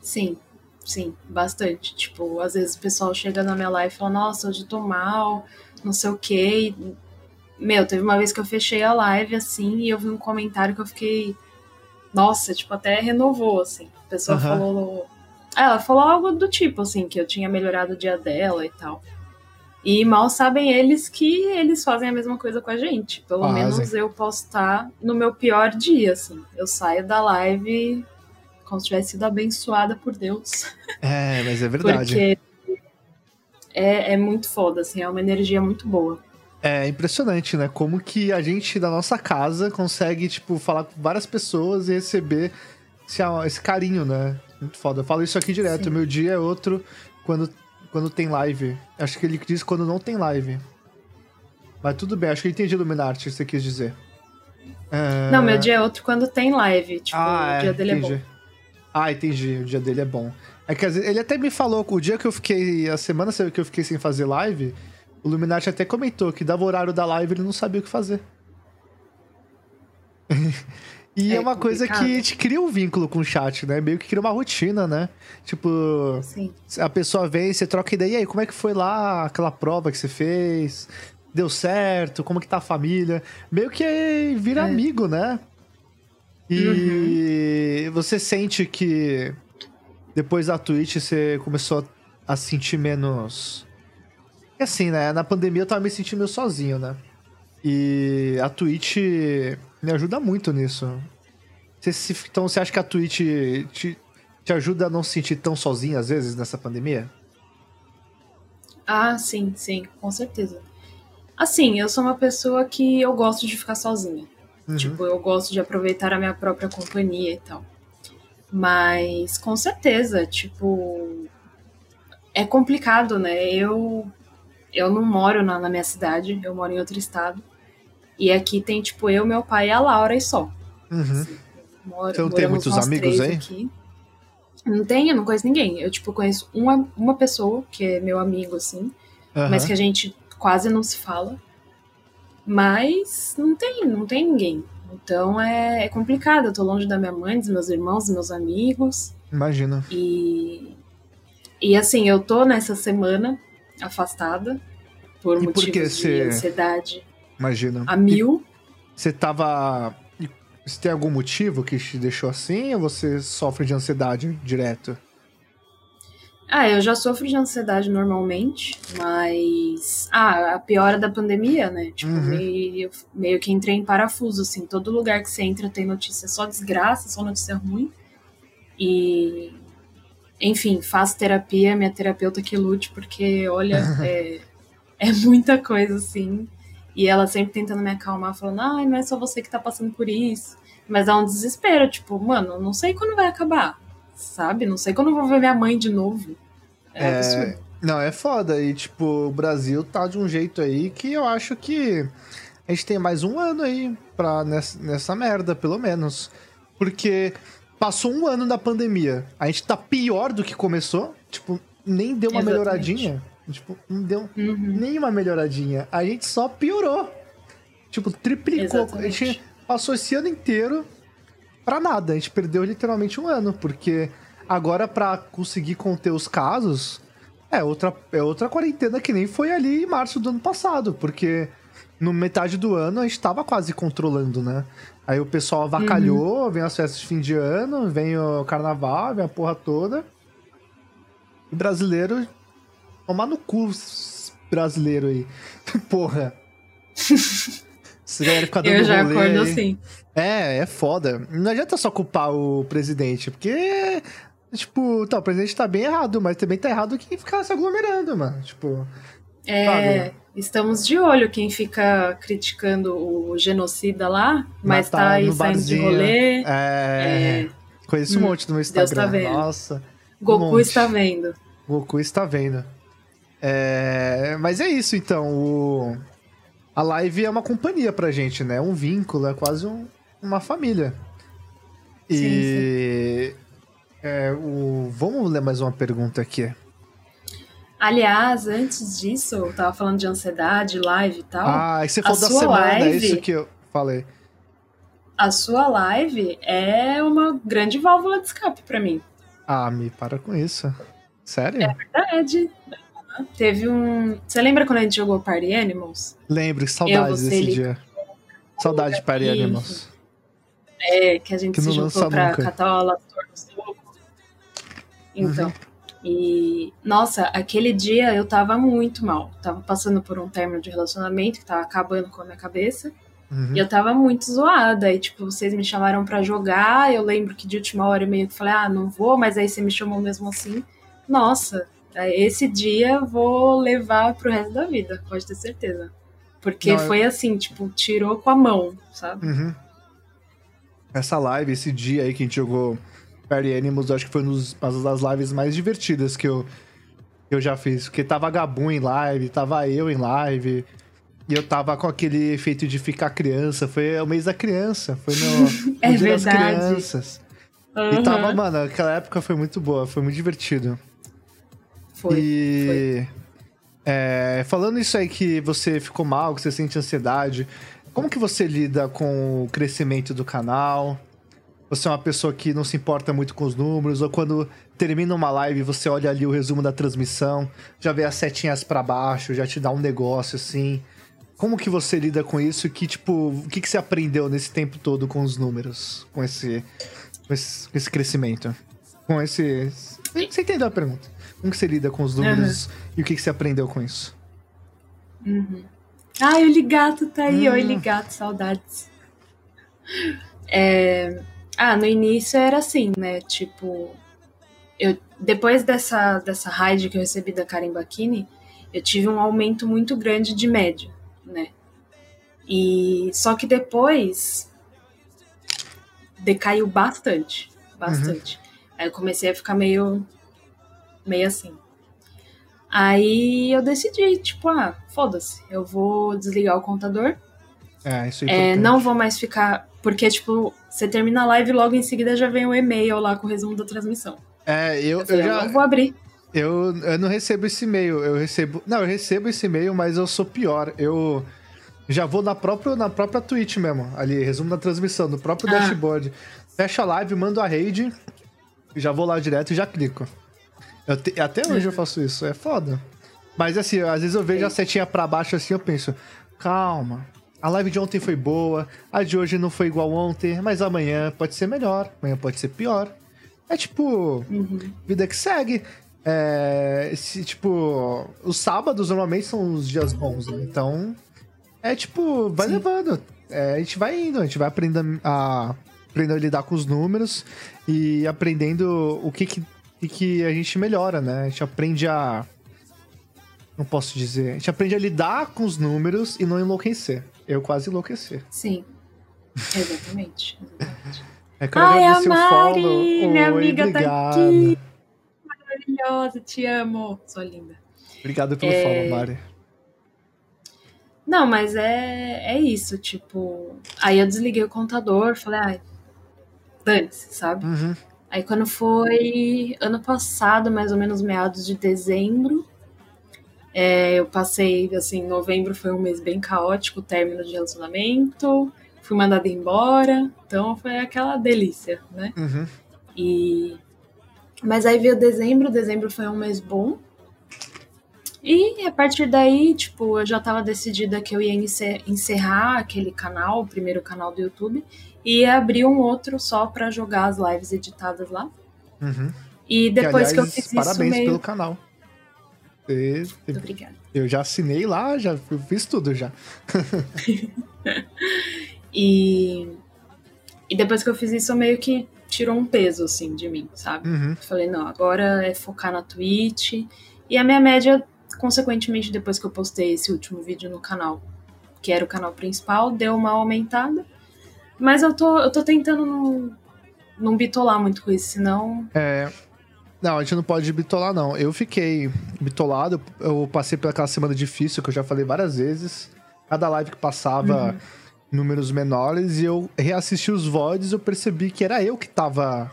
B: Sim, sim, bastante. Tipo, às vezes o pessoal chega na minha live e fala, nossa, hoje eu tô mal, não sei o quê. Meu, teve uma vez que eu fechei a live assim e eu vi um comentário que eu fiquei. Nossa, tipo, até renovou, assim. A pessoa uhum. falou. Ela falou algo do tipo, assim, que eu tinha melhorado o dia dela e tal. E mal sabem eles que eles fazem a mesma coisa com a gente. Pelo Fazem. menos eu posso estar no meu pior dia, assim. Eu saio da live como se tivesse sido abençoada por Deus.
A: É, mas é verdade.
B: Porque é, é muito foda, assim, é uma energia muito boa.
A: É impressionante, né? Como que a gente da nossa casa consegue, tipo, falar com várias pessoas e receber esse, esse carinho, né? Muito foda. Eu falo isso aqui direto. Sim. Meu dia é outro quando, quando tem live. Acho que ele diz quando não tem live. Mas tudo bem, acho que eu entendi do Minart, que você quis dizer.
B: É... Não, meu dia é outro quando tem live. Tipo, ah, o dia é, dele entendi. é bom.
A: Ah, entendi. O dia dele é bom. É que ele até me falou o dia que eu fiquei. A semana que eu fiquei sem fazer live o Luminati até comentou que dava o horário da live ele não sabia o que fazer. e é, é uma complicado. coisa que te cria um vínculo com o chat, né? Meio que cria uma rotina, né? Tipo,
B: Sim.
A: a pessoa vem, você troca ideia, e aí, como é que foi lá aquela prova que você fez? Deu certo? Como que tá a família? Meio que vira é. amigo, né? E uhum. você sente que depois da Twitch você começou a sentir menos é assim, né? Na pandemia eu tava me sentindo meio sozinho, né? E a Twitch me ajuda muito nisso. Você, se, então você acha que a Twitch te, te ajuda a não se sentir tão sozinha às vezes nessa pandemia?
B: Ah, sim, sim, com certeza. Assim, eu sou uma pessoa que eu gosto de ficar sozinha. Uhum. Tipo, eu gosto de aproveitar a minha própria companhia e tal. Mas, com certeza, tipo, é complicado, né? Eu, eu não moro na, na minha cidade, eu moro em outro estado. E aqui tem, tipo, eu, meu pai e a Laura e só.
A: Uhum. Assim, moro, Você não tem muitos amigos aí? Aqui.
B: Não tenho, não conheço ninguém. Eu, tipo, conheço uma, uma pessoa, que é meu amigo, assim, uhum. mas que a gente quase não se fala. Mas não tem, não tem ninguém. Então é, é complicado. Eu tô longe da minha mãe, dos meus irmãos, dos meus amigos.
A: Imagina.
B: E, e assim, eu tô nessa semana afastada por e motivos por de cê... ansiedade.
A: Imagina.
B: A mil.
A: Você tava você tem algum motivo que te deixou assim ou você sofre de ansiedade direto?
B: Ah, eu já sofro de ansiedade normalmente, mas. Ah, a piora da pandemia, né? Tipo, uhum. meio, meio que entrei em parafuso, assim. Todo lugar que você entra tem notícia só desgraça, só notícia ruim. E. Enfim, faço terapia, minha terapeuta que lute, porque, olha, é, é muita coisa, assim. E ela sempre tentando me acalmar, falando, ai, não é só você que tá passando por isso. Mas dá um desespero, tipo, mano, não sei quando vai acabar, sabe? Não sei quando eu vou ver minha mãe de novo. É, é absurdo.
A: Não, é foda. E, tipo, o Brasil tá de um jeito aí que eu acho que a gente tem mais um ano aí pra, nessa, nessa merda, pelo menos. Porque passou um ano da pandemia. A gente tá pior do que começou. Tipo, nem deu uma Exatamente. melhoradinha. Tipo, não deu uhum. nenhuma melhoradinha. A gente só piorou. Tipo, triplicou. Exatamente. A gente passou esse ano inteiro pra nada. A gente perdeu literalmente um ano, porque agora para conseguir conter os casos é outra, é outra quarentena que nem foi ali em março do ano passado, porque no metade do ano a gente tava quase controlando, né? Aí o pessoal avacalhou, uhum. vem as festas de fim de ano, vem o carnaval, vem a porra toda. E brasileiro Tomar no cu brasileiro aí. Porra. Você vai ficar dando
B: Eu já rolê acordo aí. assim.
A: É, é foda. Não adianta só culpar o presidente, porque. Tipo, tá, o presidente tá bem errado, mas também tá errado quem ficar se aglomerando, mano. Tipo.
B: É, sabe? Estamos de olho quem fica criticando o genocida lá, mas, mas tá, tá aí saindo de rolê.
A: É. é... Conheço um hum, monte no meu Instagram. Deus tá vendo. Nossa.
B: Goku
A: um
B: está vendo.
A: Goku está vendo. É, mas é isso, então. O, a live é uma companhia pra gente, né? Um vínculo, é quase um, uma família. E. Sim, sim. É, o, vamos ler mais uma pergunta aqui.
B: Aliás, antes disso, eu tava falando de ansiedade, live e tal.
A: Ah, e você falou da semana, é live, é isso que eu falei.
B: A sua live é uma grande válvula de escape para mim.
A: Ah, me para com isso. Sério?
B: É verdade. Teve um. Você lembra quando a gente jogou Party Animals?
A: Lembro, saudades desse ele... dia. Saudade de Party. Animals.
B: É, que a gente que se juntou pra nunca. catar o Então. Uhum. E, nossa, aquele dia eu tava muito mal. Tava passando por um término de relacionamento que tava acabando com a minha cabeça. Uhum. E eu tava muito zoada. E, tipo, vocês me chamaram para jogar. Eu lembro que de última hora eu meio que falei, ah, não vou, mas aí você me chamou mesmo assim. Nossa, esse dia vou levar pro resto da vida, pode ter certeza. Porque Não, foi eu... assim, tipo, tirou com a mão, sabe?
A: Uhum. Essa live, esse dia aí que a gente jogou Party Animals, eu acho que foi uma das lives mais divertidas que eu, que eu já fiz. Porque tava Gabum em live, tava eu em live. E eu tava com aquele efeito de ficar criança. Foi o mês da criança. Foi no, no
B: é
A: dia das crianças. Uhum. E tava, mano, aquela época foi muito boa, foi muito divertido.
B: Foi.
A: E.
B: Foi.
A: É, falando isso aí que você ficou mal, que você sente ansiedade, como que você lida com o crescimento do canal? Você é uma pessoa que não se importa muito com os números, ou quando termina uma live, você olha ali o resumo da transmissão, já vê as setinhas para baixo, já te dá um negócio assim. Como que você lida com isso? E que tipo, o que, que você aprendeu nesse tempo todo com os números, com esse, com esse, com esse crescimento, com esse. Você entendeu a pergunta? Como que você lida com os números uhum. e o que, que você aprendeu com isso?
B: Uhum. Ai, o Ligato tá aí, hum. oi Ligato, saudades. É... Ah, no início era assim, né? Tipo, eu, depois dessa, dessa raid que eu recebi da Karen Bakini, eu tive um aumento muito grande de média, né? E só que depois decaiu bastante, bastante. Uhum. Aí eu comecei a ficar meio meio assim. Aí eu decidi, tipo, ah, foda-se, eu vou desligar o contador.
A: É, isso é,
B: é Não vou mais ficar. Porque, tipo, você termina a live e logo em seguida já vem o e-mail lá com o resumo da transmissão.
A: É, eu, falei, eu já.
B: Eu vou abrir.
A: Eu, eu não recebo esse e-mail. Eu recebo. Não, eu recebo esse e-mail, mas eu sou pior. Eu já vou na própria, na própria Twitch mesmo. Ali, resumo da transmissão, no próprio ah. dashboard. Fecha a live, mando a raid. Já vou lá direto e já clico. Te, até hoje eu faço isso, é foda. Mas assim, às vezes eu vejo a setinha pra baixo assim, eu penso, calma. A live de ontem foi boa, a de hoje não foi igual ontem, mas amanhã pode ser melhor, amanhã pode ser pior. É tipo, uhum. vida que segue. É, se, tipo, os sábados normalmente são os dias bons, né? Então, é tipo, vai Sim. levando. É, a gente vai indo, a gente vai aprendendo a, aprendendo a lidar com os números e aprendendo o que, que que a gente melhora, né? A gente aprende a. Não posso dizer. A gente aprende a lidar com os números e não enlouquecer. Eu quase enlouqueci.
B: Sim. Exatamente. exatamente.
A: É que eu Ai, a Mari,
B: follow. minha Oi, amiga obrigado. tá aqui. Maravilhosa, te amo. Sou linda.
A: Obrigado pelo é... follow, Mari.
B: Não, mas é, é isso, tipo. Aí eu desliguei o contador, falei, ai, dane-se, sabe?
A: Uhum.
B: Aí quando foi ano passado, mais ou menos meados de dezembro, é, eu passei, assim, novembro foi um mês bem caótico, término de relacionamento, fui mandada embora, então foi aquela delícia, né?
A: Uhum.
B: E... Mas aí veio dezembro, dezembro foi um mês bom, e a partir daí, tipo, eu já tava decidida que eu ia encerrar aquele canal, o primeiro canal do YouTube, e abrir um outro só para jogar as lives editadas lá.
A: Uhum.
B: E depois que, aliás, que eu fiz
A: parabéns
B: isso meio...
A: pelo canal.
B: Muito obrigada.
A: Eu já assinei lá, já fiz tudo já.
B: e... e depois que eu fiz isso, meio que tirou um peso, assim, de mim, sabe?
A: Uhum.
B: Falei, não, agora é focar na Twitch. E a minha média, consequentemente, depois que eu postei esse último vídeo no canal, que era o canal principal, deu uma aumentada. Mas eu tô, eu tô tentando não, não bitolar muito com isso, senão.
A: É. Não, a gente não pode bitolar, não. Eu fiquei bitolado, eu passei pelaquela semana difícil que eu já falei várias vezes. Cada live que passava, uhum. números menores, e eu reassisti os VODs eu percebi que era eu que tava.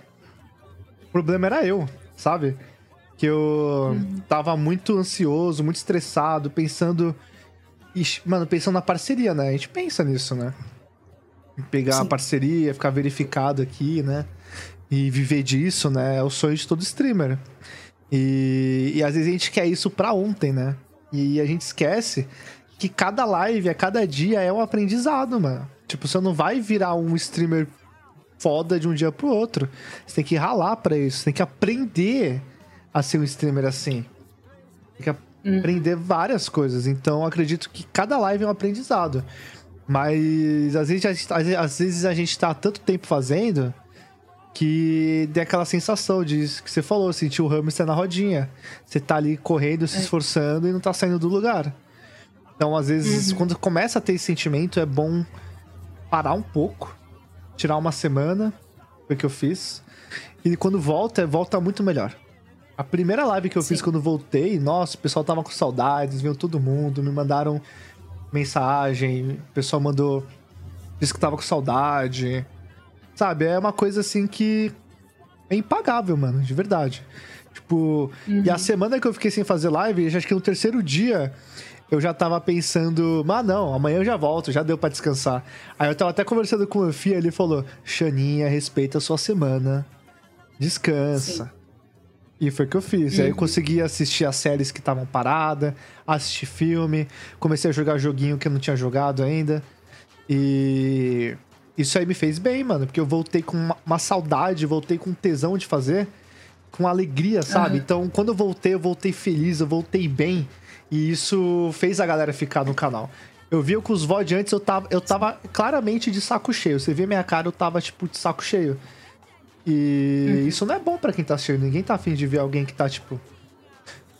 A: O problema era eu, sabe? Que eu uhum. tava muito ansioso, muito estressado, pensando. Ixi, mano, pensando na parceria, né? A gente pensa nisso, né? pegar Sim. uma parceria, ficar verificado aqui, né? E viver disso, né? É o sonho de todo streamer. E, e às vezes a gente quer isso pra ontem, né? E a gente esquece que cada live, a cada dia é um aprendizado, mano. Tipo, você não vai virar um streamer foda de um dia pro outro. Você tem que ralar para isso, você tem que aprender a ser um streamer assim. Tem que hum. aprender várias coisas. Então, acredito que cada live é um aprendizado. Mas às vezes, às vezes a gente tá tanto tempo fazendo que dê aquela sensação de que você falou, sentir o hamster na rodinha. Você tá ali correndo, se é. esforçando e não tá saindo do lugar. Então, às vezes, uhum. quando começa a ter esse sentimento, é bom parar um pouco, tirar uma semana, foi o que eu fiz. E quando volta, volta muito melhor. A primeira live que eu Sim. fiz quando voltei, nossa, o pessoal tava com saudades, viu todo mundo, me mandaram mensagem, o pessoal mandou. Disse que tava com saudade. Sabe? É uma coisa assim que. É impagável, mano, de verdade. Tipo, uhum. e a uhum. semana que eu fiquei sem fazer live, acho que no terceiro dia eu já tava pensando, mas não, amanhã eu já volto, já deu para descansar. Aí eu tava até conversando com o Fia, ele falou: Xaninha, respeita a sua semana. Descansa. Sim. E foi o que eu fiz. Uhum. Aí eu uhum. consegui assistir as séries que estavam paradas, assistir filme, comecei a jogar joguinho que eu não tinha jogado ainda. E isso aí me fez bem, mano, porque eu voltei com uma, uma saudade, voltei com tesão de fazer, com alegria, sabe? Uhum. Então, quando eu voltei, eu voltei feliz, eu voltei bem. E isso fez a galera ficar no canal. Eu vi com os VOD antes, eu tava, eu tava claramente de saco cheio. Você vê minha cara, eu tava, tipo, de saco cheio. E uhum. isso não é bom para quem tá assistindo. Ninguém tá afim de ver alguém que tá, tipo.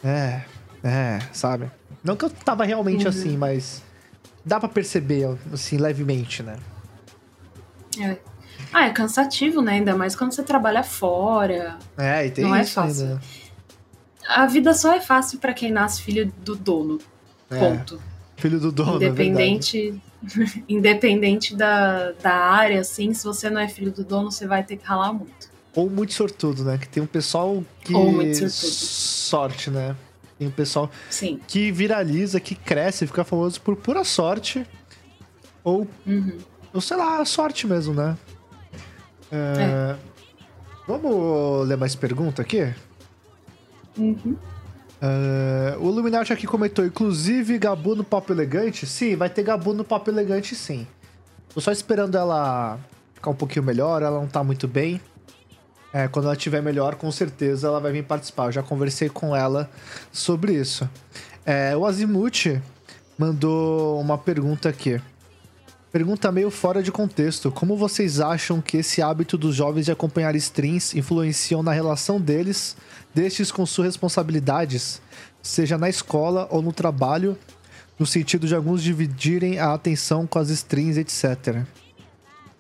A: É, é, sabe? Não que eu tava realmente uhum. assim, mas dá para perceber, assim, levemente, né?
B: É. Ah, é cansativo, né? Ainda mais quando você trabalha fora.
A: É, e tem
B: não é
A: isso
B: fácil. Ainda. A vida só é fácil para quem nasce filho do dono. É. Ponto.
A: Filho do dono,
B: é Independente, é independente da, da área, assim, se você não é filho do dono, você vai ter que ralar muito.
A: Ou muito sortudo, né? Que tem um pessoal que.
B: Ou muito sortudo.
A: Sorte, né? Tem um pessoal
B: Sim.
A: que viraliza, que cresce, fica famoso por pura sorte. Ou,
B: uhum.
A: Ou sei lá, sorte mesmo, né? É... É. Vamos ler mais pergunta aqui?
B: Uhum.
A: Uh, o Illuminati aqui comentou, inclusive, Gabu no Papo Elegante. Sim, vai ter Gabu no Papo Elegante, sim. Tô só esperando ela ficar um pouquinho melhor, ela não tá muito bem. É, quando ela estiver melhor, com certeza ela vai vir participar. Eu já conversei com ela sobre isso. É, o Azimuth mandou uma pergunta aqui. Pergunta meio fora de contexto. Como vocês acham que esse hábito dos jovens de acompanhar streams influenciam na relação deles destes com suas responsabilidades, seja na escola ou no trabalho, no sentido de alguns dividirem a atenção com as strings, etc.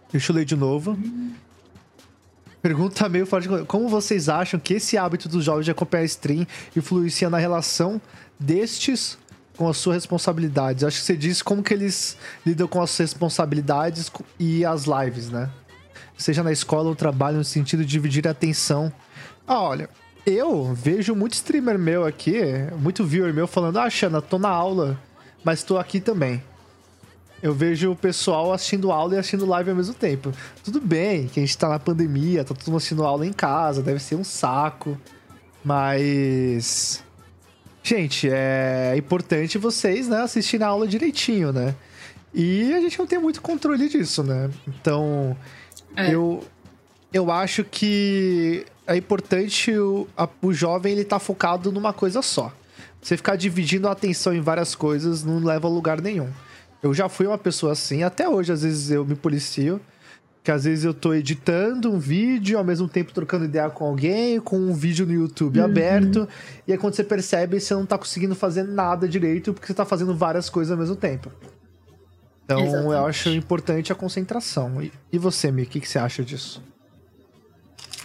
A: Deixa eu ler de novo. Pergunta meio forte. Como vocês acham que esse hábito dos jovens de acompanhar stream influencia na relação destes com as suas responsabilidades? Acho que você disse como que eles lidam com as responsabilidades e as lives, né? Seja na escola ou trabalho, no sentido de dividir a atenção. Ah, olha, eu vejo muito streamer meu aqui, muito viewer meu falando: Ah, Xana, tô na aula, mas tô aqui também. Eu vejo o pessoal assistindo aula e assistindo live ao mesmo tempo. Tudo bem que a gente tá na pandemia, tá todo mundo assistindo aula em casa, deve ser um saco. Mas. Gente, é importante vocês, né, assistirem a aula direitinho, né? E a gente não tem muito controle disso, né? Então, é. eu, eu acho que é importante o, a, o jovem ele tá focado numa coisa só. Você ficar dividindo a atenção em várias coisas não leva a lugar nenhum. Eu já fui uma pessoa assim, até hoje às vezes eu me policio, que às vezes eu tô editando um vídeo, ao mesmo tempo trocando ideia com alguém, com um vídeo no YouTube uhum. aberto, e aí quando você percebe, você não tá conseguindo fazer nada direito, porque você tá fazendo várias coisas ao mesmo tempo. Então Exatamente. eu acho importante a concentração. E, e você, Mi, o que, que você acha disso?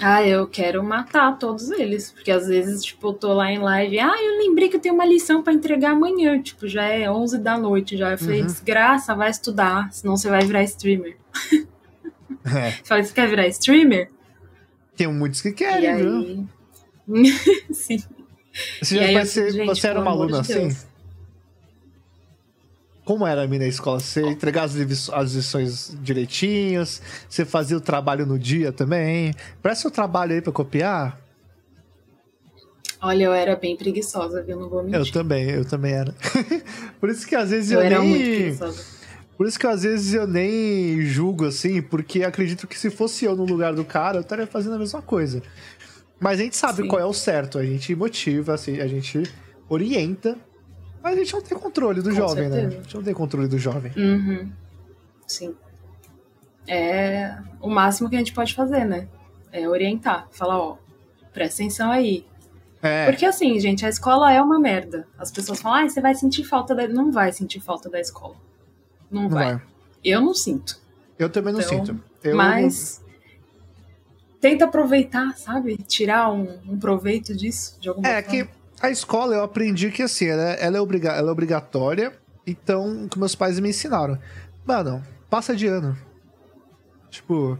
B: Ah, eu quero matar todos eles, porque às vezes, tipo, eu tô lá em live, ah, eu lembrei que eu tenho uma lição para entregar amanhã, tipo, já é 11 da noite, já. Eu falei, uhum. desgraça, vai estudar, senão você vai virar streamer. É. Falei, você quer virar streamer?
A: Tem muitos que querem,
B: aí...
A: viu?
B: Sim.
A: Você, já aí, ser, gente, você era uma aluna de assim? Como era a minha escola? Você entregava as, as lições direitinhos? Você fazia o trabalho no dia também? Presta o trabalho aí pra copiar?
B: Olha, eu era bem preguiçosa, viu? Não vou mentir.
A: Eu também, eu também era. Por isso que às vezes
B: eu,
A: eu
B: era
A: nem...
B: muito preguiçosa.
A: Por isso que às vezes eu nem julgo assim, porque acredito que se fosse eu no lugar do cara, eu estaria fazendo a mesma coisa. Mas a gente sabe Sim. qual é o certo, a gente motiva, assim, a gente orienta mas a gente não tem controle do Com jovem, né? certeza. né? A gente não tem controle do jovem.
B: Uhum. Sim. É o máximo que a gente pode fazer, né? É orientar, falar, ó, presta atenção aí.
A: É.
B: Porque assim, gente, a escola é uma merda. As pessoas falam, ah, você vai sentir falta da. Não vai sentir falta da escola. Não, não vai. vai. Eu não sinto.
A: Eu também não então, sinto. Eu
B: mas não... tenta aproveitar, sabe? Tirar um, um proveito disso de alguma
A: é,
B: forma. É
A: que a escola eu aprendi que assim, ela, ela, é, obriga ela é obrigatória, então, que meus pais me ensinaram. Mano, passa de ano. Tipo,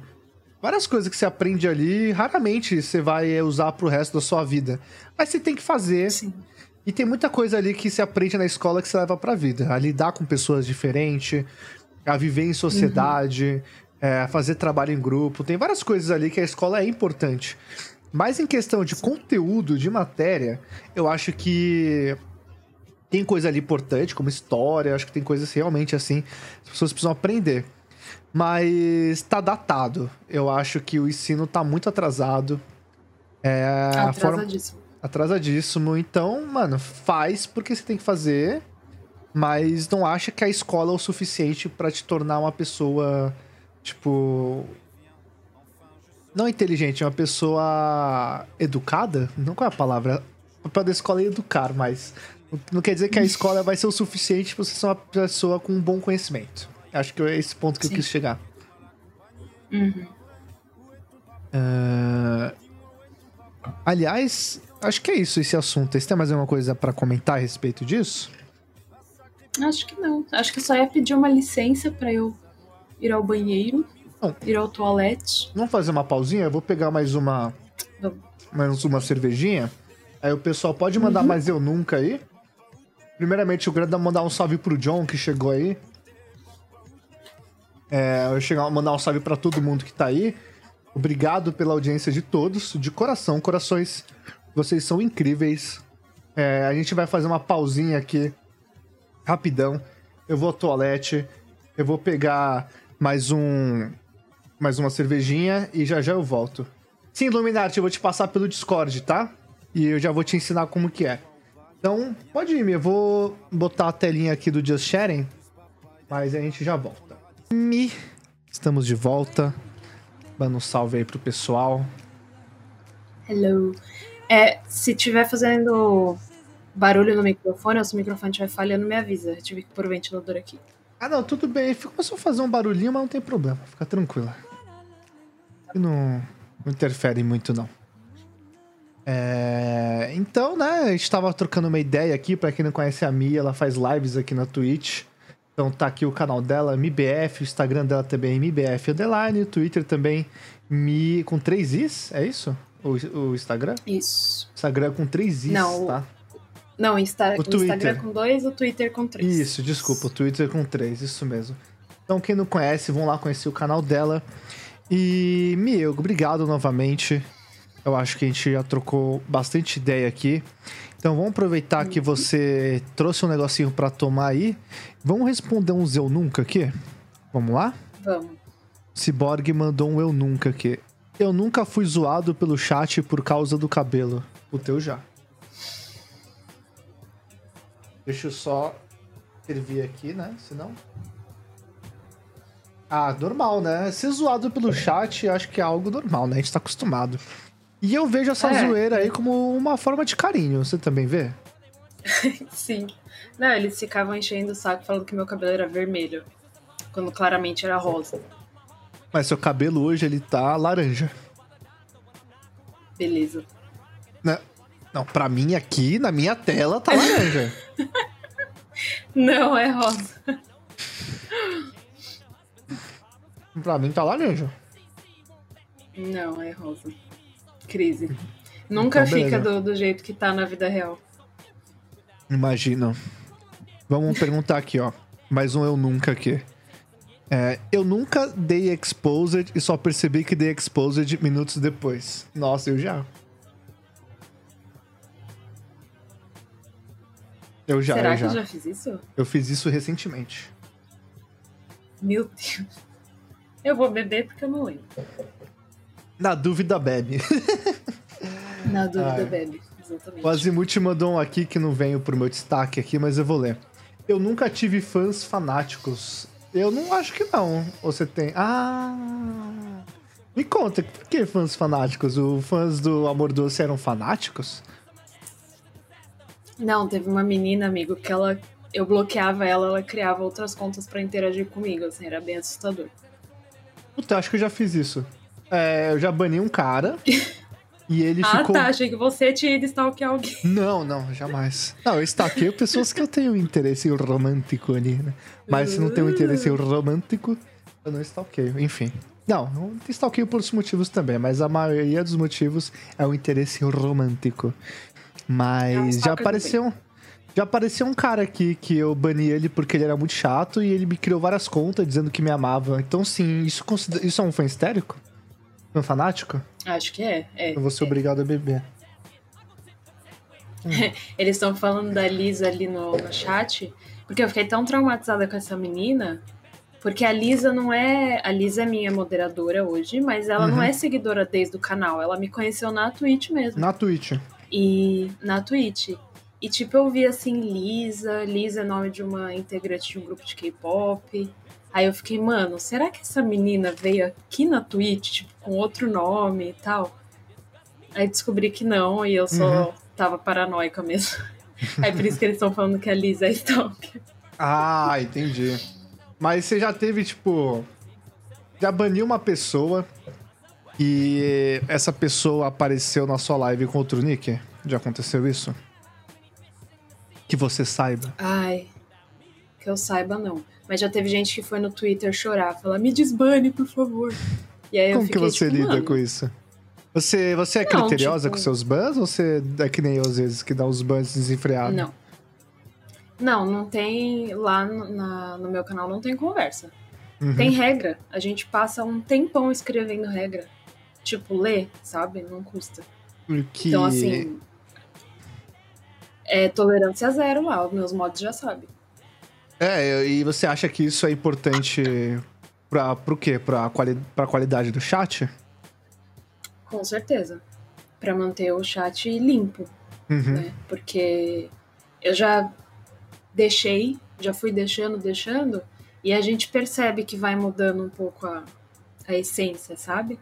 A: várias coisas que você aprende ali, raramente você vai usar pro resto da sua vida. Mas você tem que fazer.
B: Sim.
A: E tem muita coisa ali que você aprende na escola que você leva pra vida. A lidar com pessoas diferentes, a viver em sociedade, uhum. é, a fazer trabalho em grupo. Tem várias coisas ali que a escola é importante. Mas em questão de conteúdo, de matéria, eu acho que tem coisa ali importante, como história, acho que tem coisas realmente assim, as pessoas precisam aprender. Mas tá datado. Eu acho que o ensino tá muito atrasado.
B: É, Atrasadíssimo. Forma...
A: Atrasadíssimo. Então, mano, faz porque você tem que fazer, mas não acha que a escola é o suficiente para te tornar uma pessoa, tipo, Não inteligente, uma pessoa educada? Não qual é a palavra? O papel da escola é educar, mas não quer dizer que a escola vai ser o suficiente pra você ser uma pessoa com um bom conhecimento. Acho que é esse ponto que
B: Sim.
A: eu quis chegar.
B: Uhum.
A: Ah, Aliás, acho que é isso esse assunto. Você tem mais alguma coisa pra comentar a respeito disso?
B: Acho que não. Acho que só ia pedir uma licença pra eu ir ao banheiro, ir ao toalete.
A: Vamos fazer uma pausinha? Eu vou pegar mais uma.
B: Vamos.
A: Mais uma cervejinha. Aí o pessoal pode mandar mais eu nunca aí. Primeiramente, eu quero mandar um salve pro John que chegou aí. É, eu chegar, mandar um salve pra todo mundo que tá aí. Obrigado pela audiência de todos, de coração, corações. Vocês são incríveis. É, a gente vai fazer uma pausinha aqui, rapidão. Eu vou ao toalete, eu vou pegar mais um, mais uma cervejinha e já já eu volto. Sim, Illuminati, eu vou te passar pelo Discord, tá? E eu já vou te ensinar como que é. Então, pode ir, eu vou botar a telinha aqui do Just Sharing, mas a gente já volta. Mi, estamos de volta. Dando um salve aí pro pessoal.
B: Hello. É, se tiver fazendo barulho no microfone ou se o microfone estiver falhando, me avisa. Eu tive que pôr o ventilador aqui.
A: Ah, não, tudo bem. Começou a fazer um barulhinho, mas não tem problema. Fica tranquila. Não, não interfere muito, não. É, Então, né, a gente tava trocando uma ideia aqui. Pra quem não conhece a Mia, ela faz lives aqui na Twitch. Então tá aqui o canal dela, MBF, o Instagram dela também é MBF Underline, o Twitter também, Mi com três Is, é isso? O, o Instagram?
B: Isso.
A: Instagram com três Is,
B: Não,
A: tá?
B: Não, Insta
A: O
B: Instagram
A: Twitter.
B: com dois, o Twitter com três.
A: Isso, desculpa, o Twitter com três, isso mesmo. Então, quem não conhece, vão lá conhecer o canal dela. E, Miel, obrigado novamente. Eu acho que a gente já trocou bastante ideia aqui. Então, vamos aproveitar que você trouxe um negocinho pra tomar aí. Vamos responder uns eu nunca aqui? Vamos lá?
B: Vamos.
A: Cyborg mandou um eu nunca aqui. Eu nunca fui zoado pelo chat por causa do cabelo. O teu já. Deixa eu só servir aqui, né? Senão. Ah, normal, né? Ser zoado pelo chat, acho que é algo normal, né? A gente tá acostumado. E eu vejo essa
B: É.
A: zoeira aí como uma forma de carinho. Você também vê?
B: Sim. Não, eles ficavam enchendo o saco falando que meu cabelo era vermelho. Quando claramente era rosa.
A: Mas seu cabelo hoje, ele tá laranja.
B: Beleza.
A: Né? Não, pra mim aqui, na minha tela, tá laranja.
B: Não, é rosa.
A: pra mim tá laranja.
B: Não, é rosa. Crise. Nunca
A: Então,
B: fica do, do jeito que tá na vida real.
A: Imagina. Vamos perguntar aqui, ó. Mais um eu nunca aqui. É, eu nunca dei exposed e só percebi que dei exposed minutos depois. Nossa, eu já. Eu já,
B: Será
A: eu
B: que
A: já.
B: eu já fiz isso?
A: Eu fiz isso recentemente.
B: Meu Deus. Eu vou beber porque eu não lembro.
A: Na dúvida, bebe.
B: Na dúvida,
A: Ai.
B: bebe. Exatamente.
A: O Azimuth mandou um aqui que não veio pro meu destaque aqui, mas eu vou ler. Eu nunca tive fãs fanáticos. Eu não acho que não. Você tem. Ah! Me conta, por que fãs fanáticos? Os fãs do Amor Doce eram fanáticos?
B: Não, teve uma menina, amigo, que ela. Eu bloqueava ela, ela criava outras contas pra interagir comigo, assim, era bem assustador.
A: Puta, eu acho que eu já fiz isso. É, eu já bani um cara. e ele
B: ah,
A: ficou.
B: tá, achei que você tinha ido stalkear alguém.
A: Não, não, jamais. Não, eu estaqueio pessoas que eu tenho interesse romântico ali, né? Mas se não tenho interesse romântico, eu não stalkeio. Enfim. Não, eu stalkeio por outros motivos também, mas a maioria dos motivos é o interesse romântico. Mas já
B: stalker do
A: apareceu. Já apareceu um cara aqui que eu bani ele porque ele era muito chato e ele me criou várias contas dizendo que me amava. Então, sim, isso, isso é um fã histérico? Um fanático?
B: Acho que é. é.
A: Eu vou ser obrigado a beber.
B: Eles estão falando da Lisa ali no, no chat, porque eu fiquei tão traumatizada com essa menina, porque a Lisa não é. A Lisa é minha moderadora hoje, mas ela não
A: Uhum.
B: é seguidora desde o canal. Ela me conheceu na Twitch mesmo.
A: Na Twitch.
B: E na Twitch. E tipo, eu vi assim, Lisa, Lisa é nome de uma integrante de um grupo de K-pop. Aí eu fiquei, mano, será que essa menina veio aqui na Twitch, tipo, com outro nome e tal? Aí descobri que não, e eu só uhum. tava paranoica mesmo. Aí por isso que eles estão falando que a Lisa é Stalker.
A: Ah, entendi. Mas você já teve, tipo. Já baniu uma pessoa e essa pessoa apareceu na sua live com outro nick? Já aconteceu isso? Que você saiba.
B: Ai, que eu saiba não. Mas já teve gente que foi no Twitter chorar, falar, me desbane, por favor.
A: Como fiquei, que você tipo, lida Mano, com isso? Você, você é não, criteriosa tipo... com seus bans ou você é que nem eu às vezes, que dá os bans desenfreados?
B: Não. Não, não tem. Lá no, na, no meu canal não tem conversa. Uhum. Tem regra. A gente passa um tempão escrevendo regra. Tipo, ler, sabe? Não custa.
A: Que...
B: Então, assim. É tolerância zero lá, os meus mods já sabem.
A: É, e você acha que isso é importante pra, pro quê? Pra, quali pra qualidade do chat?
B: Com certeza. Para manter o chat limpo. Uhum. Né? Porque eu já deixei, já fui deixando, deixando, e a gente percebe que vai mudando um pouco a, a essência, sabe?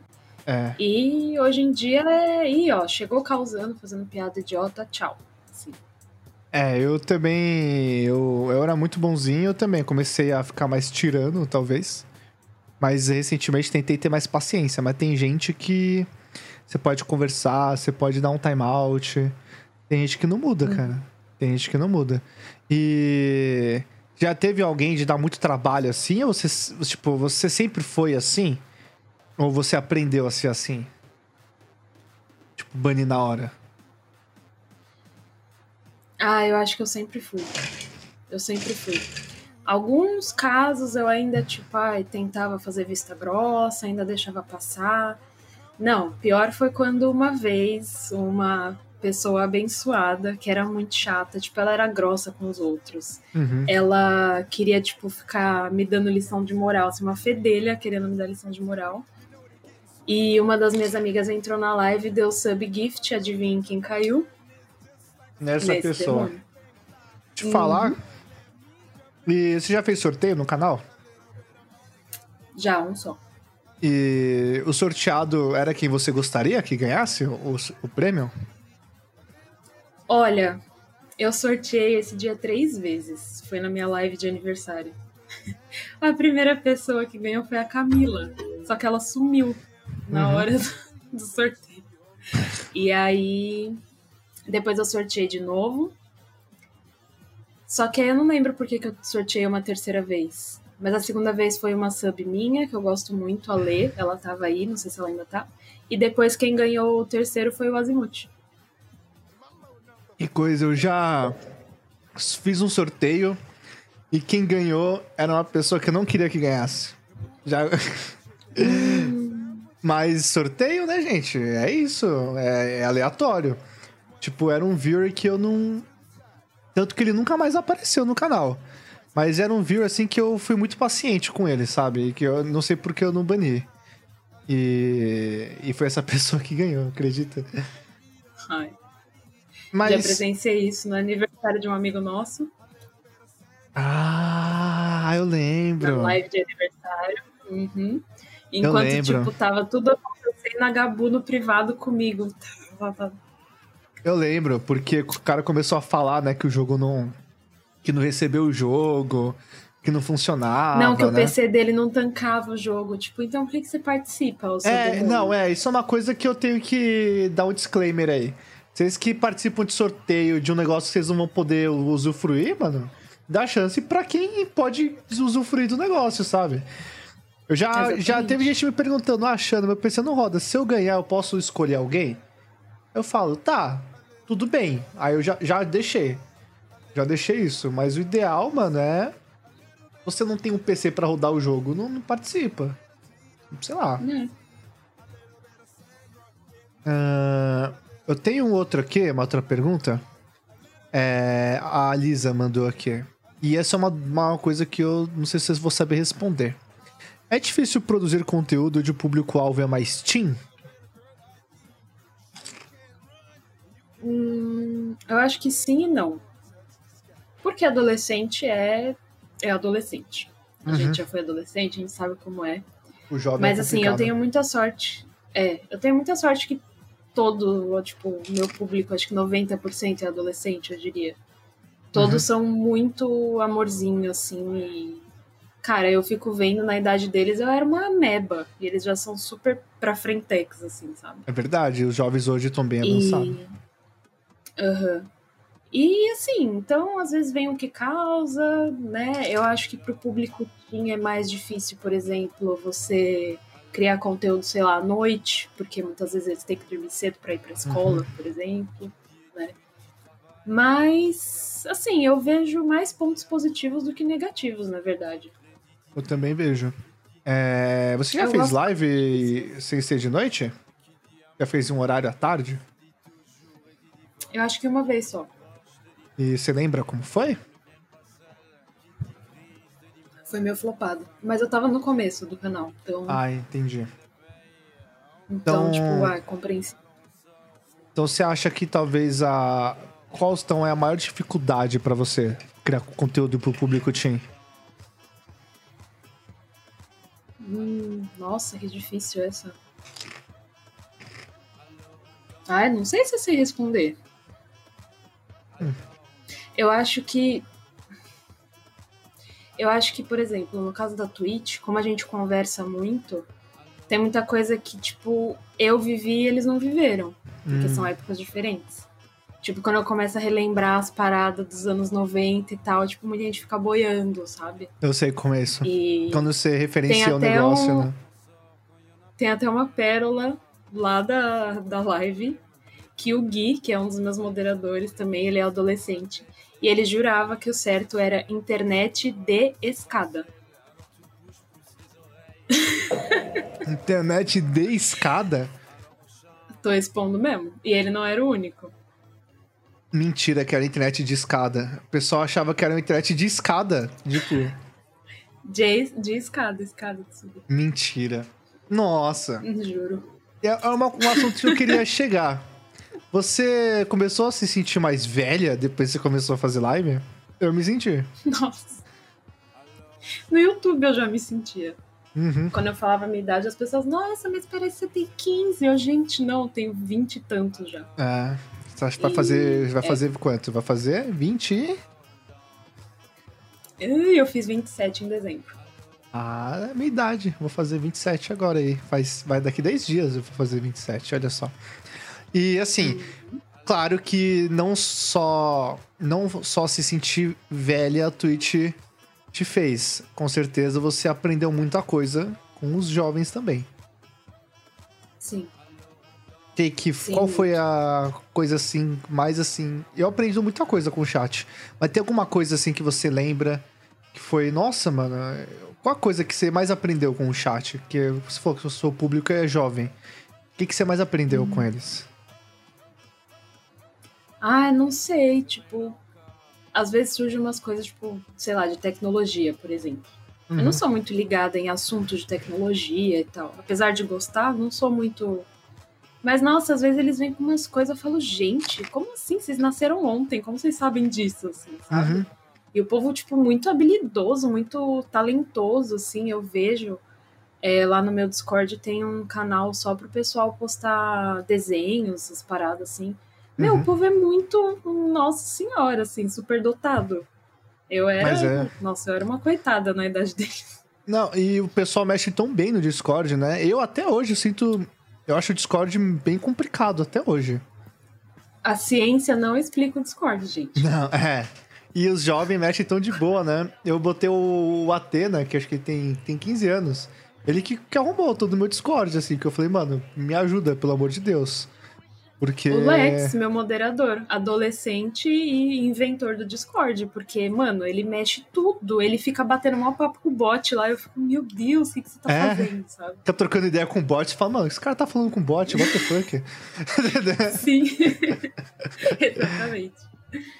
A: É.
B: E hoje em dia é aí, ó, chegou causando, fazendo piada idiota, tchau. Assim.
A: É, eu também. Eu, eu era muito bonzinho, eu também comecei a ficar mais tirando, talvez. Mas recentemente tentei ter mais paciência. Mas tem gente que você pode conversar, você pode dar um timeout. Tem gente que não muda, uhum. cara. Tem gente que não muda. E já teve alguém de dar muito trabalho assim? Ou você, tipo, você sempre foi assim? Ou você aprendeu a ser assim? Tipo, banir na hora.
B: Ah, eu acho que eu sempre fui. Eu sempre fui. Alguns casos eu ainda, tipo, ai, tentava fazer vista grossa, ainda deixava passar. Não, pior foi quando uma vez uma pessoa abençoada, que era muito chata, tipo, ela era grossa com os outros. Uhum. Ela queria, tipo, ficar me dando lição de moral, assim, uma fedelha querendo me dar lição de moral. E uma das minhas amigas entrou na live, deu sub gift, adivinha quem caiu?
A: Nessa Nesse pessoa. Demônio. Te uhum. falar. E você já fez sorteio no canal?
B: Já, um só.
A: E o sorteado era quem você gostaria que ganhasse o, o prêmio?
B: Olha, eu sorteei esse dia três vezes. Foi na minha live de aniversário. A primeira pessoa que ganhou foi a Camila. Só que ela sumiu na uhum. hora do sorteio. E aí. Depois eu sorteei de novo. Só que aí eu não lembro por que, que eu sorteei uma terceira vez. Mas a segunda vez foi uma sub minha, que eu gosto muito, a Lê. Ela tava aí, não sei se ela ainda tá. E depois quem ganhou o terceiro foi o Azimuth.
A: Que coisa, eu já fiz um sorteio e quem ganhou era uma pessoa que eu não queria que ganhasse. Já. Mas sorteio, né, gente? É isso. É, é, aleatório. Tipo, era um viewer que eu não. Tanto que ele nunca mais apareceu no canal. Mas era um viewer assim que eu fui muito paciente com ele, sabe? Que eu não sei porque eu não bani. E, e foi essa pessoa que ganhou, acredita?
B: Ai. Mas... Já presenciei isso no aniversário de um amigo nosso.
A: Ah, eu lembro.
B: Na live de aniversário. Uhum. Enquanto, tipo, tava tudo acontecendo na Gabu no privado comigo.
A: Eu lembro, porque o cara começou a falar, né, que o jogo não que não recebeu o jogo, que não funcionava.
B: Não, que
A: né?
B: o PC dele não tancava o jogo. Tipo, então por que, que você participa?
A: É, não, é, isso é uma coisa que eu tenho que dar um disclaimer aí. Vocês que participam de sorteio de um negócio que vocês não vão poder usufruir, mano, dá chance para quem pode usufruir do negócio, sabe? Eu já, já teve gente me perguntando, achando, meu PC não roda. Se eu ganhar, eu posso escolher alguém? Eu falo, tá, tudo bem. Aí eu já, já deixei. Já deixei isso. Mas o ideal, mano, é. Você não tem um PC para rodar o jogo, não, não participa. Sei lá. Uh, eu tenho um outro aqui, uma outra pergunta. É, a Lisa mandou aqui. E essa é uma, uma coisa que eu não sei se vocês vão saber responder. É difícil produzir conteúdo de público-alvo é mais teen?
B: Hum, eu acho que sim e não. Porque adolescente é, é adolescente. A
A: Uhum.
B: gente já foi adolescente, a gente sabe como é.
A: O jovem
B: Mas
A: é
B: assim, eu tenho muita sorte. É, eu tenho muita sorte que todo, tipo, meu público, acho que 90% é adolescente, eu diria. Todos
A: Uhum.
B: são muito amorzinho, assim, e. Cara, eu fico vendo na idade deles, eu era uma ameba. E eles já são super pra frentex, assim, sabe?
A: É verdade, os jovens hoje estão bem
B: E. Aham. E assim, então às vezes vem o que causa, né? Eu acho que pro público teen é mais difícil, por exemplo, você criar conteúdo, sei lá, à noite, porque muitas vezes eles têm que dormir cedo para ir pra escola, por exemplo, né? Mas, assim, eu vejo mais pontos positivos do que negativos, na verdade.
A: Eu também vejo. É, Você já
B: Eu
A: fez
B: gosto-
A: live sem ser de noite? Já fez um horário à tarde?
B: Eu acho que uma vez só.
A: E você lembra como foi?
B: Foi meio flopado. Mas eu tava no começo do canal, então,
A: Ah, entendi.
B: então
A: então-
B: tipo, ah, é compreensível.
A: Então você acha que talvez a. Qual então é a maior dificuldade pra você criar conteúdo pro público teen?
B: Hum, nossa, que difícil essa. Ai, não sei se eu sei responder. Eu acho que. Eu acho que, por exemplo, no caso da Twitch, como a gente conversa muito, tem muita coisa que, tipo, eu vivi e eles não viveram. Porque
A: Hum.
B: são épocas diferentes. Tipo, quando eu começo a relembrar as paradas dos anos 90 e tal, tipo, muita gente fica boiando, sabe?
A: Eu sei como é isso.
B: E.
A: Quando você referencia o negócio,
B: um-
A: né?
B: Tem até uma pérola lá da, da live que o Gui, que é um dos meus moderadores também, ele é adolescente. E ele jurava que o certo era internet de escada.
A: Internet de escada?
B: Tô expondo mesmo. E ele não era o único.
A: Mentira que era internet de escada. O pessoal achava que era uma internet de escada. Tipo,
B: De, de escada, escada de subir.
A: mentira. Nossa.
B: Juro.
A: É é uma- um assunto que eu queria chegar. Você começou a se sentir mais velha depois que você começou a fazer live? Eu me senti.
B: Nossa. No YouTube eu já me sentia.
A: Uhum.
B: Quando eu falava a minha idade, as pessoas, nossa, mas parece que você tem 15. Eu, gente, não, eu tenho 20 e tantos já.
A: É. Você acha que vai fazer. Vai
B: é.
A: fazer quanto? Vai fazer 20 e.
B: E eu fiz 27 em dezembro.
A: Ah, é minha idade. Vou fazer 27 agora aí. Faz, vai daqui 10 dias eu vou fazer 27, olha só. E assim, claro que não só não só se sentir velha a Twitch te fez. Com certeza você aprendeu muita coisa com os jovens também.
B: Sim.
A: Que, que,
B: Sim.
A: qual foi a coisa assim, mais assim. Eu aprendi muita coisa com o chat. Mas tem alguma coisa assim que você lembra que foi, nossa, mano, qual a coisa que você mais aprendeu com o chat? Que você falou que o seu público é jovem. O que, que você mais aprendeu
B: Hum.
A: com eles?
B: Ah, não sei, tipo. Às vezes surgem umas coisas, tipo, sei lá, de tecnologia, por exemplo. Eu
A: Uhum.
B: não sou muito ligada em assuntos de tecnologia e tal. Apesar de gostar, não sou muito. Mas, nossa, às vezes eles vêm com umas coisas eu falo, gente, como assim? Vocês nasceram ontem? Como vocês sabem disso, assim, sabe?
A: Uhum.
B: E o povo, tipo, muito habilidoso, muito talentoso, assim, eu vejo. É, lá no meu Discord tem um canal só pro pessoal postar desenhos, essas paradas, assim. Meu,
A: Uhum.
B: o povo é muito, nossa senhora, assim, super dotado. Eu era,
A: é.
B: nossa, eu era uma coitada na idade deles.
A: Não, e o pessoal mexe tão bem no Discord, né? Eu até hoje sinto. Eu acho o Discord bem complicado até hoje.
B: A ciência não explica o Discord, gente.
A: Não, é. E os jovens mexem tão de boa, né? Eu botei o Atena, que acho que ele tem, tem 15 anos. Ele que, que arrumou todo o meu Discord, assim, que eu falei, mano, me ajuda, pelo amor de Deus. Porque.
B: O Lex, meu moderador, adolescente e inventor do Discord, porque, mano, ele mexe tudo, ele fica batendo mal papo com o bot lá, eu fico, meu Deus, o que, que você tá
A: É.
B: fazendo, sabe?
A: Tá trocando ideia com o bot e fala, mano, esse cara tá falando com bot, what the fuck?
B: Sim. Exatamente.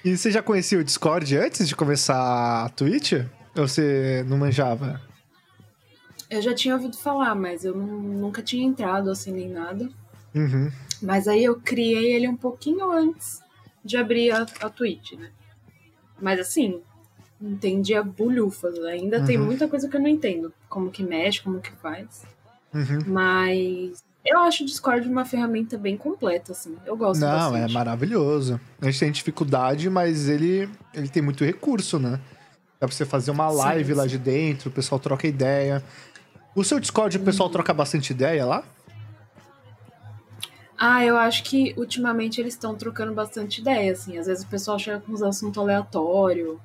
A: e você já conhecia o Discord antes de começar a Twitch? Ou você não manjava?
B: Eu já tinha ouvido falar, mas eu não- nunca tinha entrado assim nem nada.
A: Uhum.
B: Mas aí eu criei ele um pouquinho antes de abrir a, a Twitch, né? Mas assim, entendia bulhufas. Ainda tem
A: Uhum.
B: muita coisa que eu não entendo. Como que mexe, como que faz.
A: Uhum.
B: Mas eu acho o Discord uma ferramenta bem completa, assim. Eu gosto
A: Não, é
B: bastante.
A: maravilhoso. A gente tem dificuldade, mas ele, ele tem muito recurso, né? Dá pra você fazer uma
B: Sim,
A: live lá
B: sim.
A: de dentro, o pessoal troca ideia. O seu Discord, o pessoal troca bastante ideia lá?
B: Ah, eu acho que ultimamente eles estão trocando bastante ideia, assim. Às vezes o pessoal chega com uns assuntos aleatórios.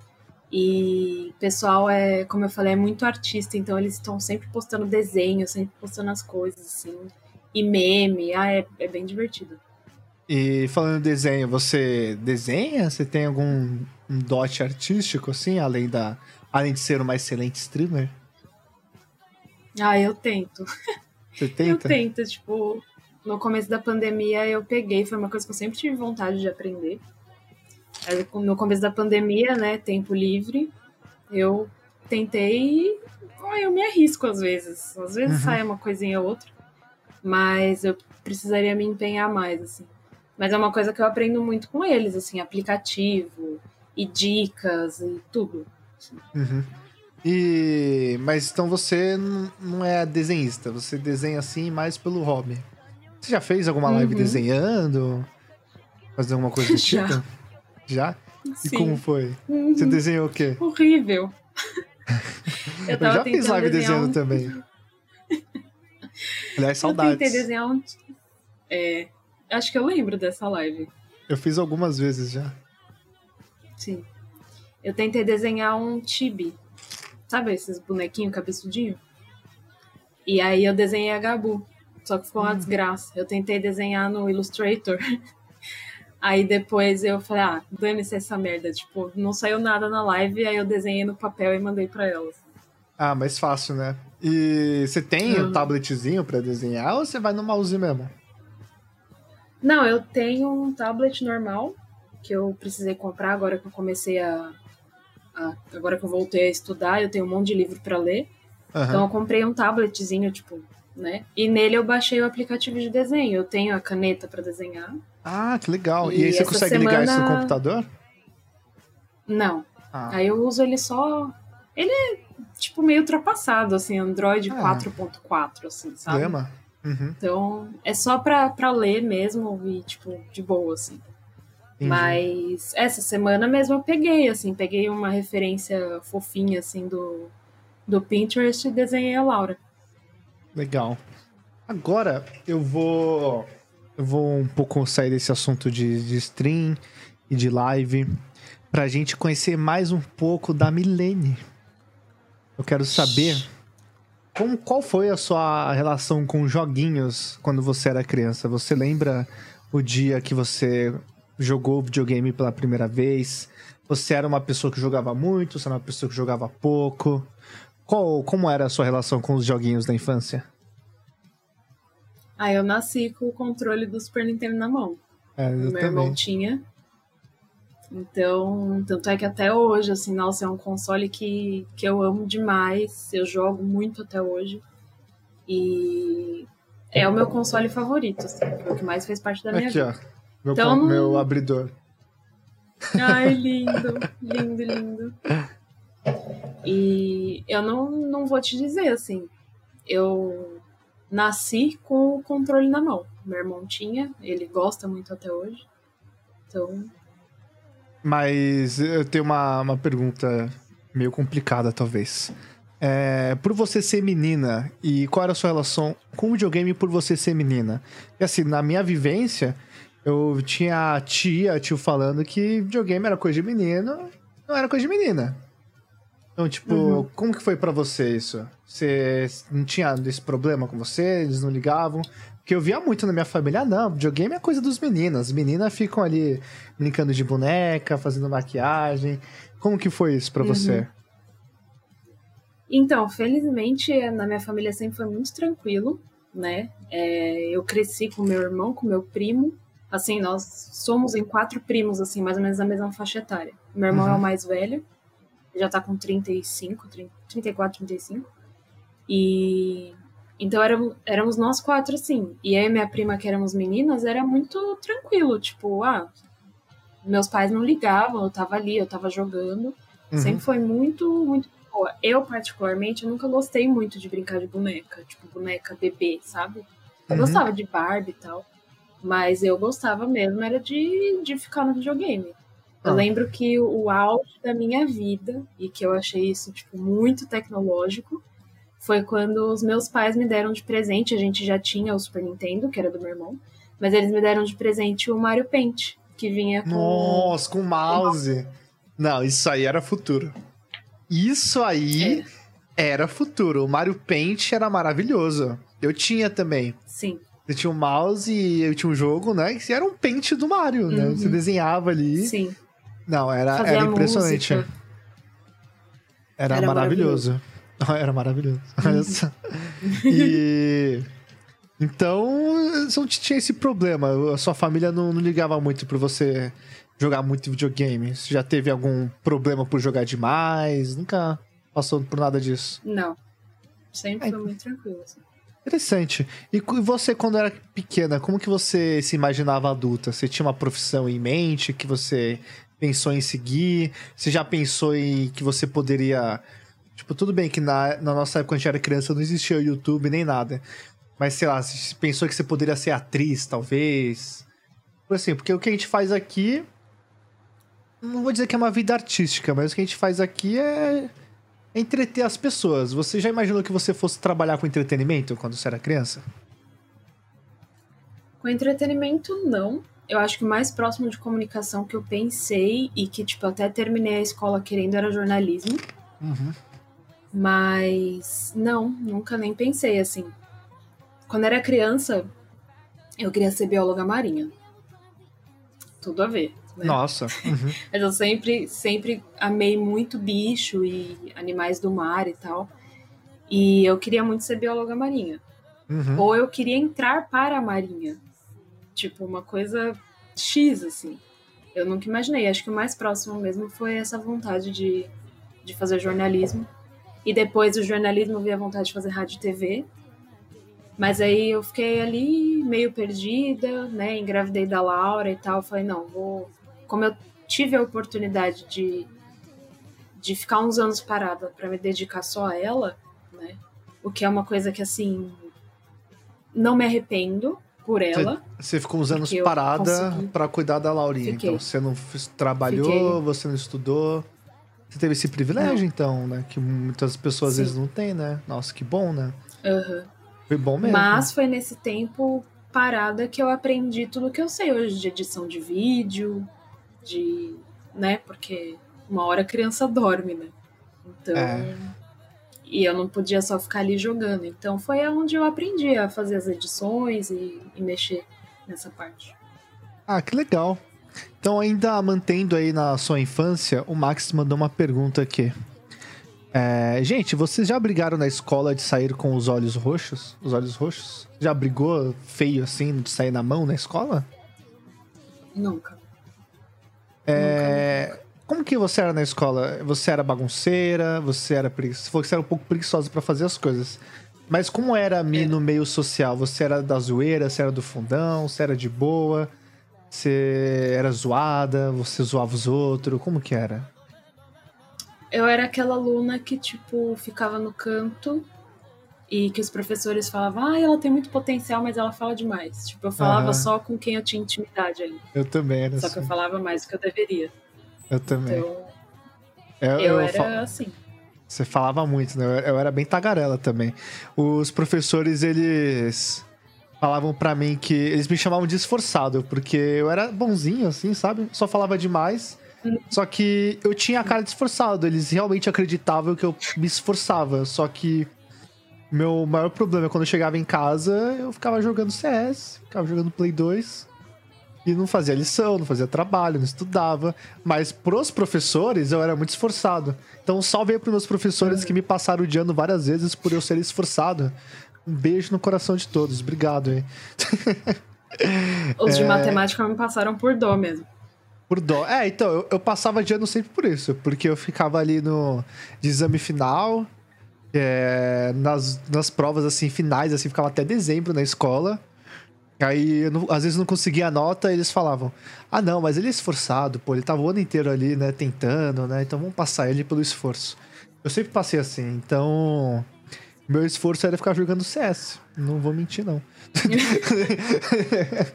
B: E o pessoal é, como eu falei, é muito artista, então eles estão sempre postando desenho, sempre postando as coisas, assim. E meme, ah, é, é bem divertido.
A: E falando em desenho, você desenha? Você tem algum um dote artístico, assim, além da. Além de ser uma excelente streamer?
B: Ah, eu tento.
A: Você
B: Eu
A: tenta?
B: tento, tipo, no começo da pandemia eu peguei, foi uma coisa que eu sempre tive vontade de aprender. Aí, No começo da pandemia, né, tempo livre, eu tentei, eu me arrisco às vezes. Às vezes
A: Uhum.
B: sai uma coisinha ou outra, mas eu precisaria me empenhar mais, assim. Mas é uma coisa que eu aprendo muito com eles, assim, aplicativo e dicas e tudo.
A: Uhum. E. Mas então você não é desenhista, você desenha assim mais pelo hobby. Você já fez alguma live
B: Uhum.
A: desenhando? Fazer alguma coisa do
B: Já.
A: tipo? Já? E
B: Sim.
A: como foi?
B: Uhum.
A: Você desenhou o quê?
B: Horrível.
A: Eu,
B: tava
A: já fiz live desenhando
B: um-
A: também. Aliás,
B: Eu tentei
A: saudades.
B: desenhar um. É, acho que eu lembro dessa live.
A: Eu fiz algumas vezes já.
B: Sim. Eu tentei desenhar um chibi. Sabe esses bonequinhos cabeçudinho? E aí eu desenhei a Gabu. Só que ficou uma desgraça. Eu tentei desenhar no Illustrator. Aí depois eu falei, ah, dane-se essa merda. Tipo, não saiu nada na live, aí eu desenhei no papel e mandei pra elas.
A: Ah, mais fácil, né? E você tem o
B: Uhum.
A: tabletzinho pra desenhar ou você vai no mouse mesmo?
B: Não, eu tenho um tablet normal que eu precisei comprar agora que eu comecei a, a- agora que eu voltei a estudar, eu tenho um monte de livro pra ler.
A: Aham.
B: Então eu comprei um tabletzinho, tipo, né? E nele eu baixei o aplicativo de desenho. Eu tenho a caneta pra desenhar.
A: Ah, que legal. E,
B: E
A: aí você consegue ligar isso no
B: semana-
A: computador?
B: Não.
A: Ah,
B: Aí eu uso ele só. Ele é tipo meio ultrapassado, assim, Android
A: Ah.
B: 4.4, assim, sabe?
A: lema? Uhum,
B: Então é só pra, pra ler mesmo e, tipo, de boa, assim.
A: entendi.
B: Mas essa semana mesmo eu peguei, assim, peguei uma referência fofinha, assim, do, do Pinterest e desenhei a Laura.
A: Legal. Agora eu vou. Eu vou um pouco sair desse assunto de, de stream e de live pra gente conhecer mais um pouco da Milene. Eu quero saber como, qual foi a sua relação com joguinhos quando você era criança. Você lembra o dia que você jogou videogame pela primeira vez? Você era uma pessoa que jogava muito? Você era uma pessoa que jogava pouco? Qual, como era a sua relação com os joguinhos da infância?
B: Aí eu nasci com o controle do Super Nintendo na mão.
A: É, eu
B: meu
A: também.
B: irmão tinha. Então, tanto é que até hoje, assim, nossa, é um console que, que eu amo demais. Eu jogo muito até hoje. E é o meu console favorito, assim, o que mais fez parte da minha
A: Aqui,
B: vida.
A: ó. Meu,
B: Então, não-
A: meu abridor.
B: Ai, lindo, lindo, lindo. E eu não, não vou te dizer, assim, eu nasci com o controle na mão. Meu irmão tinha, ele gosta muito até hoje. Então,
A: Mas eu tenho uma, uma pergunta meio complicada, talvez. É, por você ser menina, e qual era a sua relação com o videogame por você ser menina? E assim, na minha vivência, eu tinha a tia, tio falando que videogame era coisa de menino, não era coisa de menina. Então, tipo,
B: Uhum.
A: como que foi pra você isso? Você não tinha esse problema com você? Eles não ligavam? Porque eu via muito na minha família, ah, não, videogame é coisa dos meninos. As meninas ficam ali brincando de boneca, fazendo maquiagem. Como que foi isso pra
B: Uhum.
A: você?
B: Então, felizmente, na minha família sempre foi muito tranquilo, né? É, eu cresci com meu irmão, com meu primo. Assim, nós somos em quatro primos, assim, mais ou menos da mesma faixa etária. Meu irmão
A: Uhum.
B: é o mais velho, já tá com 35, 30, 34, 35. E. Então éramos, éramos nós quatro, assim. E e minha prima, que éramos meninas, era muito tranquilo. Tipo, ah, meus pais não ligavam, eu tava ali, eu tava jogando.
A: Uhum.
B: Sempre foi muito, muito boa. Eu, particularmente, eu nunca gostei muito de brincar de boneca. Tipo, boneca bebê, sabe? Eu
A: Uhum.
B: gostava de Barbie e tal. Mas eu gostava mesmo, era de, de ficar no videogame. Eu
A: Ah.
B: lembro que o auge da minha vida, e que eu achei isso, tipo, muito tecnológico, foi quando os meus pais me deram de presente. A gente já tinha o Super Nintendo, que era do meu irmão, mas eles me deram de presente o Mario Paint, que vinha com.
A: Nossa, com mouse. Não, isso aí era futuro. Isso aí era futuro. O Mario Paint era maravilhoso. Eu tinha também.
B: Sim,
A: Eu tinha um mouse e eu tinha um jogo, né? Que era um paint do Mario, né?
B: Uhum.
A: Você desenhava ali.
B: sim.
A: Não, era, era impressionante.
B: música.
A: Era,
B: Era
A: maravilhoso. Era maravilhoso. Olha só. E. Então, você não tinha esse problema. A sua família não, não ligava muito pra você jogar muito videogame. Você já teve algum problema por jogar demais? Nunca passou por nada disso.
B: Não. Sempre
A: Ai.
B: foi muito tranquilo. Assim.
A: Interessante. E você, quando era pequena, como que você se imaginava adulta? Você tinha uma profissão em mente que você pensou em seguir? Você já pensou em que você poderia. Tipo, tudo bem que na, na nossa época, quando a gente era criança, não existia o YouTube nem nada. Mas, sei lá, você pensou que você poderia ser atriz, talvez? Por assim, porque o que a gente faz aqui. Não vou dizer que é uma vida artística, mas o que a gente faz aqui é entreter as pessoas. Você já imaginou que você fosse trabalhar com entretenimento quando você era criança?
B: Com entretenimento, não. Eu acho que o mais próximo de comunicação que eu pensei e que, tipo, até terminei a escola querendo era jornalismo.
A: Uhum.
B: Mas não, nunca nem pensei assim. Quando era criança, eu queria ser bióloga marinha. Tudo a ver. Né?
A: Nossa. Uhum.
B: Mas eu sempre, sempre amei muito bicho e animais do mar e tal. E eu queria muito ser bióloga marinha.
A: Uhum.
B: Ou eu queria entrar para a marinha. Tipo, uma coisa X, assim. Eu nunca imaginei. Acho que o mais próximo mesmo foi essa vontade de, de fazer jornalismo. E depois do jornalismo veio a vontade de fazer rádio e TV. Mas aí eu fiquei ali meio perdida, né? Engravidei da Laura e tal. Falei, não, vou. Como eu tive a oportunidade de, de ficar uns anos parada para me dedicar só a ela, né? O que é uma coisa que, assim, não me arrependo por ela.
A: Você ficou uns anos parada pra cuidar da Laurinha.
B: Fiquei.
A: Então, você não trabalhou,
B: Fiquei.
A: você não estudou. Você teve esse privilégio, então, né? Que muitas pessoas às
B: Sim.
A: vezes não têm, né? Nossa, que bom, né?
B: Aham.
A: Foi bom mesmo.
B: Mas foi nesse tempo parada que eu aprendi tudo que eu sei hoje de edição de vídeo, de. né? Porque uma hora a criança dorme, né? Então.
A: É.
B: E eu não podia só ficar ali jogando. Então foi onde eu aprendi a fazer as edições e, e mexer nessa parte.
A: Ah, que legal. Então, ainda mantendo aí na sua infância, o Max mandou uma pergunta aqui. É, gente, vocês já brigaram na escola de sair com os olhos roxos? Os olhos roxos? Já brigou feio assim, de sair na mão na escola?
B: Nunca.
A: É, como que você era na escola? Você era bagunceira? Você era preguiçosa? Você era um pouco preguiçosa pra fazer as coisas. Mas como era a mim no meio social? Você era da zoeira? Você era do fundão? Você era de boa? Você era zoada? Você zoava os outros? Como que era?
B: Eu era aquela aluna que, tipo, ficava no canto e que os professores falavam, ah, ela tem muito potencial, mas ela fala demais. Tipo, eu falava só com quem eu tinha intimidade ali.
A: Eu também era
B: Só
A: assim.
B: que eu falava mais do que eu deveria.
A: Eu também.
B: Então,
A: Eu,
B: eu,
A: eu
B: era assim.
A: Você falava muito, né? Eu era- bem tagarela também. Os professores, eles falavam pra mim que eles me chamavam de esforçado, porque eu era bonzinho, assim, sabe? Só falava demais. Só que eu tinha a cara de esforçado. Eles realmente acreditavam que eu me esforçava. Só que meu maior problema é quando eu chegava em casa, eu ficava jogando CS, ficava jogando Play 2. E não fazia lição, não fazia trabalho, não estudava. Mas pros professores, eu era muito esforçado. Então, salve aí pros meus professores que me passaram odiando várias vezes por eu ser esforçado. Um beijo no coração de todos. Obrigado, hein?
B: Os de
A: É.
B: matemática me passaram por dó mesmo.
A: Por dó. É, então, eu, eu passava de ano sempre por isso. Porque eu ficava ali no exame final. é, nas, nas provas, assim, finais, assim, ficava até dezembro na escola. Aí, não- às vezes não conseguia a nota, eles falavam: Ah, não, mas ele é esforçado, pô, ele tava o ano inteiro ali, né, tentando, né? Então vamos passar ele pelo esforço. Eu sempre passei assim, então. Meu esforço era ficar jogando CS. Não vou mentir, não.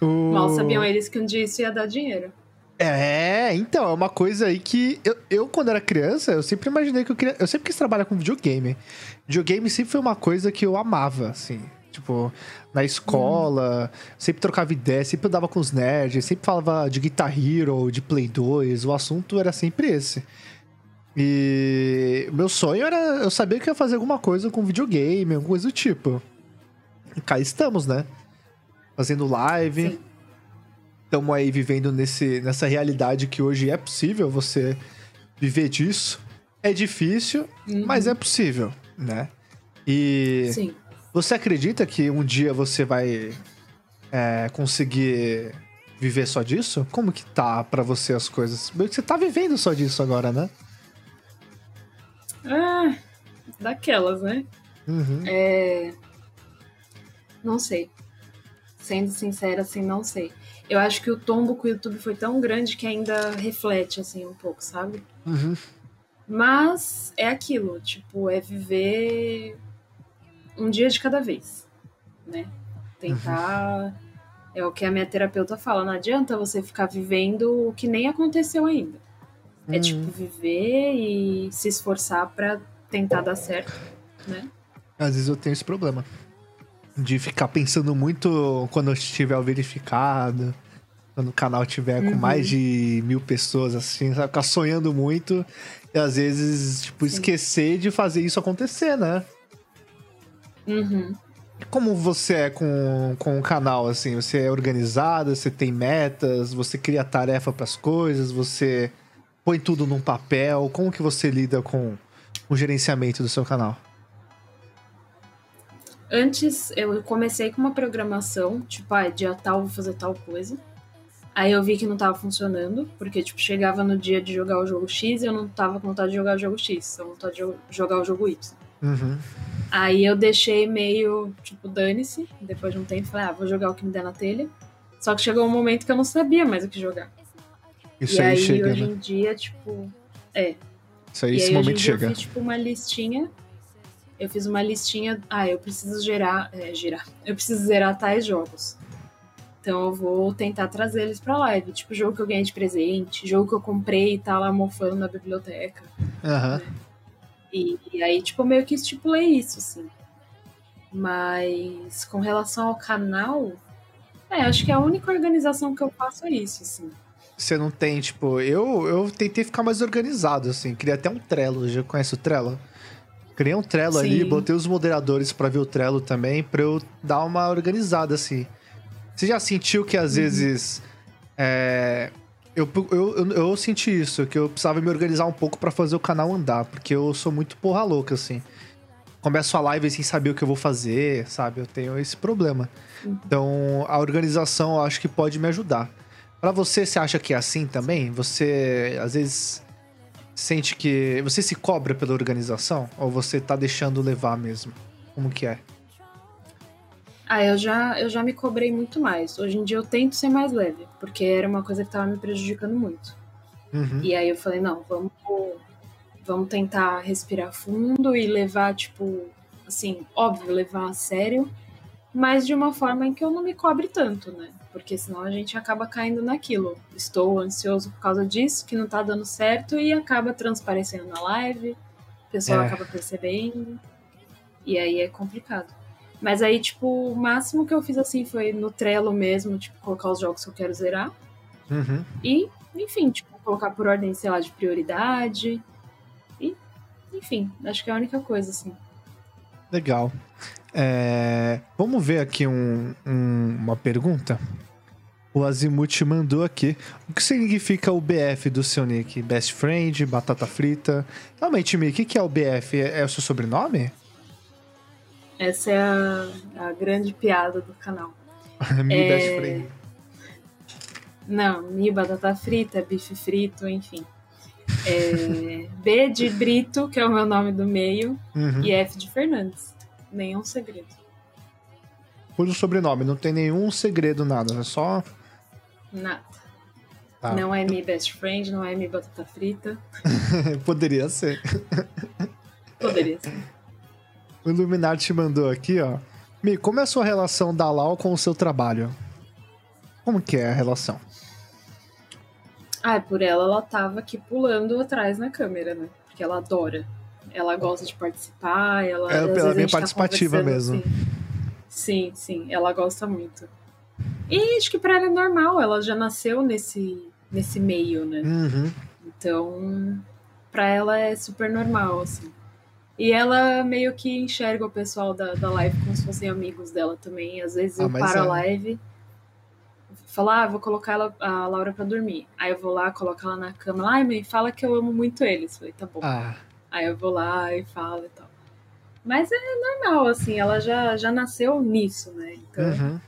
A: O-
B: Mal sabiam eles que um dia isso ia dar dinheiro.
A: É, então, é uma coisa aí que eu, eu, quando era criança, eu sempre imaginei que eu queria. Eu sempre quis trabalhar com videogame. Videogame sempre foi uma coisa que eu amava, assim. Tipo, na escola, sempre trocava ideia, sempre andava com os nerds, sempre falava de Guitar Hero, de Play 2, o assunto era sempre esse. E meu sonho era eu saber que eu ia fazer alguma coisa com videogame, alguma coisa do tipo. E cá estamos, né? Fazendo live. Estamos aí vivendo nesse, nessa realidade que hoje é possível você viver disso. É difícil,
B: Uhum.
A: mas é possível, né? E
B: Sim.
A: Você acredita que um dia você vai é, conseguir viver só disso? Como que tá pra você as coisas? Meio que Você tá vivendo só disso agora, né?
B: Ah, daquelas, né?
A: Uhum.
B: É... Não sei. Sendo sincera, assim, não sei. Eu acho que o tombo com o YouTube foi tão grande que ainda reflete, assim, um pouco, sabe?
A: Uhum.
B: Mas é aquilo, tipo, é viver um dia de cada vez, né? Tentar. É o que a minha terapeuta fala, não adianta você ficar vivendo o que nem aconteceu ainda. É
A: Uhum.
B: tipo viver e se esforçar pra tentar dar certo, né?
A: Às vezes eu tenho esse problema. De ficar pensando muito quando eu estiver verificado. Quando o canal tiver com
B: Uhum.
A: mais de mil pessoas, assim, sabe? Ficar sonhando muito. E às vezes, tipo,
B: Sim.
A: esquecer de fazer isso acontecer, né?
B: Uhum.
A: Como você é com, com o canal, assim? Você é organizada, você tem metas, você cria tarefa pras coisas, você põe tudo num papel. Como que você lida com o gerenciamento do seu canal?
B: Antes eu comecei com uma programação, tipo, ah, dia tal vou fazer tal coisa. Aí eu vi que não tava funcionando, porque tipo, chegava no dia de jogar o jogo X e eu não tava com vontade de jogar o jogo X, eu vontade de jo- jogar o jogo Y.
A: Uhum.
B: Aí eu deixei meio, tipo, dane-se, depois de um tempo, falei, ah, vou jogar o que me der na telha. Só que chegou um momento que eu não sabia mais o que jogar.
A: Isso
B: e
A: aí,
B: aí,
A: chega,
B: hoje
A: né?
B: em dia, tipo.
A: Isso aí,
B: e
A: esse
B: aí,
A: momento chega.
B: eu fiz, tipo, uma listinha. Eu fiz uma listinha. Ah, eu preciso gerar. É, girar. Eu preciso zerar tais jogos. Então eu vou tentar trazer eles pra live. Tipo, jogo que eu ganhei de presente, jogo que eu comprei e tá lá mofando na biblioteca.
A: Aham.
B: E, e aí, tipo, meio que estipulei isso, assim. Mas com relação ao canal, é, acho que a única organização que eu faço é isso, assim.
A: Você não tem, tipo, eu, eu tentei ficar mais organizado, assim. Criei até um Trello. Já conhece o Trello? Criei um Trello ali,
B: Sim.
A: botei os moderadores pra ver o Trello também, pra eu dar uma organizada, assim. Você já sentiu que às vezes. é, eu, eu, eu, eu senti isso, que eu precisava me organizar um pouco pra fazer o canal andar, porque eu sou muito porra louca, assim. Começo a live sem saber o que eu vou fazer, sabe? Eu tenho esse problema. Então, a organização eu acho que pode me ajudar. Pra você, você acha que é assim também? Você, às vezes, sente que... Você se cobra pela organização? Ou você tá deixando levar mesmo? Como que é?
B: Ah, eu já, eu já me cobrei muito mais. Hoje em dia eu tento ser mais leve, porque era uma coisa que tava me prejudicando muito.
A: Uhum.
B: E aí eu falei, não, vamos, vamos tentar respirar fundo e levar, tipo, assim, óbvio, levar a sério, mas de uma forma em que eu não me cobre tanto, né? Porque senão a gente acaba caindo naquilo. Estou ansioso por causa disso, que não tá dando certo, e acaba transparecendo na live, o pessoal
A: É.
B: acaba percebendo, e aí é complicado. Mas aí, tipo, o máximo que eu fiz assim foi no Trello mesmo, tipo, colocar os jogos que eu quero zerar.
A: Uhum.
B: E, enfim, tipo, colocar por ordem, sei lá, de prioridade. E, enfim, acho que é a única coisa, assim.
A: Legal. É, Vamos ver aqui um- um- uma pergunta. O Azimuth mandou aqui. O que significa o BF do seu nick? Best Friend, Batata Frita? Realmente, Mi, o que que é o BF? É é o seu sobrenome?
B: Essa é a, a grande piada do canal.
A: Mi
B: É,
A: Best Friend.
B: Não, mi batata frita, bife frito, enfim. É, B de Brito, que é o meu nome do meio,
A: Uhum.
B: e F de Fernandes. Nenhum segredo.
A: Por o sobrenome, não tem nenhum segredo, nada. É só.
B: Nada.
A: Tá.
B: Não é mi best friend, não é mi batata frita.
A: Poderia ser.
B: Poderia ser.
A: O Illuminati mandou aqui, ó. Mi, como é a sua relação da Lau com o seu trabalho? Como que é a relação?
B: Ah, por ela, ela tava aqui pulando atrás na câmera, né? Porque ela adora. Ela gosta de participar, ela.
A: É, ela é bem
B: tá
A: participativa
B: conversando,
A: mesmo.
B: assim. Sim, sim, ela gosta muito. E acho que pra ela é normal, ela já nasceu nesse, nesse meio, né?
A: Uhum.
B: Então, pra ela é super normal, assim. E ela meio que enxerga o pessoal da, da live como se fossem amigos dela também. Às vezes
A: Ah,
B: eu paro
A: é.
B: a live, falo, ah, vou colocar ela, a Laura pra dormir. Aí eu vou lá, coloco ela na cama. Ai, mãe, fala que eu amo muito eles. Falei, tá bom.
A: Ah,
B: Aí eu vou lá e falo e tal. Mas é normal, assim, ela já, já nasceu nisso, né? Então,
A: uhum.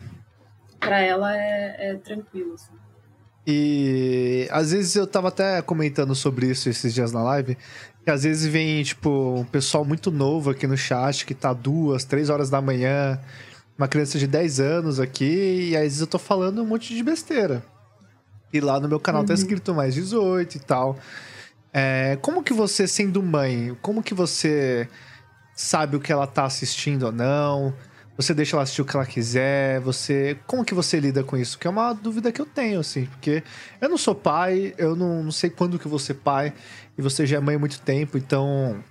B: pra ela é, é tranquilo, assim.
A: E às vezes eu tava até comentando sobre isso esses dias na live, que às vezes vem, tipo, um pessoal muito novo aqui no chat, que tá duas, três horas da manhã, uma criança de 10 anos aqui, e às vezes eu tô falando um monte de besteira. E lá no meu canal tá
B: Uhum.
A: escrito mais 18 e tal. É, como que você, sendo mãe, como que você sabe o que ela tá assistindo ou não? Você deixa ela assistir o que ela quiser? Você, como que você lida com isso? Que é uma dúvida que eu tenho, assim, porque eu não sou pai, eu não, não sei quando que eu vou ser pai, e você já é mãe há muito tempo, então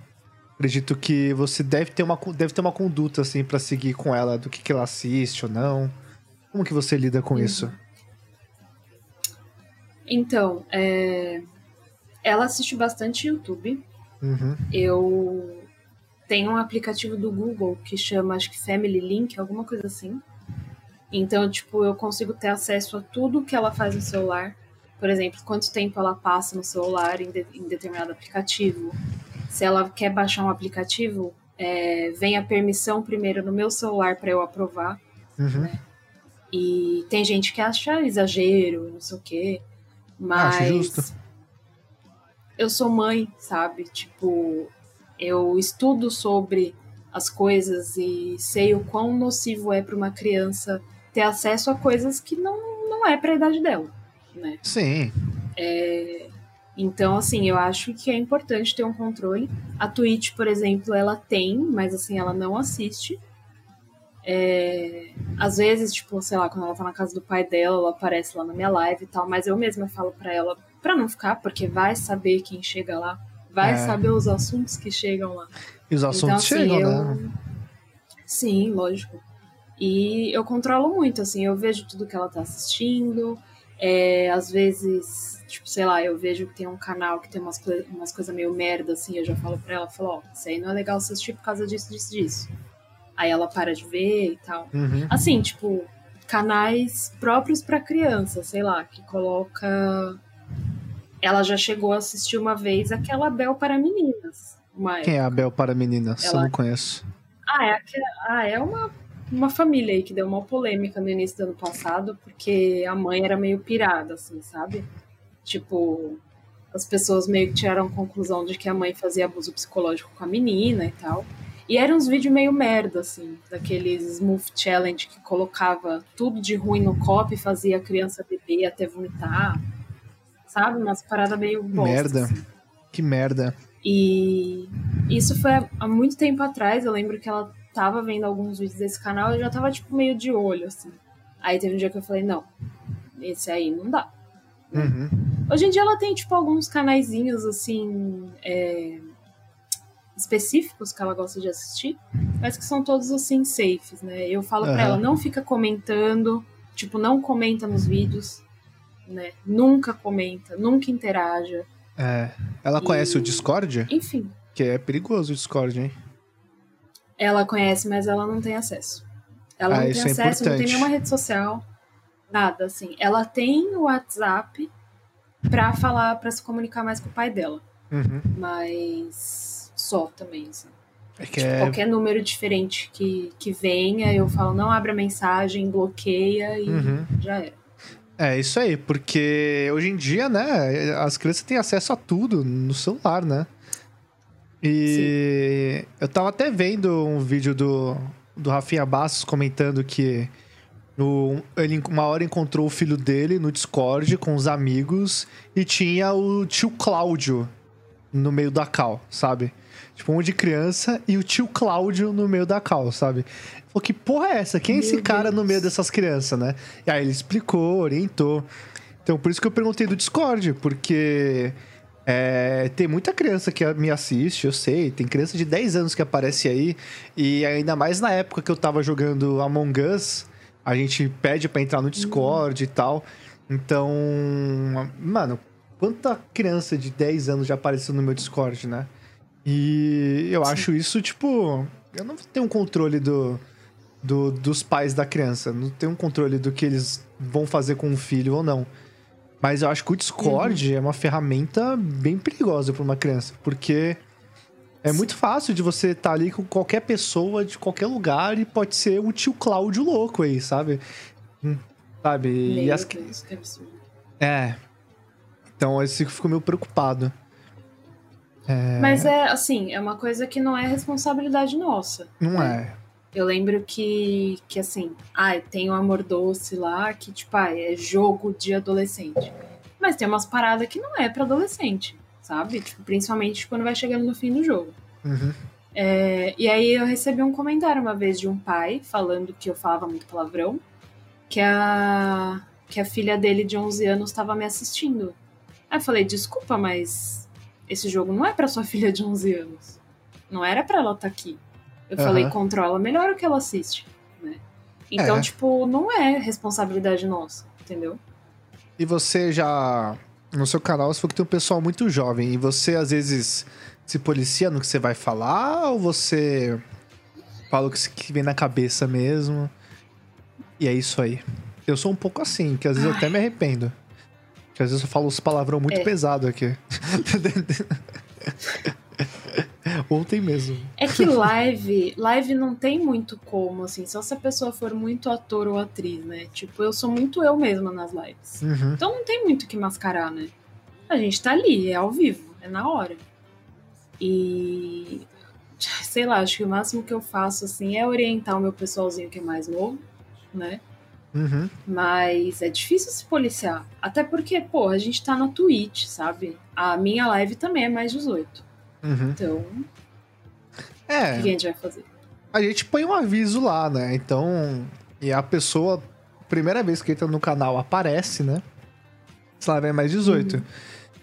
A: acredito que você deve ter uma, deve ter uma conduta, assim, pra seguir com ela, do que, que ela assiste ou não. Como que você lida com isso?
B: Então, é, ela assiste bastante YouTube.
A: Uhum.
B: Eu tenho um aplicativo do Google que chama, acho que Family Link, alguma coisa assim. Então, tipo, eu consigo ter acesso a tudo que ela faz no celular. Por exemplo, quanto tempo ela passa no celular em, de- em determinado aplicativo. Se ela quer baixar um aplicativo, é, vem a permissão primeiro no meu celular para eu aprovar.
A: Uhum.
B: E tem gente que acha exagero, não sei o quê. Mas eu sou mãe, sabe? Tipo, eu estudo sobre as coisas e sei o quão nocivo é para uma criança ter acesso a coisas que não, não é para a idade dela, né?
A: Sim.
B: Então, assim, eu acho que é importante ter um controle. A Twitch, por exemplo, ela tem, mas assim, ela não assiste. É, às vezes, tipo, sei lá, quando ela tá na casa do pai dela, ela aparece lá na minha live e tal, mas eu mesma falo pra ela pra não ficar, porque vai saber quem chega lá, vai
A: É.
B: saber os assuntos que chegam lá.
A: E os assuntos
B: então, assim,
A: chegam,
B: eu...
A: né?
B: Sim, lógico. E eu controlo muito, assim, eu vejo tudo que ela tá assistindo. É, às vezes, tipo, sei lá, eu vejo que tem um canal que tem umas, umas coisas meio merda, assim, eu já falo pra ela, falo, ó, isso aí não é legal assistir por causa disso, disso, disso. Aí ela para de ver e tal.
A: Uhum.
B: Assim, tipo, canais próprios pra criança, sei lá, que coloca. Ela já chegou a assistir uma vez aquela Bel para meninas.
A: Quem é a Bel para meninas? Eu
B: Ela-
A: não conheço.
B: ah, é, aquela- ah, é uma, uma família aí que deu uma polêmica no início do ano passado, porque a mãe era meio pirada, assim, sabe? Tipo, as pessoas meio que tiraram a conclusão de que a mãe fazia abuso psicológico com a menina e tal. E eram uns vídeos meio merda, assim, daqueles Smooth Challenge que colocava tudo de ruim no copo e fazia a criança beber até vomitar. Sabe? Umas paradas meio bosta,
A: Merda.
B: assim.
A: Que merda.
B: E isso foi há- muito tempo atrás. Eu lembro que ela tava vendo alguns vídeos desse canal e eu já tava, tipo, meio de olho, assim. Aí teve um dia que eu falei, não, esse aí não dá.
A: Uhum.
B: Hoje em dia ela tem, tipo, alguns canaizinhos, assim, é, específicos que ela gosta de assistir, mas que são todos, assim, safes, né? Eu falo
A: Aham.
B: pra ela, não fica comentando, tipo, não comenta nos vídeos, né? Nunca comenta, nunca interaja.
A: É. Ela conhece
B: E-
A: o Discord?
B: Enfim,
A: Que é perigoso o Discord, hein?
B: Ela conhece, mas ela não tem acesso. Ela
A: Ah,
B: não tem
A: é
B: acesso, não tem nenhuma rede social, nada assim. Ela tem o WhatsApp pra falar, pra se comunicar mais com o pai dela,
A: Uhum.
B: mas só também, assim.
A: É que
B: Tipo,
A: é.
B: qualquer número diferente que, que venha, eu falo, não abre a mensagem, bloqueia e
A: Uhum.
B: já era.
A: É isso aí, porque hoje em dia, né, as crianças têm acesso a tudo no celular, né? E eu tava até vendo um vídeo do, do Rafinha Bastos comentando que no, ele uma hora encontrou o filho dele no Discord com os amigos e tinha o tio Cláudio no meio da cal, sabe? Tipo, um de criança e o tio Cláudio no meio da cal, sabe? Falou, que porra é essa? Quem é esse cara
B: Deus.
A: no meio dessas crianças, né? E aí ele explicou, orientou. Então, por isso que eu perguntei do Discord, porque é, tem muita criança que me assiste, eu sei. Tem criança de 10 anos que aparece aí. E ainda mais na época que eu tava jogando Among Us, a gente pede pra entrar no Discord e tal. Então, mano, quanta criança de 10 anos já apareceu no meu Discord, né? E eu acho isso, tipo. Eu não tenho um controle do, do, dos pais da criança. Não tenho um controle do que eles vão fazer com o filho ou não. Mas eu acho que o Discord é uma ferramenta bem perigosa para uma criança, porque é muito fácil de você estar ali com qualquer pessoa de qualquer lugar e pode ser o tio Cláudio louco aí, sabe? Hum, Sabe? E
B: Meu
A: as...
B: Deus, que absurdo.
A: É. Então esse ficou meio preocupado.
B: Mas é assim, é uma coisa que não é responsabilidade nossa.
A: Não é.
B: Eu lembro que, que assim, ai, tem o Amor Doce lá, que, tipo, ai, é jogo de adolescente. Mas tem umas paradas que não é pra adolescente, sabe? Tipo, principalmente quando vai chegando no fim do jogo.
A: Uhum.
B: É, e aí eu recebi um comentário uma vez de um pai falando que eu falava muito palavrão, que a, que a filha dele de 11 anos estava me assistindo. Aí eu falei, desculpa, mas esse jogo não é pra sua filha de 11 anos. Não era pra ela estar aqui. Eu
A: Aham.
B: falei, controla melhor o que ela assiste, né? Então,
A: É.
B: tipo, não é responsabilidade nossa, entendeu?
A: E você já. No seu canal, você falou que tem um pessoal muito jovem. E você, às vezes, se policia no que você vai falar? Ou você fala o que vem na cabeça mesmo? E é isso aí. Eu sou um pouco assim, que às vezes eu até me arrependo. Que às vezes eu falo uns palavrão muito
B: É.
A: pesado aqui. Ontem mesmo.
B: É que live, live não tem muito como, assim, só se a pessoa for muito ator ou atriz, né? Tipo, eu sou muito eu mesma nas lives.
A: Uhum.
B: Então não tem muito o que mascarar, né? A gente tá ali, é ao vivo, é na hora. E. Sei lá, acho que o máximo que eu faço, assim, é orientar o meu pessoalzinho que é mais novo, né?
A: Uhum.
B: Mas é difícil se policiar. Até porque, pô, a gente tá na Twitch, sabe? A minha live também é mais 18.
A: Uhum.
B: Então, o
A: É.
B: que a gente vai fazer?
A: a gente põe um aviso lá, né? Então, e a pessoa, primeira vez que entra no canal, aparece, né? Se ela vem mais 18.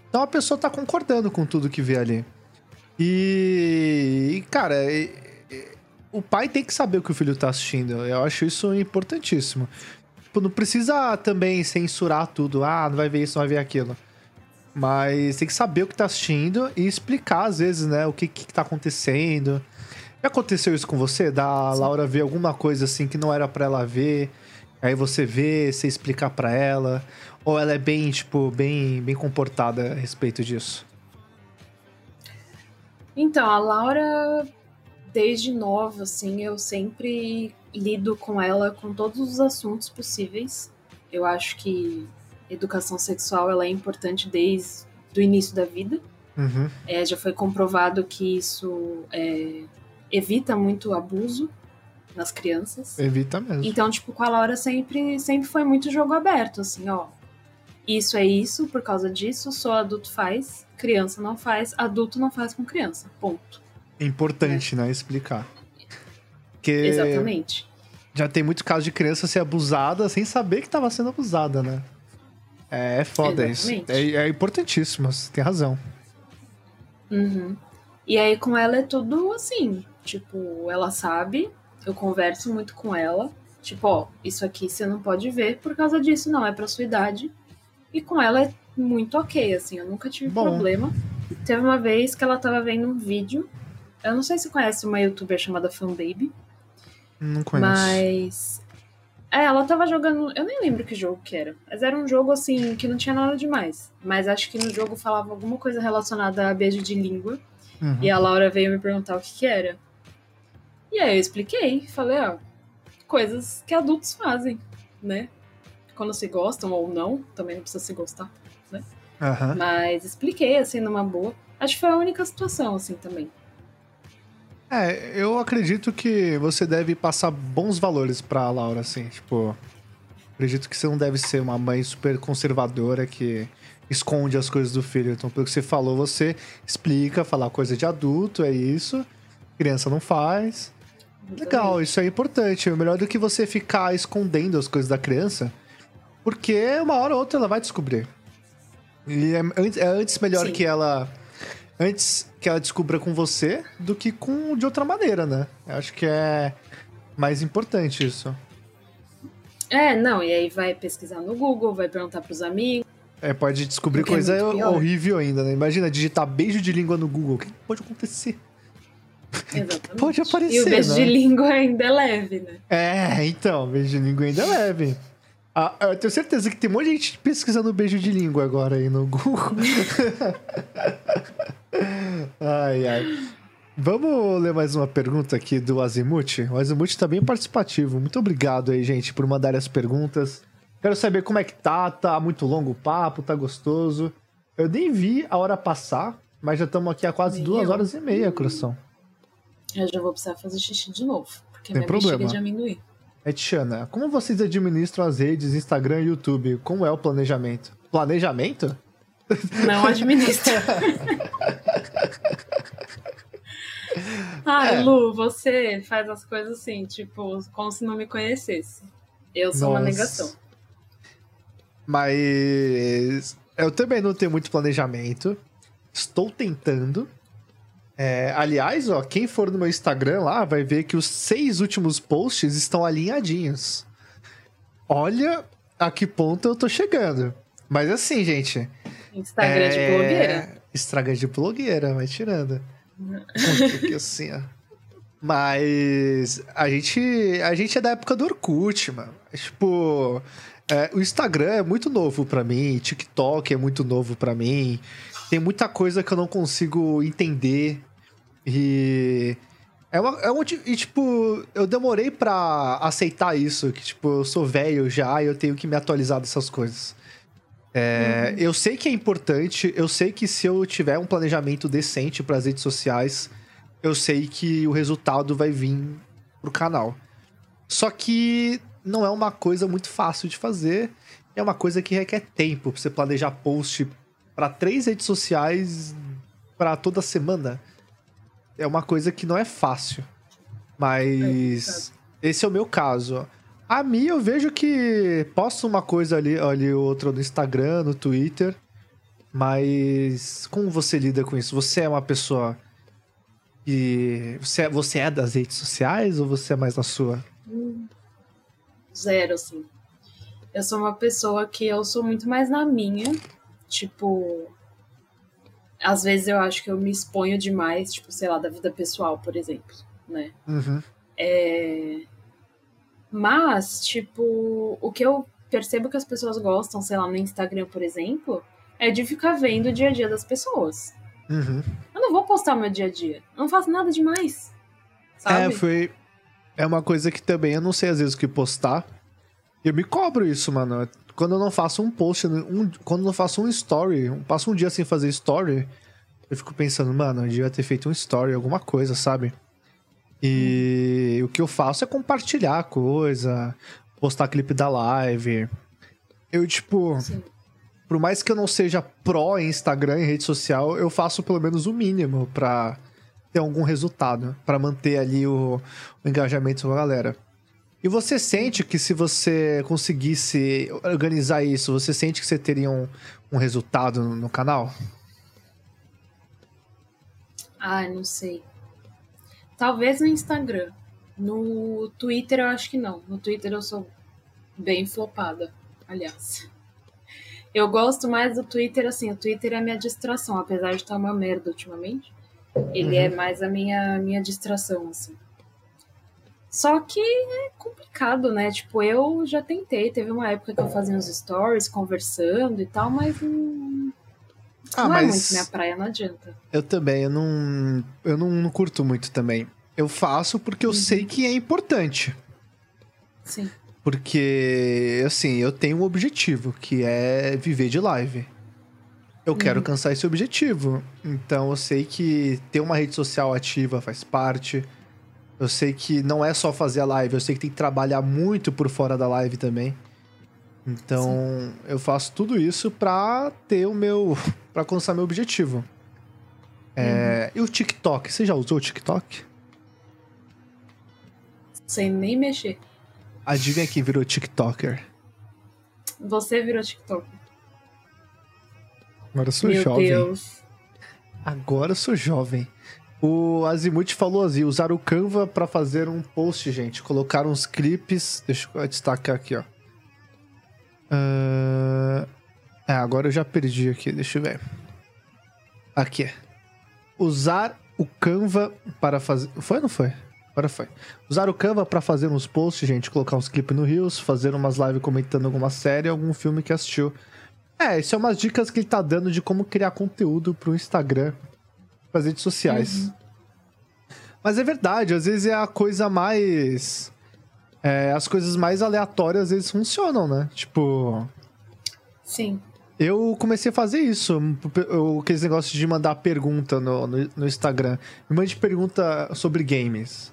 A: Então a pessoa tá concordando com tudo que vê ali. E, e, cara, e- e- o pai tem que saber o que o filho tá assistindo. Eu acho isso importantíssimo. Tipo, não precisa também censurar tudo. Ah, não vai ver isso, não vai ver aquilo. Mas tem que saber o que tá assistindo e explicar, às vezes, né, o que, que tá acontecendo. Já aconteceu isso com você? Da Laura ver alguma coisa assim que não era pra ela ver, aí você vê, você explicar pra ela, ou ela é bem, tipo, bem, bem comportada a respeito disso?
B: Então, a Laura, desde nova, assim, eu sempre lido com ela com todos os assuntos possíveis. Eu acho que educação sexual ela é importante desde o início da vida.
A: Uhum.
B: É, já foi comprovado que isso é, evita muito abuso nas crianças.
A: Evita mesmo.
B: Então, tipo, com a Laura sempre, sempre foi muito jogo aberto, assim, ó. Isso é isso, por causa disso, só adulto faz, criança não faz, adulto não faz com criança. Ponto.
A: É importante, né, explicar. Porque
B: Exatamente.
A: já tem muitos casos de criança ser abusada sem saber que tava sendo abusada, né? É, é foda isso.
B: Exatamente.
A: É, é importantíssimo, você tem razão.
B: Uhum. E aí com ela é tudo assim, tipo, ela sabe, eu converso muito com ela, tipo, ó, isso aqui você não pode ver por causa disso, não, é pra sua idade. E com ela é muito ok, assim, eu nunca tive
A: Bom.
B: problema. Teve uma vez que ela tava vendo um vídeo, eu não sei se conhece uma youtuber chamada Fanbaby,
A: Não conheço.
B: mas. É, ela tava jogando. Eu nem lembro que jogo que era. Mas era um jogo assim que não tinha nada demais. Mas acho que no jogo falava alguma coisa relacionada a beijo de língua.
A: Uhum.
B: E a Laura veio me perguntar o que, que era. E aí eu expliquei. Falei, ó, coisas que adultos fazem, né? Quando se gostam ou não, também não precisa se gostar.
A: Aham.
B: Mas expliquei, assim, numa boa. Acho que foi a única situação, assim, também.
A: É, eu acredito que você deve passar bons valores pra Laura, assim, tipo. Acredito que você não deve ser uma mãe super conservadora que esconde as coisas do filho. Então, pelo que você falou, você explica, falar coisa de adulto, é isso. Criança não faz. Legal, isso é importante. É melhor do que você ficar escondendo as coisas da criança, porque uma hora ou outra ela vai descobrir. E é, antes- é antes melhor
B: Sim.
A: que ela. Antes que ela descubra com você do que com de outra maneira, né? Eu acho que é mais importante isso.
B: É, não, e aí vai pesquisar no Google, vai perguntar pros amigos.
A: É, pode descobrir
B: Porque é
A: coisa
B: pior.
A: horrível ainda, né? Imagina digitar beijo de língua no Google. O que pode acontecer?
B: Exatamente.
A: Pode
B: E
A: aparecer,
B: o beijo
A: né?
B: de língua ainda é leve, né?
A: É, então, beijo de língua ainda é leve. Ah, eu tenho certeza que tem um monte de gente pesquisando beijo de língua agora aí no Google. ai, ai. Vamos ler mais uma pergunta aqui do Azimuth. O Azimuth tá bem participativo. Muito obrigado aí, gente, por mandar as perguntas. Quero saber como é que tá. Tá muito longo o papo, tá gostoso. Eu nem vi a hora passar, mas já estamos aqui há quase
B: Nem
A: duas horas e meia, coração.
B: Eu já vou precisar fazer xixi de novo, porque
A: Tem
B: minha
A: problema.
B: bexiga de amendoim.
A: É, Tiana, como vocês administram as redes Instagram e YouTube? Como é o planejamento? Planejamento?
B: Não administra. Ai,
A: É.
B: Lu, você faz as coisas assim, tipo, como se não me conhecesse. Eu sou uma
A: Nossa.
B: negação.
A: Mas eu também não tenho muito planejamento. Estou tentando. É, aliás, ó, quem for no meu Instagram lá vai ver que os seis últimos posts estão alinhadinhos. Olha a que ponto eu tô chegando. Mas assim, gente.
B: Instagram de
A: é,
B: blogueira.
A: Instagram de blogueira, vai tirando. Aqui assim, ó. Mas a gente, a gente é da época do Orkut, mano. É, Tipo, é, o Instagram é muito novo pra mim, TikTok é muito novo pra mim. Tem muita coisa que eu não consigo entender. E é uma, é um, e tipo, eu demorei pra aceitar isso, que tipo, eu sou velho já e eu tenho que me atualizar dessas coisas. É, Eu sei que é importante, eu sei que se eu tiver um planejamento decente para as redes sociais, eu sei que o resultado vai vir pro canal. Só que não é uma coisa muito fácil de fazer, é uma coisa que requer tempo pra você planejar post para três redes sociais para toda semana. É uma coisa que não é fácil. Mas esse é o meu caso. A mim, eu vejo que posto uma coisa ali, ali outra no Instagram, no Twitter. Mas como você lida com isso? Você é uma pessoa que. Você é, você é das redes sociais ou você é mais na sua?
B: Zero, assim. Eu sou uma pessoa que eu sou muito mais na minha. Tipo. Às vezes eu acho que eu me exponho demais, tipo, sei lá, da vida pessoal, por exemplo, né?
A: Uhum.
B: É... Mas, tipo, o que eu percebo que as pessoas gostam, sei lá, no Instagram, por exemplo, é de ficar vendo o dia a dia das pessoas.
A: Uhum.
B: Eu não vou postar o meu dia a dia. Eu não faço nada demais. Sabe?
A: É, foi. É uma coisa que também eu não sei às vezes o que postar. Eu me cobro isso, mano. Quando eu não faço um post, um, quando eu não faço um story, um- passo um dia sem fazer story, eu fico pensando, mano, eu devia ter feito um story, alguma coisa, sabe? E o que eu faço é compartilhar coisa, postar clipe da live. Eu, tipo,
B: Sim.
A: por mais que eu não seja pró em Instagram e rede social, eu faço pelo menos o mínimo pra ter algum resultado, pra manter ali o, o engajamento com a galera. E você sente que se você conseguisse organizar isso, você sente que você teria um, um resultado no, canal?
B: Ai, não sei. Talvez no Instagram. No Twitter eu acho que não. No Twitter eu sou bem flopada, aliás. Eu gosto mais do Twitter, assim, o Twitter é a minha distração, apesar de estar uma merda ultimamente. Ele é mais a minha, minha distração, assim. Só que é complicado, né? Tipo, eu já tentei. Teve uma época que eu fazia uns stories conversando e tal, mas não,
A: Ah,
B: não é muito
A: mas
B: minha praia, não adianta.
A: eu também, eu não, eu não, não curto muito também. Eu faço porque eu sei que é importante.
B: Sim.
A: Porque, assim, eu tenho um objetivo, que é viver de live. eu quero
B: Uhum.
A: alcançar esse objetivo. Então eu sei que ter uma rede social ativa faz parte. Eu sei que não é só fazer a live, eu sei que tem que trabalhar muito por fora da live também. Então eu faço tudo isso pra ter o meu. pra alcançar meu objetivo. É, E o TikTok? Você já usou o TikTok?
B: Sem nem mexer.
A: Adivinha quem virou TikToker?
B: Você virou TikTok.
A: Agora eu sou
B: Meu
A: jovem.
B: Deus.
A: Agora eu sou jovem. O Azimuth falou assim: usar o Canva pra fazer um post, gente. Colocar uns clipes. Deixa eu destacar aqui, ó. Ah, É, agora eu já perdi aqui, deixa eu ver. Aqui. Usar o Canva para fazer. Foi ou não foi? Agora foi. Usar o Canva pra fazer uns posts, gente. Colocar uns clipes no Reels, fazer umas lives comentando alguma série, algum filme que assistiu. É, isso é umas dicas que ele tá dando de como criar conteúdo pro Instagram, pras redes sociais. Mas é verdade, às vezes é a coisa mais. é, as coisas mais aleatórias às vezes funcionam, né? Tipo.
B: Sim.
A: Eu comecei a fazer isso. eu- Aqueles negócios de mandar pergunta no, no, no Instagram. Me mande pergunta sobre games.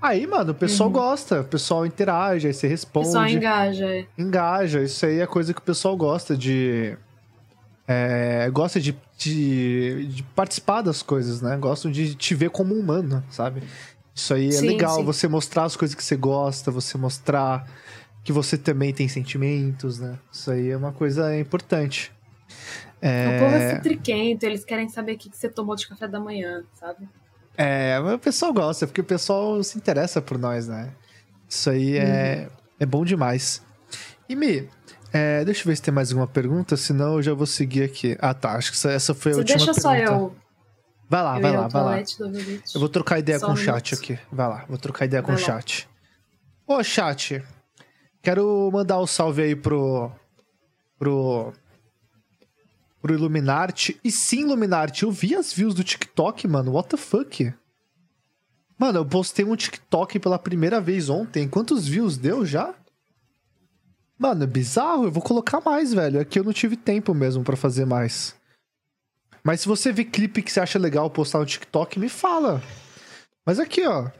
A: Aí, mano, o pessoal gosta, o pessoal interage, aí você
B: O
A: responde
B: pessoal engaja. é.
A: engaja. Isso aí é coisa que o pessoal gosta de. É, gosta de, de, de participar das coisas, né? Gostam de te ver como humano, sabe? Isso aí é
B: Sim,
A: legal,
B: sim.
A: você mostrar as coisas que você gosta, você mostrar que você também tem sentimentos, né? Isso aí é uma coisa importante.
B: O povo é futriquento, eles querem saber o que você tomou de café da manhã, sabe?
A: É, mas o pessoal gosta, porque o pessoal se interessa por nós, né? Isso aí é,
B: Uhum.
A: é bom demais. E Mi, é, deixa eu ver se tem mais alguma pergunta, senão eu já vou seguir aqui. Ah, tá. Acho que essa, essa foi a
B: Você
A: última
B: deixa só
A: pergunta.
B: eu.
A: Vai lá,
B: eu
A: vai lá, vai lá. Eu vou trocar ideia
B: Só
A: com o chat aqui. Vai lá, vou trocar ideia com
B: Vai
A: o
B: lá.
A: chat. Ô, chat, quero mandar um salve aí pro. pro. pro Illuminati. E sim, Illuminati, eu vi as views do TikTok, mano. What the fuck? Mano, eu postei um TikTok pela primeira vez ontem. Quantos views deu já? Mano, é bizarro. Eu vou colocar mais, velho. É que eu não tive tempo mesmo pra fazer mais. Mas se você vê clipe que você acha legal postar no TikTok, me fala. Mas aqui, ó.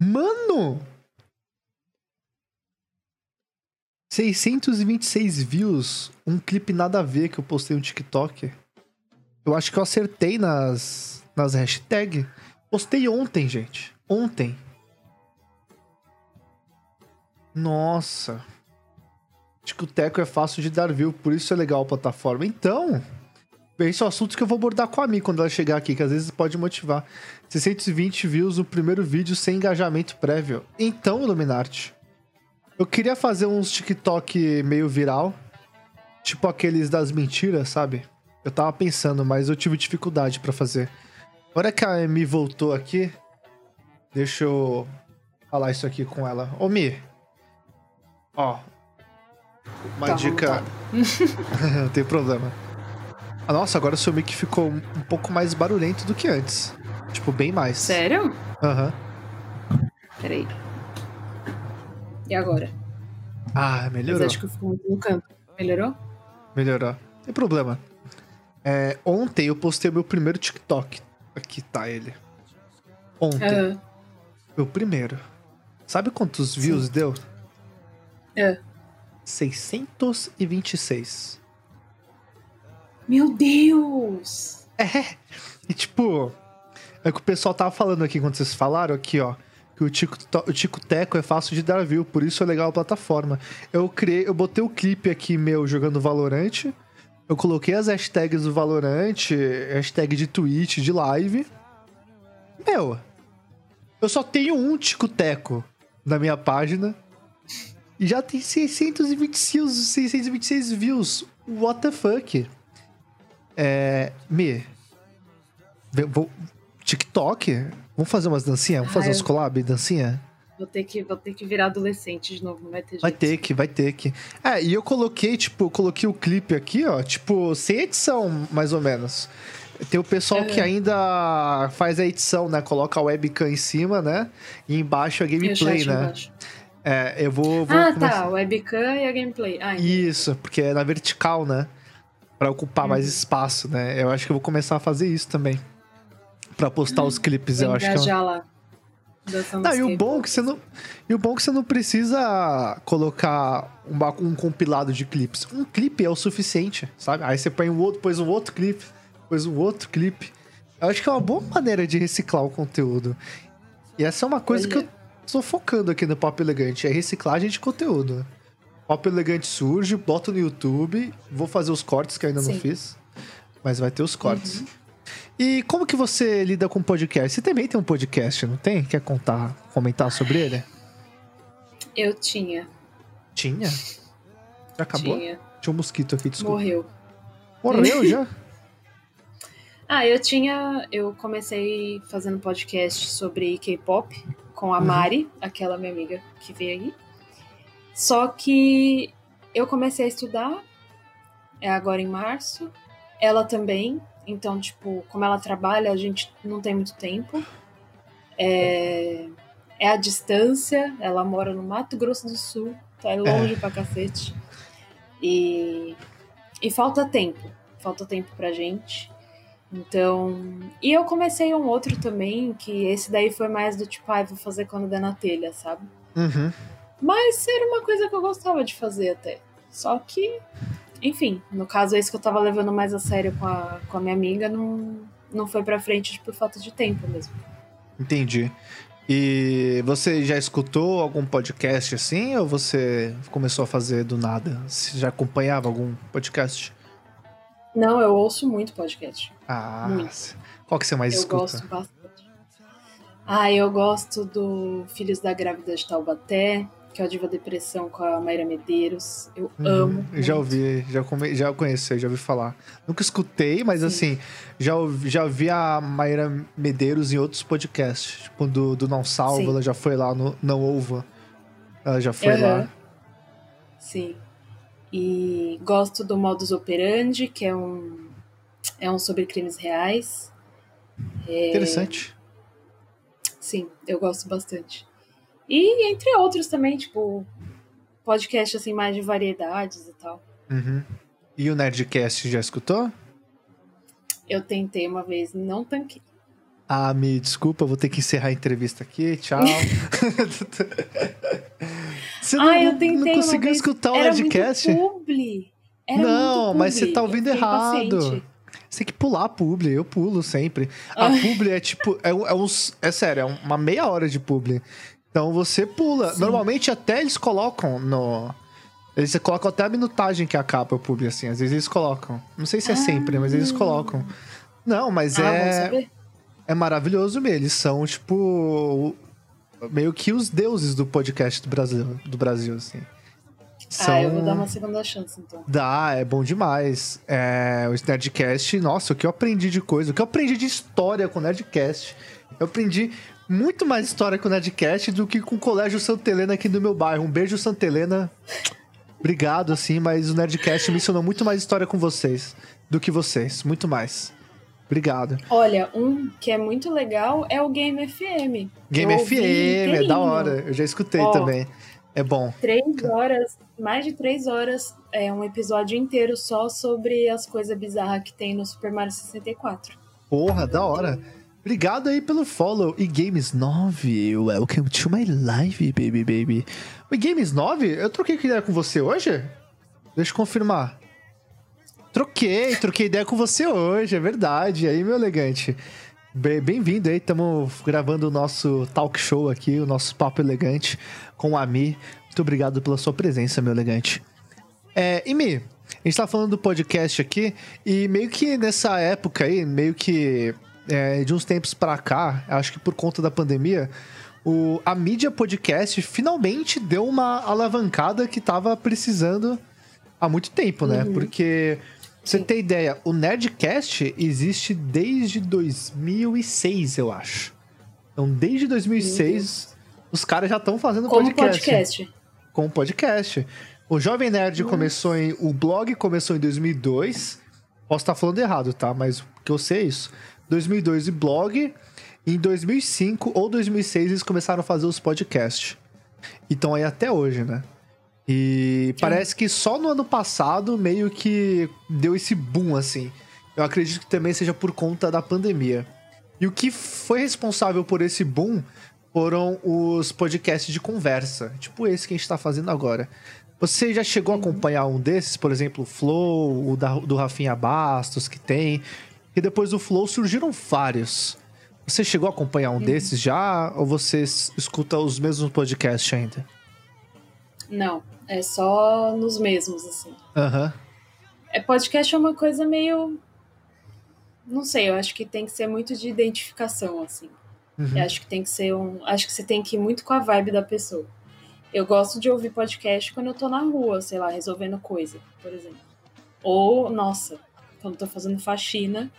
A: Mano! 626 views. Um clipe nada a ver que eu postei no TikTok. Eu acho que eu acertei nas, nas hashtags. Postei ontem, gente. Ontem. Nossa. Ticoteco é fácil de dar view, por isso é legal a plataforma. Então, esse é o assunto que eu vou abordar com a Mi quando ela chegar aqui, que às vezes pode motivar. 620 views no primeiro vídeo sem engajamento prévio. Então, Illuminati, eu queria fazer uns TikTok meio viral, tipo aqueles das mentiras, sabe? Eu tava pensando, mas eu tive dificuldade pra fazer. Agora que a Mi voltou aqui, deixa eu falar isso aqui com ela. Ô, Mi, ó, uma
B: Tá,
A: dica... Não tem problema. Ah, nossa, agora o seu mic ficou um pouco mais barulhento do que antes. Tipo, bem mais.
B: Sério?
A: Aham.
B: Peraí. E agora?
A: Ah,
B: Mas
A: melhorou.
B: acho que eu fico muito no canto. Melhorou?
A: Melhorou. Não tem problema. É, ontem eu postei meu primeiro TikTok. Aqui tá ele. Ontem.
B: Aham.
A: Meu primeiro. Sabe quantos views deu?
B: É.
A: 626.
B: Meu Deus!
A: É. E tipo, é o que o pessoal tava falando aqui quando vocês falaram aqui, ó. Que o Tico, o Tico Teco é fácil de dar view, por isso é legal a plataforma. Eu criei, eu botei o clipe aqui meu jogando Valorant. Eu coloquei as hashtags do Valorant, hashtag de tweet, de live. Meu, eu só tenho um Tico Teco na minha página. E já tem 626, 626 views. What the fuck? É. Me. Vou, TikTok? Vamos fazer umas dancinhas? Vamos fazer
B: Ah,
A: uns collab, dancinha?
B: Vou ter, que, vou ter que virar adolescente de novo, não vai ter jeito.
A: Vai ter que, vai ter que. É, e eu coloquei, tipo, eu coloquei o clipe aqui, ó, tipo, sem edição, mais ou menos. Tem o pessoal que ainda faz a edição, né? Coloca a webcam em cima, né? E embaixo a
B: o
A: gameplay, né?
B: embaixo.
A: É, eu vou. vou
B: Ah,
A: começar-
B: tá. O webcam e a gameplay. Ah.
A: Isso, porque é na vertical, né? Pra ocupar mais espaço, né? Eu acho que eu vou começar a fazer isso também. Pra postar os clipes, eu acho que é um-
B: lá. Dançando
A: Não, e o bom é que você não. E o bom é que você não precisa colocar uma- um compilado de clipes. Um clipe é o suficiente, sabe? Aí você põe um outro, depois um outro clipe, depois um outro clipe. Eu acho que é uma boa maneira de reciclar o conteúdo. E essa é uma coisa que eu
B: Olha.
A: tô focando aqui no Pop Elegante, é reciclagem de conteúdo. Pop Elegante surge, boto no YouTube, vou fazer os cortes que ainda não
B: Sim.
A: fiz, mas vai ter os cortes. E como que você lida com podcast? Você também tem um podcast, não tem? Quer contar, comentar sobre ele?
B: Eu tinha.
A: Tinha? Já acabou?
B: Tinha.
A: Tinha um mosquito aqui, desculpa.
B: Morreu.
A: Morreu já?
B: Ah, eu tinha. Eu comecei fazendo podcast sobre K-pop com a
A: Uhum.
B: Mari, aquela minha amiga que veio aí. Só que eu comecei a estudar é agora em março. Ela também. Então, tipo, como ela trabalha, a gente não tem muito tempo. É, é a distância. Ela mora no Mato Grosso do Sul. Tá longe pra cacete. E, e falta tempo. Falta tempo pra gente. Então. E eu comecei um outro também, que esse daí foi mais do tipo, ai, vou fazer quando der na telha, sabe?
A: Uhum.
B: Mas era uma coisa que eu gostava de fazer até. Só que, enfim, no caso esse que eu tava levando mais a sério com a, com a minha amiga, não, não foi pra frente por falta de tempo mesmo.
A: Entendi. E você já escutou algum podcast assim ou você começou a fazer do nada? Você já acompanhava algum podcast?
B: Não, eu ouço muito podcast.
A: Ah,
B: Muito.
A: qual que você mais
B: eu
A: escuta?
B: gosto bastante. Ah, eu gosto do Filhos da Grávida de Taubaté, que é o Diva Depressão com a Mayra Medeiros. Eu
A: Uhum,
B: amo.
A: eu já ouvi, já, come, já conheci, já ouvi falar. Nunca escutei, mas
B: Sim.
A: assim, já, ouvi- já vi a Mayra Medeiros em outros podcasts. Tipo, do, do Não Salvo,
B: Sim.
A: ela já foi lá no Não Ouva. Ela já foi
B: Aham.
A: lá.
B: Sim. E gosto do Modus Operandi, que é um, é um sobre crimes reais. É.
A: Interessante.
B: Sim, eu gosto bastante. E entre outros também, tipo, podcast assim mais de variedades e tal.
A: Uhum. E o Nerdcast já escutou?
B: Eu tentei uma vez, não tanquei.
A: Ah, me desculpa, vou ter que encerrar a entrevista aqui. Tchau. você não,
B: Ah, eu
A: não
B: tentei uma
A: conseguiu escutar o.
B: Era
A: Não, mas você tá ouvindo errado.
B: impaciente.
A: Você tem que pular a publi, eu pulo sempre. A
B: Ah.
A: publi é tipo, é, é uns. É sério, é uma meia hora de publi. Então você pula.
B: Sim.
A: Normalmente até eles colocam no. Eles colocam até a minutagem que acaba o publi, assim. Às vezes eles colocam. Não sei se é
B: Ah.
A: sempre, mas eles colocam. Não, mas
B: Ah,
A: é. É maravilhoso mesmo. Eles são, tipo. Meio que os deuses do podcast do Brasil, do Brasil assim. São...
B: Ah, eu vou dar uma segunda chance, então.
A: Dá, é bom demais. É, o Nerdcast, nossa, o que eu aprendi de coisa, o que eu aprendi de história com o Nerdcast. Eu aprendi muito mais história com o Nerdcast do que com o Colégio Santa Helena aqui do meu bairro. Um beijo, Santa Helena. Obrigado, assim, mas o Nerdcast me ensinou muito mais história com vocês do que vocês. Muito mais. Obrigado.
B: Olha, um que é muito legal é o Game FM.
A: Game
B: Eu
A: FM, é da hora. Eu já escutei
B: Ó.
A: também. É bom.
B: Três horas, mais de três horas, é um episódio inteiro só sobre as coisas bizarras que tem no Super Mario 64.
A: Porra, da hora. Obrigado aí pelo follow. E Games 9, welcome to my live, baby, baby. E Games 9, eu troquei ideia com você hoje? Deixa eu confirmar. Troquei, troquei ideia com você hoje, é verdade. Aí, meu elegante. Be- Bem-vindo aí, estamos gravando o nosso talk show aqui, o nosso papo elegante com o Ami. Muito obrigado pela sua presença, meu elegante. É, e Mi, a gente tá falando do podcast aqui, e meio que nessa época aí, meio que é, de uns tempos pra cá, acho que por conta da pandemia, o, a mídia podcast finalmente deu uma alavancada que tava precisando há muito tempo, né? Porque, pra você ter ideia, o Nerdcast existe desde 2006, eu acho. Então, desde 2006, os caras já estão fazendo
B: Como
A: podcast
B: podcast.
A: com podcast. O Jovem Nerd começou em. O blog começou em 2002. Posso estar falando errado, tá? Mas o que eu sei é isso. 2002 e blog. Em 2005 ou 2006 eles começaram a fazer os podcasts. E estão aí até hoje, né? E parece que só no ano passado meio que deu esse boom, assim. Eu acredito que também seja por conta da pandemia. E o que foi responsável por esse boom foram os podcasts de conversa, tipo esse que a gente tá fazendo agora. Você já chegou a acompanhar um desses, por exemplo, o Flow, o da, do Rafinha Bastos, que tem. E depois do Flow surgiram vários. Você chegou a acompanhar um desses já? Ou você escuta os mesmos podcasts ainda?
B: Não, é só nos mesmos, assim.
A: Aham.
B: É, podcast é uma coisa meio. Não sei, eu acho que tem que ser muito de identificação, assim.
A: Uhum.
B: Eu acho que tem que ser um. Acho que você tem que ir muito com a vibe da pessoa. Eu gosto de ouvir podcast quando eu tô na rua, sei lá, resolvendo coisa, por exemplo. Ou, nossa, quando tô fazendo faxina,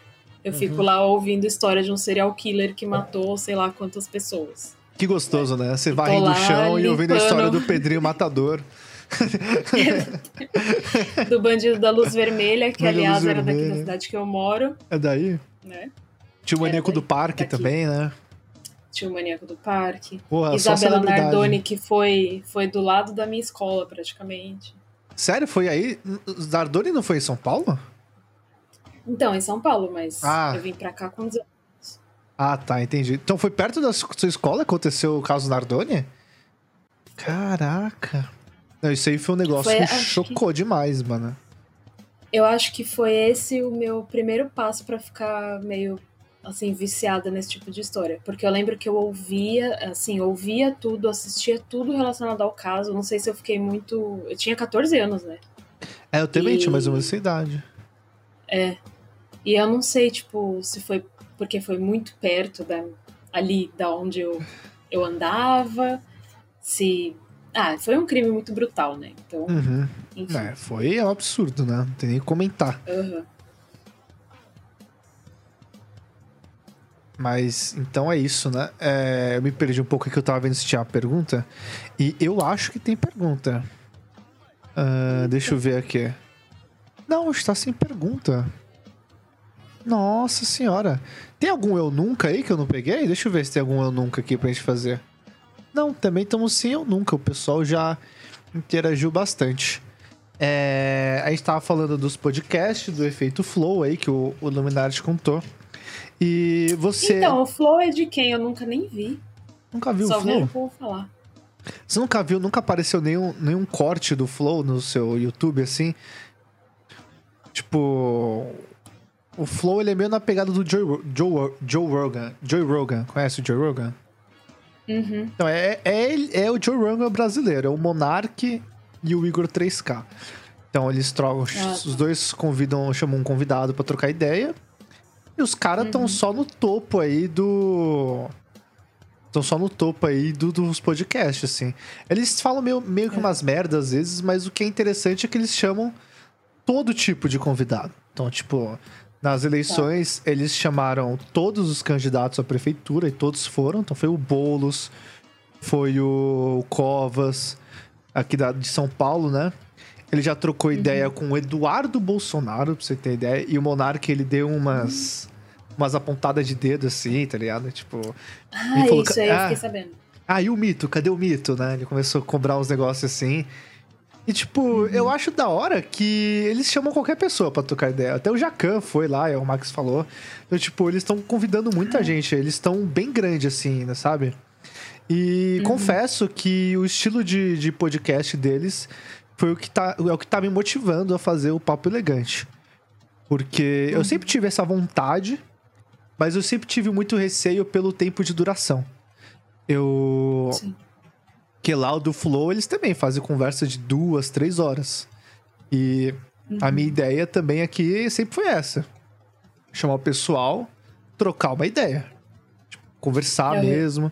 B: eu
A: Uhum.
B: fico lá ouvindo história de um serial killer que matou sei lá quantas pessoas.
A: Que gostoso, né? Você varrendo o chão e ouvindo a história
B: limpando.
A: do Pedrinho Matador.
B: Do Bandido da Luz Vermelha, que
A: Bandido
B: aliás era daqui da
A: Vermelha.
B: cidade que eu moro,
A: É daí?
B: né?
A: Tinha o Maníaco
B: É,
A: do Parque
B: daqui.
A: também, né?
B: Tinha o Maníaco do Parque.
A: Porra,
B: Isabela. Nardoni, que foi, foi do lado da minha escola, praticamente.
A: Sério? Foi aí? Nardoni não foi em São Paulo?
B: Então, em São Paulo, mas
A: Ah.
B: eu vim pra cá com 19
A: Ah, tá, entendi. Então foi perto da su- sua escola que aconteceu o caso Nardoni? Caraca. Não, isso aí foi um negócio
B: Foi,
A: que chocou demais, mano.
B: Eu acho que foi esse o meu primeiro passo pra ficar meio assim viciada nesse tipo de história, porque eu lembro que eu ouvia, assim, ouvia tudo, assistia tudo relacionado ao caso. Não sei se eu fiquei muito, eu tinha 14 anos, né?
A: É, eu também
B: E-
A: tinha mais ou menos essa idade.
B: E eu não sei, tipo, se foi porque foi muito perto da, ali da onde eu, eu andava, se. Ah, foi um crime muito brutal, né? Então,
A: Uhum. É, foi um absurdo, né? Não tem nem o que comentar.
B: aham.
A: Mas então é isso, né? É, eu me perdi um pouco aqui, eu tava vendo se tinha uma pergunta. E eu acho que tem pergunta. Ah, deixa eu ver aqui. Não, está sem pergunta. Nossa senhora. Tem algum eu nunca aí que eu não peguei? Deixa eu ver se tem algum eu nunca aqui pra gente fazer. Não, também estamos sem eu nunca. O pessoal já interagiu bastante. É, a gente tava falando dos podcasts, do efeito flow aí que o, o Luminarte contou. E você
B: Então, o Flow é de quem? Eu nunca nem vi.
A: nunca viu
B: Só
A: o Flow?
B: o povo falar.
A: Você nunca viu, nunca apareceu nenhum, nenhum corte do Flow no seu YouTube assim? Tipo. O Flow ele é meio na pegada do Joe, Joe, Joe Rogan. Joe Rogan. Conhece o Joe Rogan?
B: Uhum.
A: Então, é, é, ele- é o Joe Rogan brasileiro. É o Monark e o Igor 3K. Então, eles trocam.
B: Ah,
A: Os dois convidam, chamam um convidado pra trocar ideia. E os caras estão
B: Uhum.
A: só no topo aí do. Estão só no topo aí do- dos podcasts, assim. Eles falam meio, meio que
B: É.
A: umas merdas às vezes, mas o que é interessante é que eles chamam todo tipo de convidado. Então, tipo, nas eleições, eles chamaram todos os candidatos à prefeitura e todos foram. Então, foi o Boulos, foi o Covas, aqui da, de São Paulo, né? Ele já trocou ideia com o Eduardo Bolsonaro, pra você ter ideia. E o Monark, ele deu umas, umas apontadas de dedo assim, tá ligado? Tipo.
B: Ah,
A: falou
B: isso aí eu
A: ah.
B: fiquei sabendo.
A: Ah, e o mito? Cadê o mito, né? Ele começou a cobrar uns negócios assim. E, tipo,
B: Uhum.
A: eu acho da hora que eles chamam qualquer pessoa pra tocar ideia. Até o Jacan foi lá, é o Max falou. Então, tipo, eles estão convidando muita gente. Eles estão bem grande assim, né, sabe? E
B: Uhum.
A: confesso que o estilo de, de podcast deles foi o que, tá, é o que tá me motivando a fazer o Papo Elegante. Porque
B: Uhum.
A: eu sempre tive essa vontade, mas eu sempre tive muito receio pelo tempo de duração. Eu.
B: Sim.
A: Que lá o do Flow, eles também fazem conversa de duas, três horas. E a minha ideia também aqui sempre foi essa: chamar o pessoal, trocar uma ideia. Tipo, conversar
B: Uhum.
A: mesmo.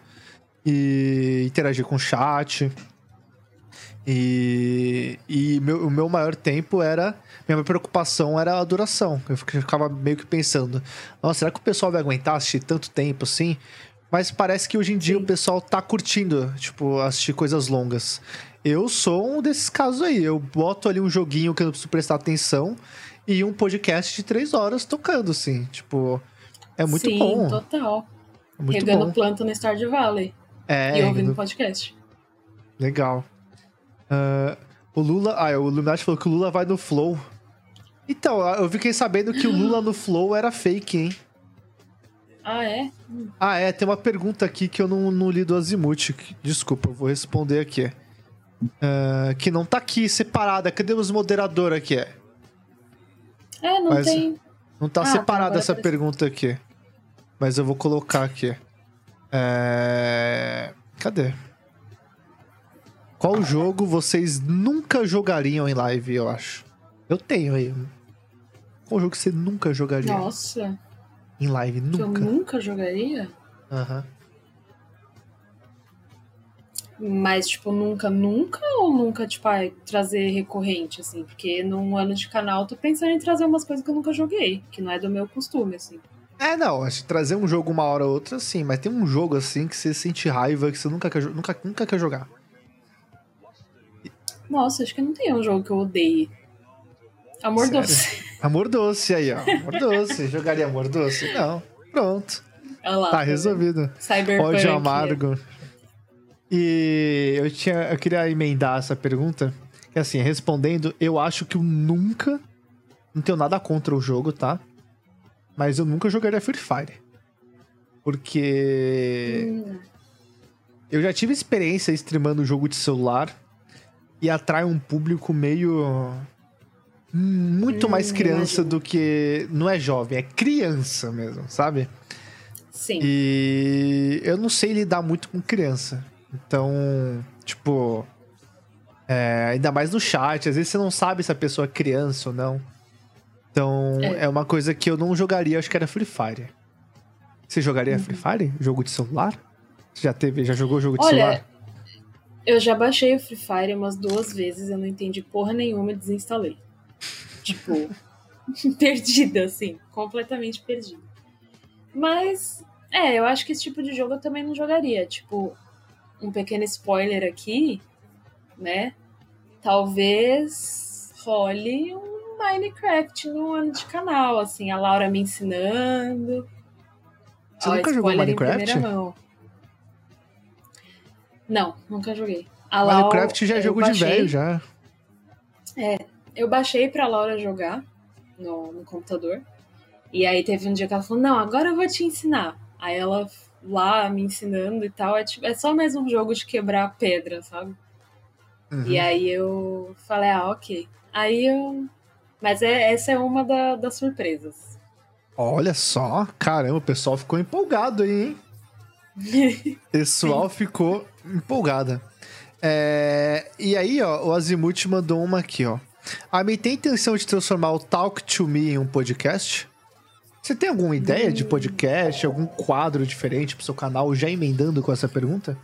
A: E interagir com o chat. E, e meu, o meu maior tempo era. Minha preocupação era a duração. Eu ficava meio que pensando: nossa, será que o pessoal vai aguentar assistir tanto tempo assim? Mas parece que hoje em dia
B: Sim.
A: o pessoal tá curtindo, tipo, assistir coisas longas. Eu sou um desses casos aí. Eu boto ali um joguinho que eu não preciso prestar atenção e um podcast de três horas tocando, assim. Tipo, é muito
B: Sim,
A: bom.
B: total.
A: É muito
B: Regando
A: bom.
B: planta no Stardew Valley.
A: É,
B: e ouvindo
A: no-
B: podcast.
A: legal. Ah, O Lula. Ah, o Illuminati falou que o Lula vai no Flow. Então, eu fiquei sabendo que o Lula no Flow era fake, hein?
B: Ah, é?
A: Ah, é, tem uma pergunta aqui que eu não, não li do Azimuth. Desculpa, eu vou responder aqui. Ah, que não tá aqui separada. Cadê os moderadores aqui?
B: É, não
A: Mas-
B: tem.
A: Não tá
B: Ah, tá,
A: separada
B: agora
A: essa pergunta aqui. Mas eu vou colocar aqui. É... Cadê? Qual jogo vocês nunca jogariam em live, eu acho? Eu tenho aí. Qual jogo que você nunca jogaria
B: Nossa,
A: em live?
B: que eu
A: Nunca.
B: nunca jogaria?
A: Aham.
B: Mas, tipo, nunca, nunca ou nunca, tipo, ai, trazer recorrente, assim? Porque num ano de canal eu tô pensando em trazer umas coisas que eu nunca joguei, que não é do meu costume, assim.
A: É, não, acho que trazer um jogo uma hora ou outra, sim, mas tem um jogo assim que você sente raiva, que você nunca quer, nunca, nunca quer jogar.
B: Nossa, acho que não tem um jogo que eu odeie. Amor
A: Sério?
B: doce.
A: Amor doce aí, ó. Amor doce. Jogaria amor doce? Não. Pronto.
B: Olha lá.
A: Tá
B: vendo?
A: resolvido.
B: Cyberpunk.
A: Ódio amargo. E eu tinha, eu queria emendar essa pergunta, que assim, respondendo, eu acho que eu nunca, não tenho nada contra o jogo, tá? Mas eu nunca jogaria Free Fire. Porque
B: Hum,
A: eu já tive experiência streamando jogo de celular e atrai um público meio muito
B: Hum,
A: mais criança
B: imagino.
A: do que não é jovem, é criança mesmo, sabe?
B: sim.
A: E eu não sei lidar muito com criança. Então, tipo. é, ainda mais no chat, às vezes você não sabe se a pessoa é criança ou não. Então, é.
B: É.
A: uma coisa que eu não jogaria, acho que era Free Fire. Você jogaria
B: Uhum.
A: Free Fire? Jogo de celular? Você já teve, já jogou jogo de
B: Olha,
A: celular?
B: Eu já baixei o Free Fire umas duas vezes, eu não entendi porra nenhuma e desinstalei. Tipo, perdida, assim, completamente perdida. Mas, é, eu acho que esse tipo de jogo eu também não jogaria. Tipo, um pequeno spoiler aqui, né? Talvez role um Minecraft no ano de canal, assim, a Laura me ensinando.
A: Você
B: Ó,
A: nunca jogou Minecraft?
B: Não, nunca joguei. A Lau-
A: Minecraft já é jogo de
B: baixei-
A: velho, já.
B: Eu baixei pra Laura jogar no, no computador. E aí teve um dia que ela falou: Não, agora eu vou te ensinar. Aí ela lá me ensinando e tal. É, tipo, é só mais um jogo de quebrar pedra, sabe?
A: Uhum.
B: E aí eu falei: Ah, ok. Aí eu. Mas é, essa é uma da- das surpresas.
A: Olha só, caramba, o pessoal ficou empolgado aí, hein? O pessoal ficou empolgada. É, e aí, ó, o Azimuth mandou uma aqui, ó. A Mi tem intenção de transformar o Talk to Me em um podcast? Você tem alguma ideia de podcast, algum quadro diferente pro seu canal, já emendando com essa pergunta?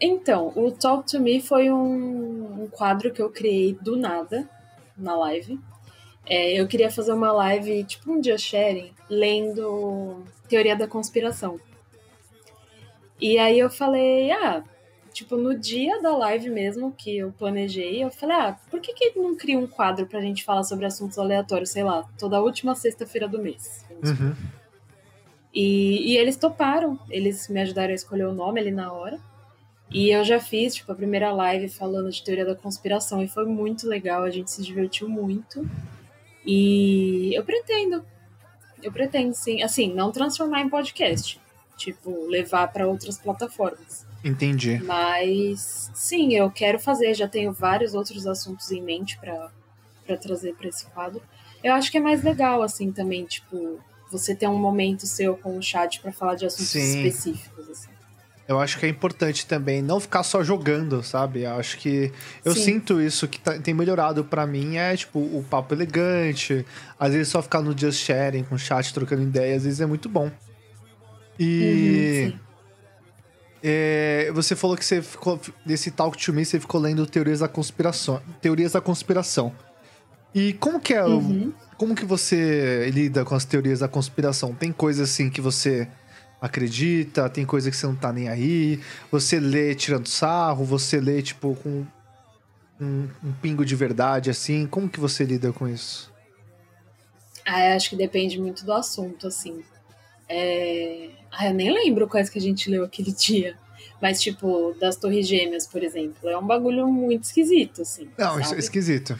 B: Então, o Talk to Me foi um, um quadro que eu criei do nada na live. É, eu queria fazer uma live, tipo um dia sharing, lendo Teoria da Conspiração. E aí eu falei, ah, tipo, no dia da live mesmo que eu planejei, eu falei, ah, por que, que não cria um quadro pra gente falar sobre assuntos aleatórios, sei lá, toda última sexta-feira do mês?
A: Uhum.
B: E, e eles toparam, eles me ajudaram a escolher o nome ali na hora. E eu já fiz, tipo, a primeira live falando de teoria da conspiração e foi muito legal, a gente se divertiu muito. E eu pretendo, eu pretendo sim, assim, não transformar em podcast, tipo, levar para outras plataformas.
A: Entendi.
B: Mas sim, eu quero fazer, já tenho vários outros assuntos em mente para para trazer para esse quadro. Eu acho que é mais legal assim também, tipo, você ter um momento seu com o chat para falar de assuntos
A: Sim.
B: específicos assim.
A: Eu acho que é importante também não ficar só jogando, sabe? Eu acho que eu
B: Sim.
A: sinto isso que tá- tem melhorado pra mim é tipo o papo elegante, às vezes só ficar no just sharing com o chat trocando ideia, às vezes é muito bom. E
B: Uhum.
A: É, você falou que você ficou desse talk to me você ficou lendo teorias da conspiração, teorias da conspiração. E como que é
B: Uhum.
A: como que você lida com as teorias da conspiração? Tem coisa assim que você acredita, tem coisa que você não tá nem aí, você lê tirando sarro, você lê, tipo, com um, um pingo de verdade, assim. Como que você lida com isso?
B: Ah, eu acho que depende muito do assunto, assim. É... Ah, eu nem lembro quais que a gente leu aquele dia. Mas, tipo, das Torres Gêmeas, por exemplo, é um bagulho muito esquisito, assim.
A: Não, isso é
B: sabe?
A: esquisito.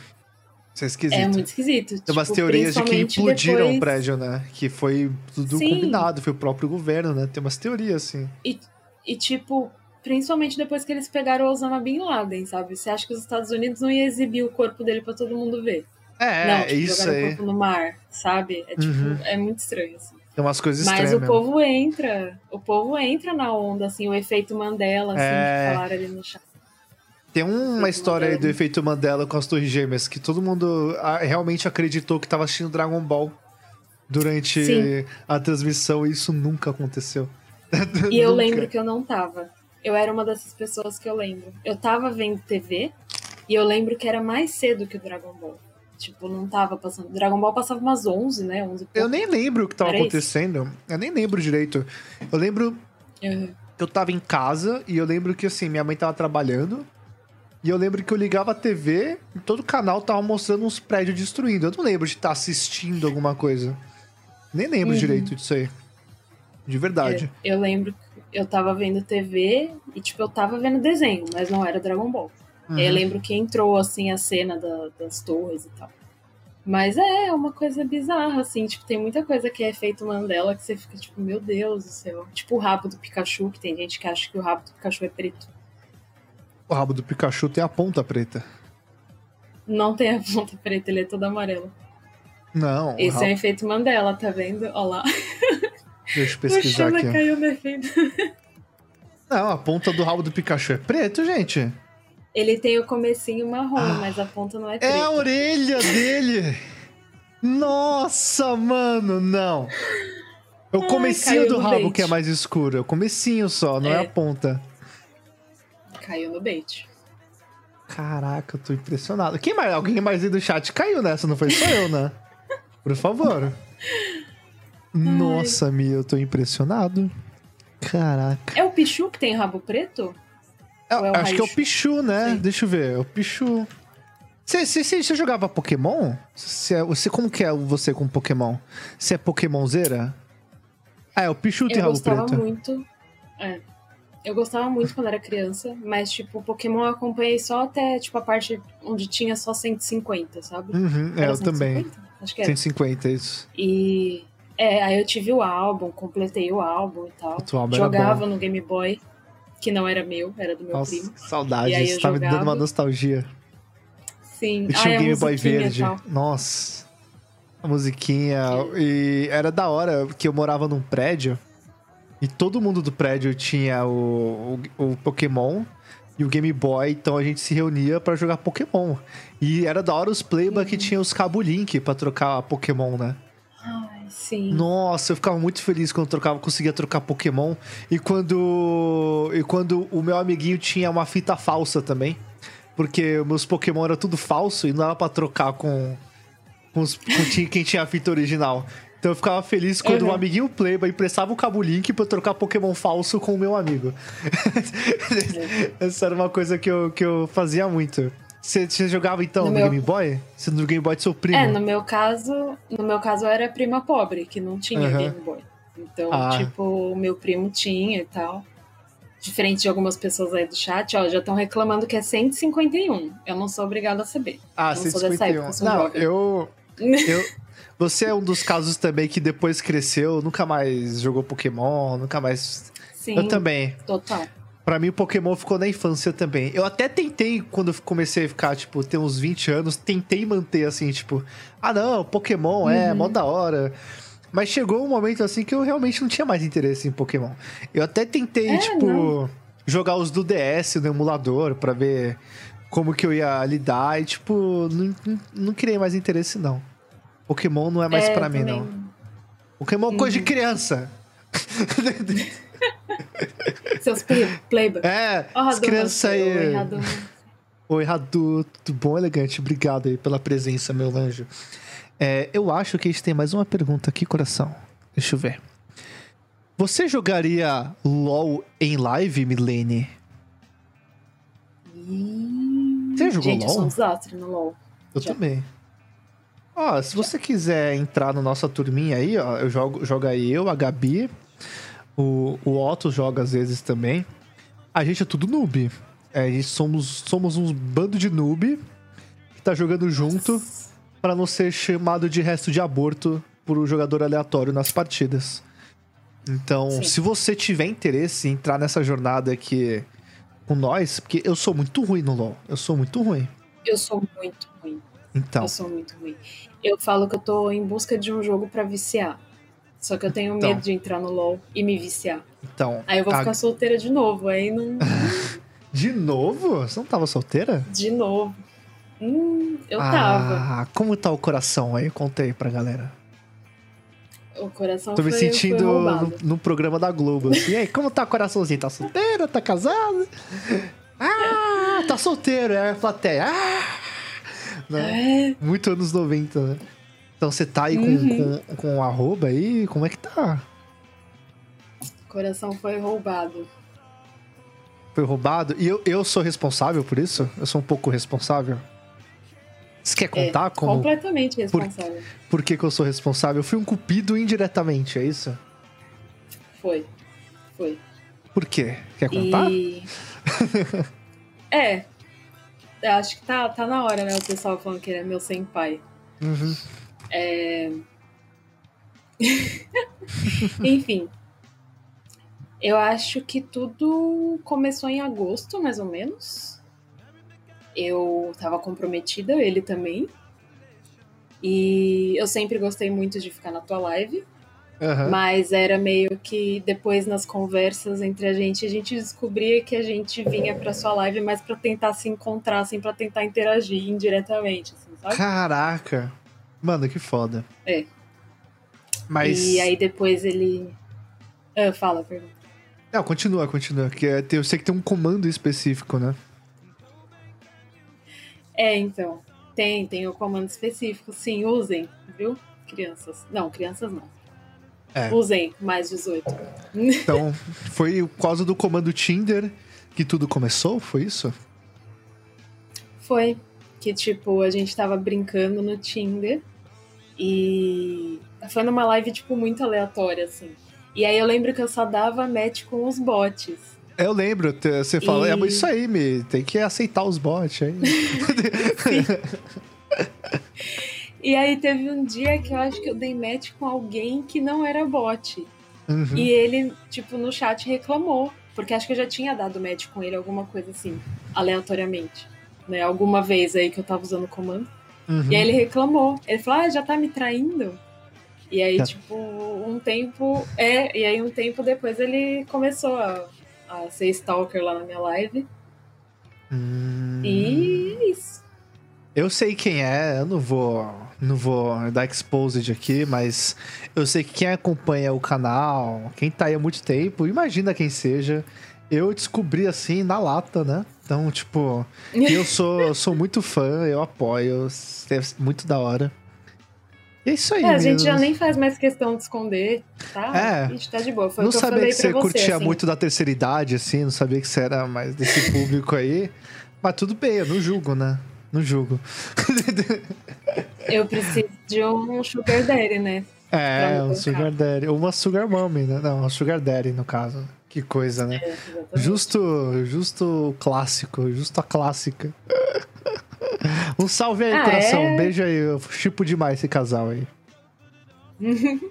A: Isso é esquisito.
B: É muito esquisito.
A: Tem umas
B: tipo,
A: teorias de que implodiram
B: depois...
A: o prédio, né? Que foi tudo
B: Sim.
A: combinado, foi o próprio governo, né? Tem umas teorias, assim.
B: E, tipo, principalmente depois que eles pegaram o Osama Bin Laden, sabe? Você acha que os Estados Unidos não ia exibir o corpo dele pra todo mundo ver?
A: É,
B: não, tipo,
A: isso
B: jogaram o
A: aí.
B: corpo no mar, sabe? É, tipo,
A: Uhum.
B: é muito estranho, assim.
A: Tem umas coisas
B: Mas
A: estranhas
B: o
A: mesmo.
B: povo entra, o povo entra na onda, assim, o efeito Mandela, assim,
A: É.
B: que falaram ali no chat.
A: Tem uma história aí do efeito Mandela com as Torres Gêmeas, que todo mundo ah, realmente acreditou que tava assistindo Dragon Ball durante
B: Sim.
A: a transmissão e isso nunca aconteceu.
B: E eu lembro que eu não tava. Eu era uma dessas pessoas que eu lembro. Eu tava vendo TV e eu lembro que era mais cedo que o Dragon Ball. Tipo, não tava passando. Dragon Ball passava umas 11, né? 11 e
A: Eu
B: pouco.
A: nem lembro o que tava
B: Era isso?
A: acontecendo. Eu nem lembro direito. Eu lembro
B: Uhum.
A: que eu tava em casa e eu lembro que assim, minha mãe tava trabalhando. E eu lembro que eu ligava a TV e todo canal tava mostrando uns prédios destruindo. Eu não lembro de estar assistindo alguma coisa. Nem lembro
B: Uhum.
A: direito disso aí. De verdade.
B: É, Eu lembro que eu tava vendo TV e, tipo, eu tava vendo desenho, mas não era Dragon Ball.
A: Uhum.
B: Eu lembro que entrou, assim, a cena da- das torres e tal. Mas é, é uma coisa bizarra, assim. Tipo, tem muita coisa que é efeito Mandela que você fica, tipo, meu Deus do céu. Tipo o rabo do Pikachu, que tem gente que acha que o rabo do Pikachu é preto.
A: O rabo do Pikachu tem a ponta preta.
B: Não tem a ponta preta, ele é todo amarelo.
A: Não,
B: Esse
A: rabo-
B: é o efeito Mandela, tá vendo? Olha lá.
A: deixa eu pesquisar aqui.
B: caiu no efeito.
A: Não, a ponta do rabo do Pikachu é preto, gente.
B: Ele tem o comecinho marrom,
A: Ah.
B: mas a ponta não é
A: É
B: preta.
A: a orelha dele! Nossa, mano, não. É o
B: Ai,
A: comecinho
B: caiu
A: do rabo
B: bait.
A: que é mais escuro. É o comecinho só, não é,
B: É.
A: a ponta.
B: Caiu no bait.
A: Caraca, eu tô impressionado. Quem mais? Alguém mais aí do chat caiu nessa, não foi só eu, né? Por favor. Nossa, Mia, eu tô impressionado. Caraca.
B: É o Pichu que tem rabo preto?
A: Eu
B: é
A: acho que é o
B: Raichu?
A: Pichu, né?
B: Sim.
A: Deixa eu ver, é o Pichu. Você, você, você- você jogava Pokémon? Você, é- você, como que é você com Pokémon? Você é Pokémonzeira? Ah, é o Pichu tem
B: eu
A: rabo
B: gostava
A: preto.
B: muito. É. Eu gostava muito quando era criança, mas, tipo, Pokémon eu acompanhei só até, tipo, a parte onde tinha só 150, sabe?
A: Uhum, é, eu também.
B: 150? Acho que era.
A: 150, isso.
B: E. É, aí eu tive o álbum, completei o álbum e tal.
A: O álbum
B: Jogava no Game Boy, que não era meu, era do meu
A: Nossa,
B: primo.
A: saudade.
B: E
A: Isso tá me dando uma nostalgia.
B: Sim.
A: Eu tinha
B: ah,
A: um Game Boy
B: e
A: verde. Nossa. A musiquinha. E era da hora que eu morava num prédio. E todo mundo do prédio tinha o, o, o Pokémon e o Game Boy. Então a gente se reunia pra jogar Pokémon. E era da hora os playba
B: Uhum.
A: que tinha os cabo link pra trocar Pokémon, né?
B: Sim.
A: Nossa, eu ficava muito feliz quando trocava, conseguia trocar Pokémon. E quando. E quando o meu amiguinho tinha uma fita falsa também. Porque meus Pokémon era tudo falso e não dava pra trocar com, com, os- com quem tinha a fita original. Então eu ficava feliz quando
B: Uhum.
A: o amiguinho Playboy emprestava o cabo link pra eu trocar Pokémon falso com o meu amigo. Essa era uma coisa que eu, que eu fazia muito. Você, você jogava então
B: No
A: no,
B: meu-
A: Game Boy? Você no Game Boy do seu primo?
B: É, no meu caso, no meu caso eu era prima pobre, que não tinha
A: Aham.
B: Game Boy. Então,
A: Ah.
B: tipo, o meu primo tinha e tal. Diferente de algumas pessoas aí do chat, ó, já estão reclamando que é 151. Eu não sou obrigada a saber.
A: Ah,
B: Eu não sou dessa
A: 151.
B: época, eu
A: Não,
B: jovem.
A: eu, eu. Você é um dos casos também que depois cresceu, nunca mais jogou Pokémon, nunca mais.
B: Sim,
A: Eu também.
B: total.
A: Pra mim, o Pokémon ficou na infância também. Eu até tentei, quando eu comecei a ficar, tipo, ter uns 20 anos, tentei manter assim, tipo, ah não, Pokémon é
B: Uhum.
A: mó da hora. Mas chegou um momento assim que eu realmente não tinha mais interesse em Pokémon. Eu até tentei,
B: É,
A: tipo,
B: não.
A: jogar os do DS no emulador pra ver como que eu ia lidar e, tipo, não, não, não criei mais interesse, não. Pokémon não é mais
B: É,
A: pra mim,
B: também.
A: não. Pokémon é coisa de criança.
B: Seus play- playboy.
A: é,
B: Ó,
A: as crianças aí.
B: oi, Radu.
A: Oi, Radu, tudo bom, elegante? Obrigado aí pela presença, meu anjo. É, eu acho que a gente tem mais uma pergunta aqui, coração. Deixa eu ver. Você jogaria LOL em live, Milene? Você jogou
B: Gente, eu sou um
A: LOL?
B: desastre no LOL.
A: Eu
B: Já.
A: também. Ó, se você quiser entrar na nossa turminha aí, ó, eu jogo, jogo aí eu, a Gabi, o, o Otto joga às vezes também. A gente é tudo noob. É, e somos, somos um bando de noob que tá jogando junto para não ser chamado de resto de aborto por um jogador aleatório nas partidas. Então,
B: Sim.
A: se você tiver interesse em entrar nessa jornada aqui com nós, porque eu sou muito ruim no LoL. Eu sou muito ruim.
B: Eu sou muito ruim.
A: Então,
B: Eu sou muito ruim. Eu falo que eu tô em busca de um jogo pra viciar. Só que eu tenho
A: Então.
B: medo de entrar no LoL e me viciar.
A: então.
B: Aí eu vou
A: a-
B: ficar solteira de novo. Aí não.
A: De novo? Você não tava solteira?
B: De novo. Hum, eu tava.
A: Ah, como tá o coração aí? Contei pra galera.
B: O coração
A: Tô me
B: foi, foi
A: sentindo
B: roubado.
A: no, no programa da Globo. Assim. E aí, como tá o coraçãozinho? Tá solteira? Tá casado? Ah, tá solteiro. É a plateia. Ah! Né?
B: É,
A: Muito anos 90, né? Então você tá aí com,
B: Uhum.
A: com, com o arroba aí? Como é que tá?
B: coração foi roubado.
A: Foi roubado? E eu, eu sou responsável por isso? Eu sou um pouco responsável? Você quer contar como,
B: Completamente responsável.
A: por que, que eu sou responsável? Eu fui um cupido indiretamente, é isso?
B: Foi. Foi.
A: Por quê? Quer contar?
B: E. é. Eu acho que tá, tá na hora, né? O pessoal falando que ele é meu senpai.
A: Uhum.
B: Enfim. Eu acho que tudo começou em agosto, mais ou menos. Eu tava comprometida, ele também. E eu sempre gostei muito de ficar na tua live.
A: Aham.
B: Mas era meio que depois nas conversas entre a gente, a gente descobria que a gente vinha pra sua live mais pra tentar se encontrar, assim, pra tentar interagir indiretamente, assim, sabe?
A: Caraca. Mano, que foda.
B: É.
A: Mas.
B: E aí depois ele. Ah, fala, pergunta.
A: Não, continua, continua. Que é- eu sei que tem um comando específico, né?
B: É, então. Tem, tem o comando específico. Sim, usem, viu? Crianças. Não, crianças não.
A: É.
B: Usem mais 18.
A: Então, foi por causa do comando Tinder que tudo começou? Foi isso?
B: Foi que, tipo, a gente tava brincando no Tinder e foi numa live, tipo, muito aleatória, assim. E aí eu lembro que eu só dava match com os bots.
A: Eu lembro, você fala,
B: E-
A: é isso aí, me tem que aceitar os bots aí.
B: E aí teve um dia que eu acho que eu dei match com alguém que não era bot.
A: Uhum.
B: E ele, tipo, no chat reclamou. Porque acho que eu já tinha dado match com ele, alguma coisa assim, aleatoriamente. Né? Alguma vez aí que eu tava usando o comando.
A: Uhum.
B: E aí ele reclamou. Ele falou, ah, já tá me traindo? E aí,
A: Tá.
B: tipo, um tempo. É, e aí um tempo depois ele começou a, a ser stalker lá na minha live.
A: Hum.
B: E é isso.
A: Eu sei quem é, eu não vou, não vou dar exposed aqui, mas eu sei que quem acompanha o canal, quem tá aí há muito tempo, imagina quem seja. Eu descobri assim na lata, né? Então, tipo, eu sou, eu sou muito fã, eu apoio, é muito da hora. E é isso aí,
B: É, a gente já nem faz mais questão de esconder, tá?
A: É.
B: A gente tá de boa. Foi
A: não sabia que você
B: você,
A: curtia
B: assim.
A: muito da terceira idade, assim, não sabia que você era mais desse público aí. Mas tudo bem, eu não julgo, né? Não julgo.
B: Eu preciso de um sugar daddy, né?
A: É, um sugar daddy. Ou uma sugar mommy, né? Não, uma sugar daddy, no caso. Que coisa, né?
B: É.
A: Justo, justo clássico, justo a clássica. Um salve aí,
B: Ah,
A: coração.
B: é?
A: Um beijo aí. Eu chipo demais esse casal aí.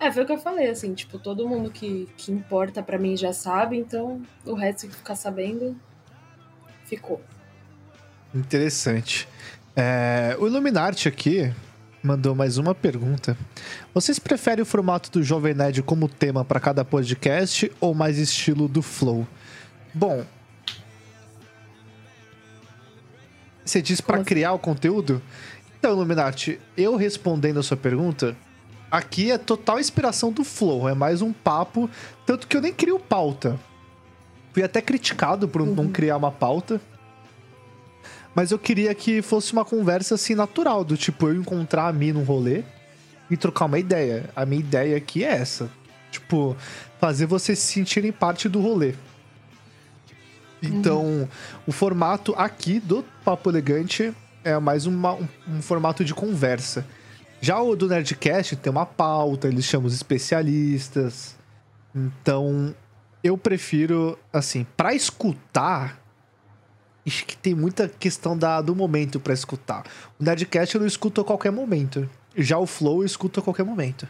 B: É, foi o que eu falei, assim, tipo, todo mundo que, que importa pra mim já sabe, então o resto que ficar sabendo, ficou.
A: Interessante. É, o Illuminati aqui mandou mais uma pergunta. Vocês preferem o formato do Jovem Nerd como tema para cada podcast ou mais estilo do Flow? Bom. Você diz para
B: assim?
A: criar o conteúdo? Então, Illuminati, eu respondendo a sua pergunta, aqui é total inspiração do Flow, é mais um papo, tanto que eu nem crio pauta. Fui até criticado por não criar uma pauta. Mas eu queria que fosse uma conversa assim natural, do tipo eu encontrar a Mi num rolê e trocar uma ideia. A minha ideia aqui é essa. Tipo, fazer vocês se sentirem parte do rolê. Então, o formato aqui do Papo Elegante é mais uma- um, um formato de conversa. Já o do Nerdcast tem uma pauta, eles chamam os especialistas. Então, eu prefiro, assim, para escutar, acho que tem muita questão da, do momento para escutar. O Nerdcast eu não escuto a qualquer momento. Já o Flow eu escuto a qualquer momento.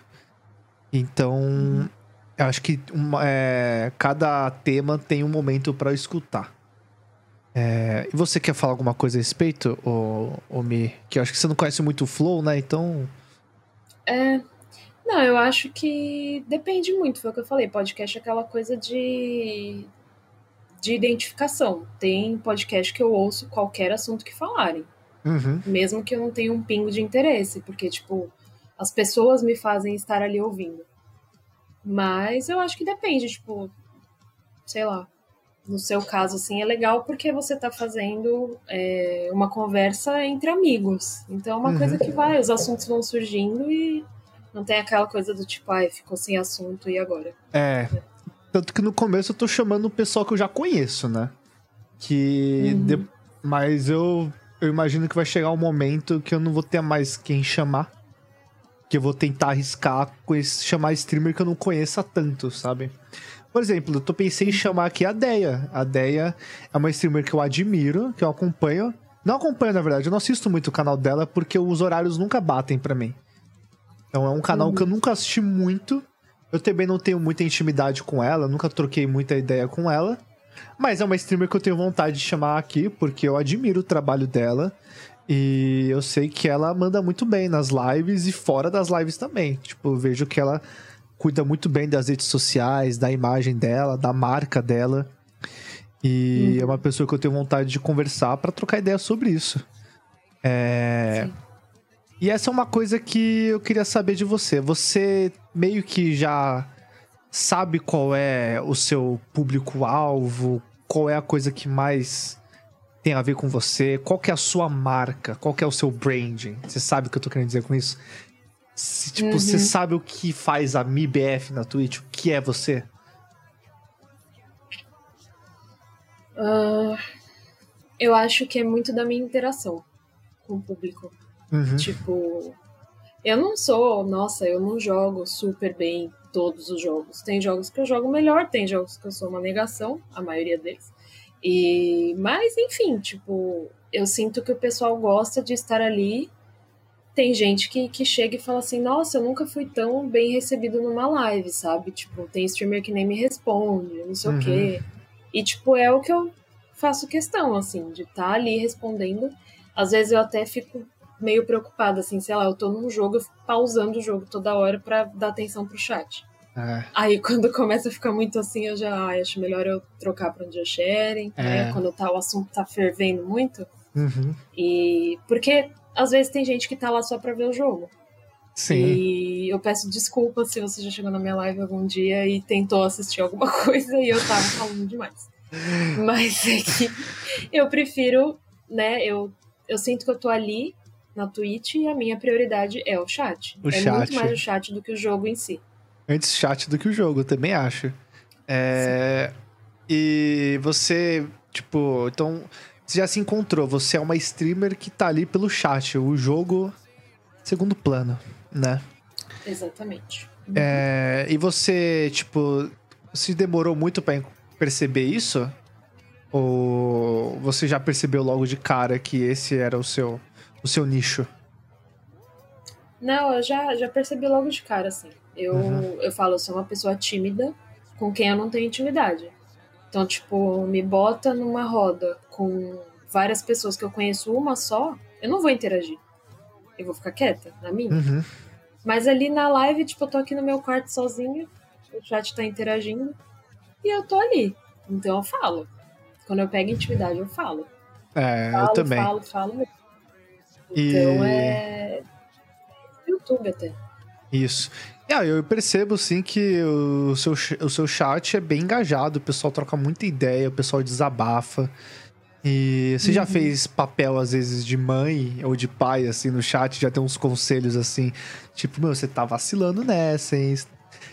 A: Então, eu acho que uma, é, cada tema tem um momento para escutar. É, e você quer falar alguma coisa a respeito, ô, ô Mi? Que eu acho que você não conhece muito o Flow, né? Então.
B: É. Não, eu acho que depende muito, foi o que eu falei. Podcast é aquela coisa de, de identificação. Tem podcast que eu ouço qualquer assunto que falarem.
A: Uhum.
B: Mesmo que eu não tenha um pingo de interesse, porque, tipo, as pessoas me fazem estar ali ouvindo. Mas eu acho que depende, tipo, sei lá no seu caso, assim, é legal porque você está fazendo é, uma conversa entre amigos. Então é uma uhum. coisa que vai, os assuntos vão surgindo e não tem aquela coisa do tipo, ai, ficou sem assunto e agora?
A: É. é. Tanto que no começo eu tô chamando o pessoal que eu já conheço, né? Que. Uhum. De... Mas eu, eu imagino que vai chegar um momento que eu não vou ter mais quem chamar. Que eu vou tentar arriscar chamar streamer que eu não conheça tanto, sabe? Por exemplo, eu tô pensei em chamar aqui a Deia. A Deia é uma streamer que eu admiro, que eu acompanho. Não acompanho, na verdade, eu não assisto muito o canal dela porque os horários nunca batem para mim. Então é um canal uhum. que eu nunca assisti muito. Eu também não tenho muita intimidade com ela, nunca troquei muita ideia com ela. Mas é uma streamer que eu tenho vontade de chamar aqui, porque eu admiro o trabalho dela. E eu sei que ela manda muito bem nas lives e fora das lives também. Tipo, eu vejo que ela cuida muito bem das redes sociais, da imagem dela, da marca dela. E uhum. é uma pessoa que eu tenho vontade de conversar para trocar ideia sobre isso. É... E essa é uma coisa que eu queria saber de você. Você meio que já sabe qual é o seu público-alvo, qual é a coisa que mais tem a ver com você, qual que é a sua marca, qual que é o seu branding. Você sabe o que eu tô querendo dizer com isso? Se, tipo, uhum. você sabe o que faz a MIBF na Twitch? O que é você?
B: Uh, eu acho que é muito da minha interação com o público.
A: Uhum.
B: Tipo, eu não sou, nossa, eu não jogo super bem todos os jogos. Tem jogos que eu jogo melhor, tem jogos que eu sou uma negação, a maioria deles. E, mas enfim, tipo, eu sinto que o pessoal gosta de estar ali tem gente que, que chega e fala assim, nossa, eu nunca fui tão bem recebido numa live, sabe? Tipo, tem streamer que nem me responde, não sei uhum. o quê. E, tipo, é o que eu faço questão, assim, de estar tá ali respondendo. Às vezes eu até fico meio preocupada, assim, sei lá, eu tô num jogo, eu fico pausando o jogo toda hora para dar atenção pro chat.
A: É.
B: Aí quando começa a ficar muito assim, eu já ah, acho melhor eu trocar pra um dia sharing, é. né? Quando tá, o assunto tá fervendo muito.
A: Uhum.
B: E porque às vezes tem gente que tá lá só pra ver o jogo.
A: Sim.
B: E eu peço desculpas se você já chegou na minha live algum dia e tentou assistir alguma coisa e eu tava falando demais. Mas é que eu prefiro, né? Eu, eu sinto que eu tô ali na Twitch e a minha prioridade é o chat.
A: O
B: é
A: chat.
B: muito mais o chat do que o jogo em si.
A: Antes chat do que o jogo, eu também acho. É... E você, tipo, então você já se encontrou, você é uma streamer que tá ali pelo chat, o jogo segundo plano, né?
B: Exatamente.
A: É, e você, tipo, se demorou muito para perceber isso? Ou você já percebeu logo de cara que esse era o seu, o seu nicho?
B: Não, eu já, já percebi logo de cara, assim. Eu, uhum. eu falo, eu sou uma pessoa tímida com quem eu não tenho intimidade. Então, tipo, me bota numa roda com várias pessoas que eu conheço uma só, eu não vou interagir. Eu vou ficar quieta, na minha.
A: Uhum.
B: Mas ali na live, tipo, eu tô aqui no meu quarto sozinha, o chat tá interagindo, e eu tô ali. Então eu falo. Quando eu pego intimidade, eu falo.
A: É,
B: falo,
A: eu também.
B: Falo, falo. Então
A: e...
B: é. YouTube até.
A: Isso. Ah, eu percebo sim que o seu, o seu chat é bem engajado, o pessoal troca muita ideia, o pessoal desabafa. E você uhum. já fez papel, às vezes, de mãe ou de pai, assim, no chat? Já tem uns conselhos assim, tipo, meu, você tá vacilando nessa, hein?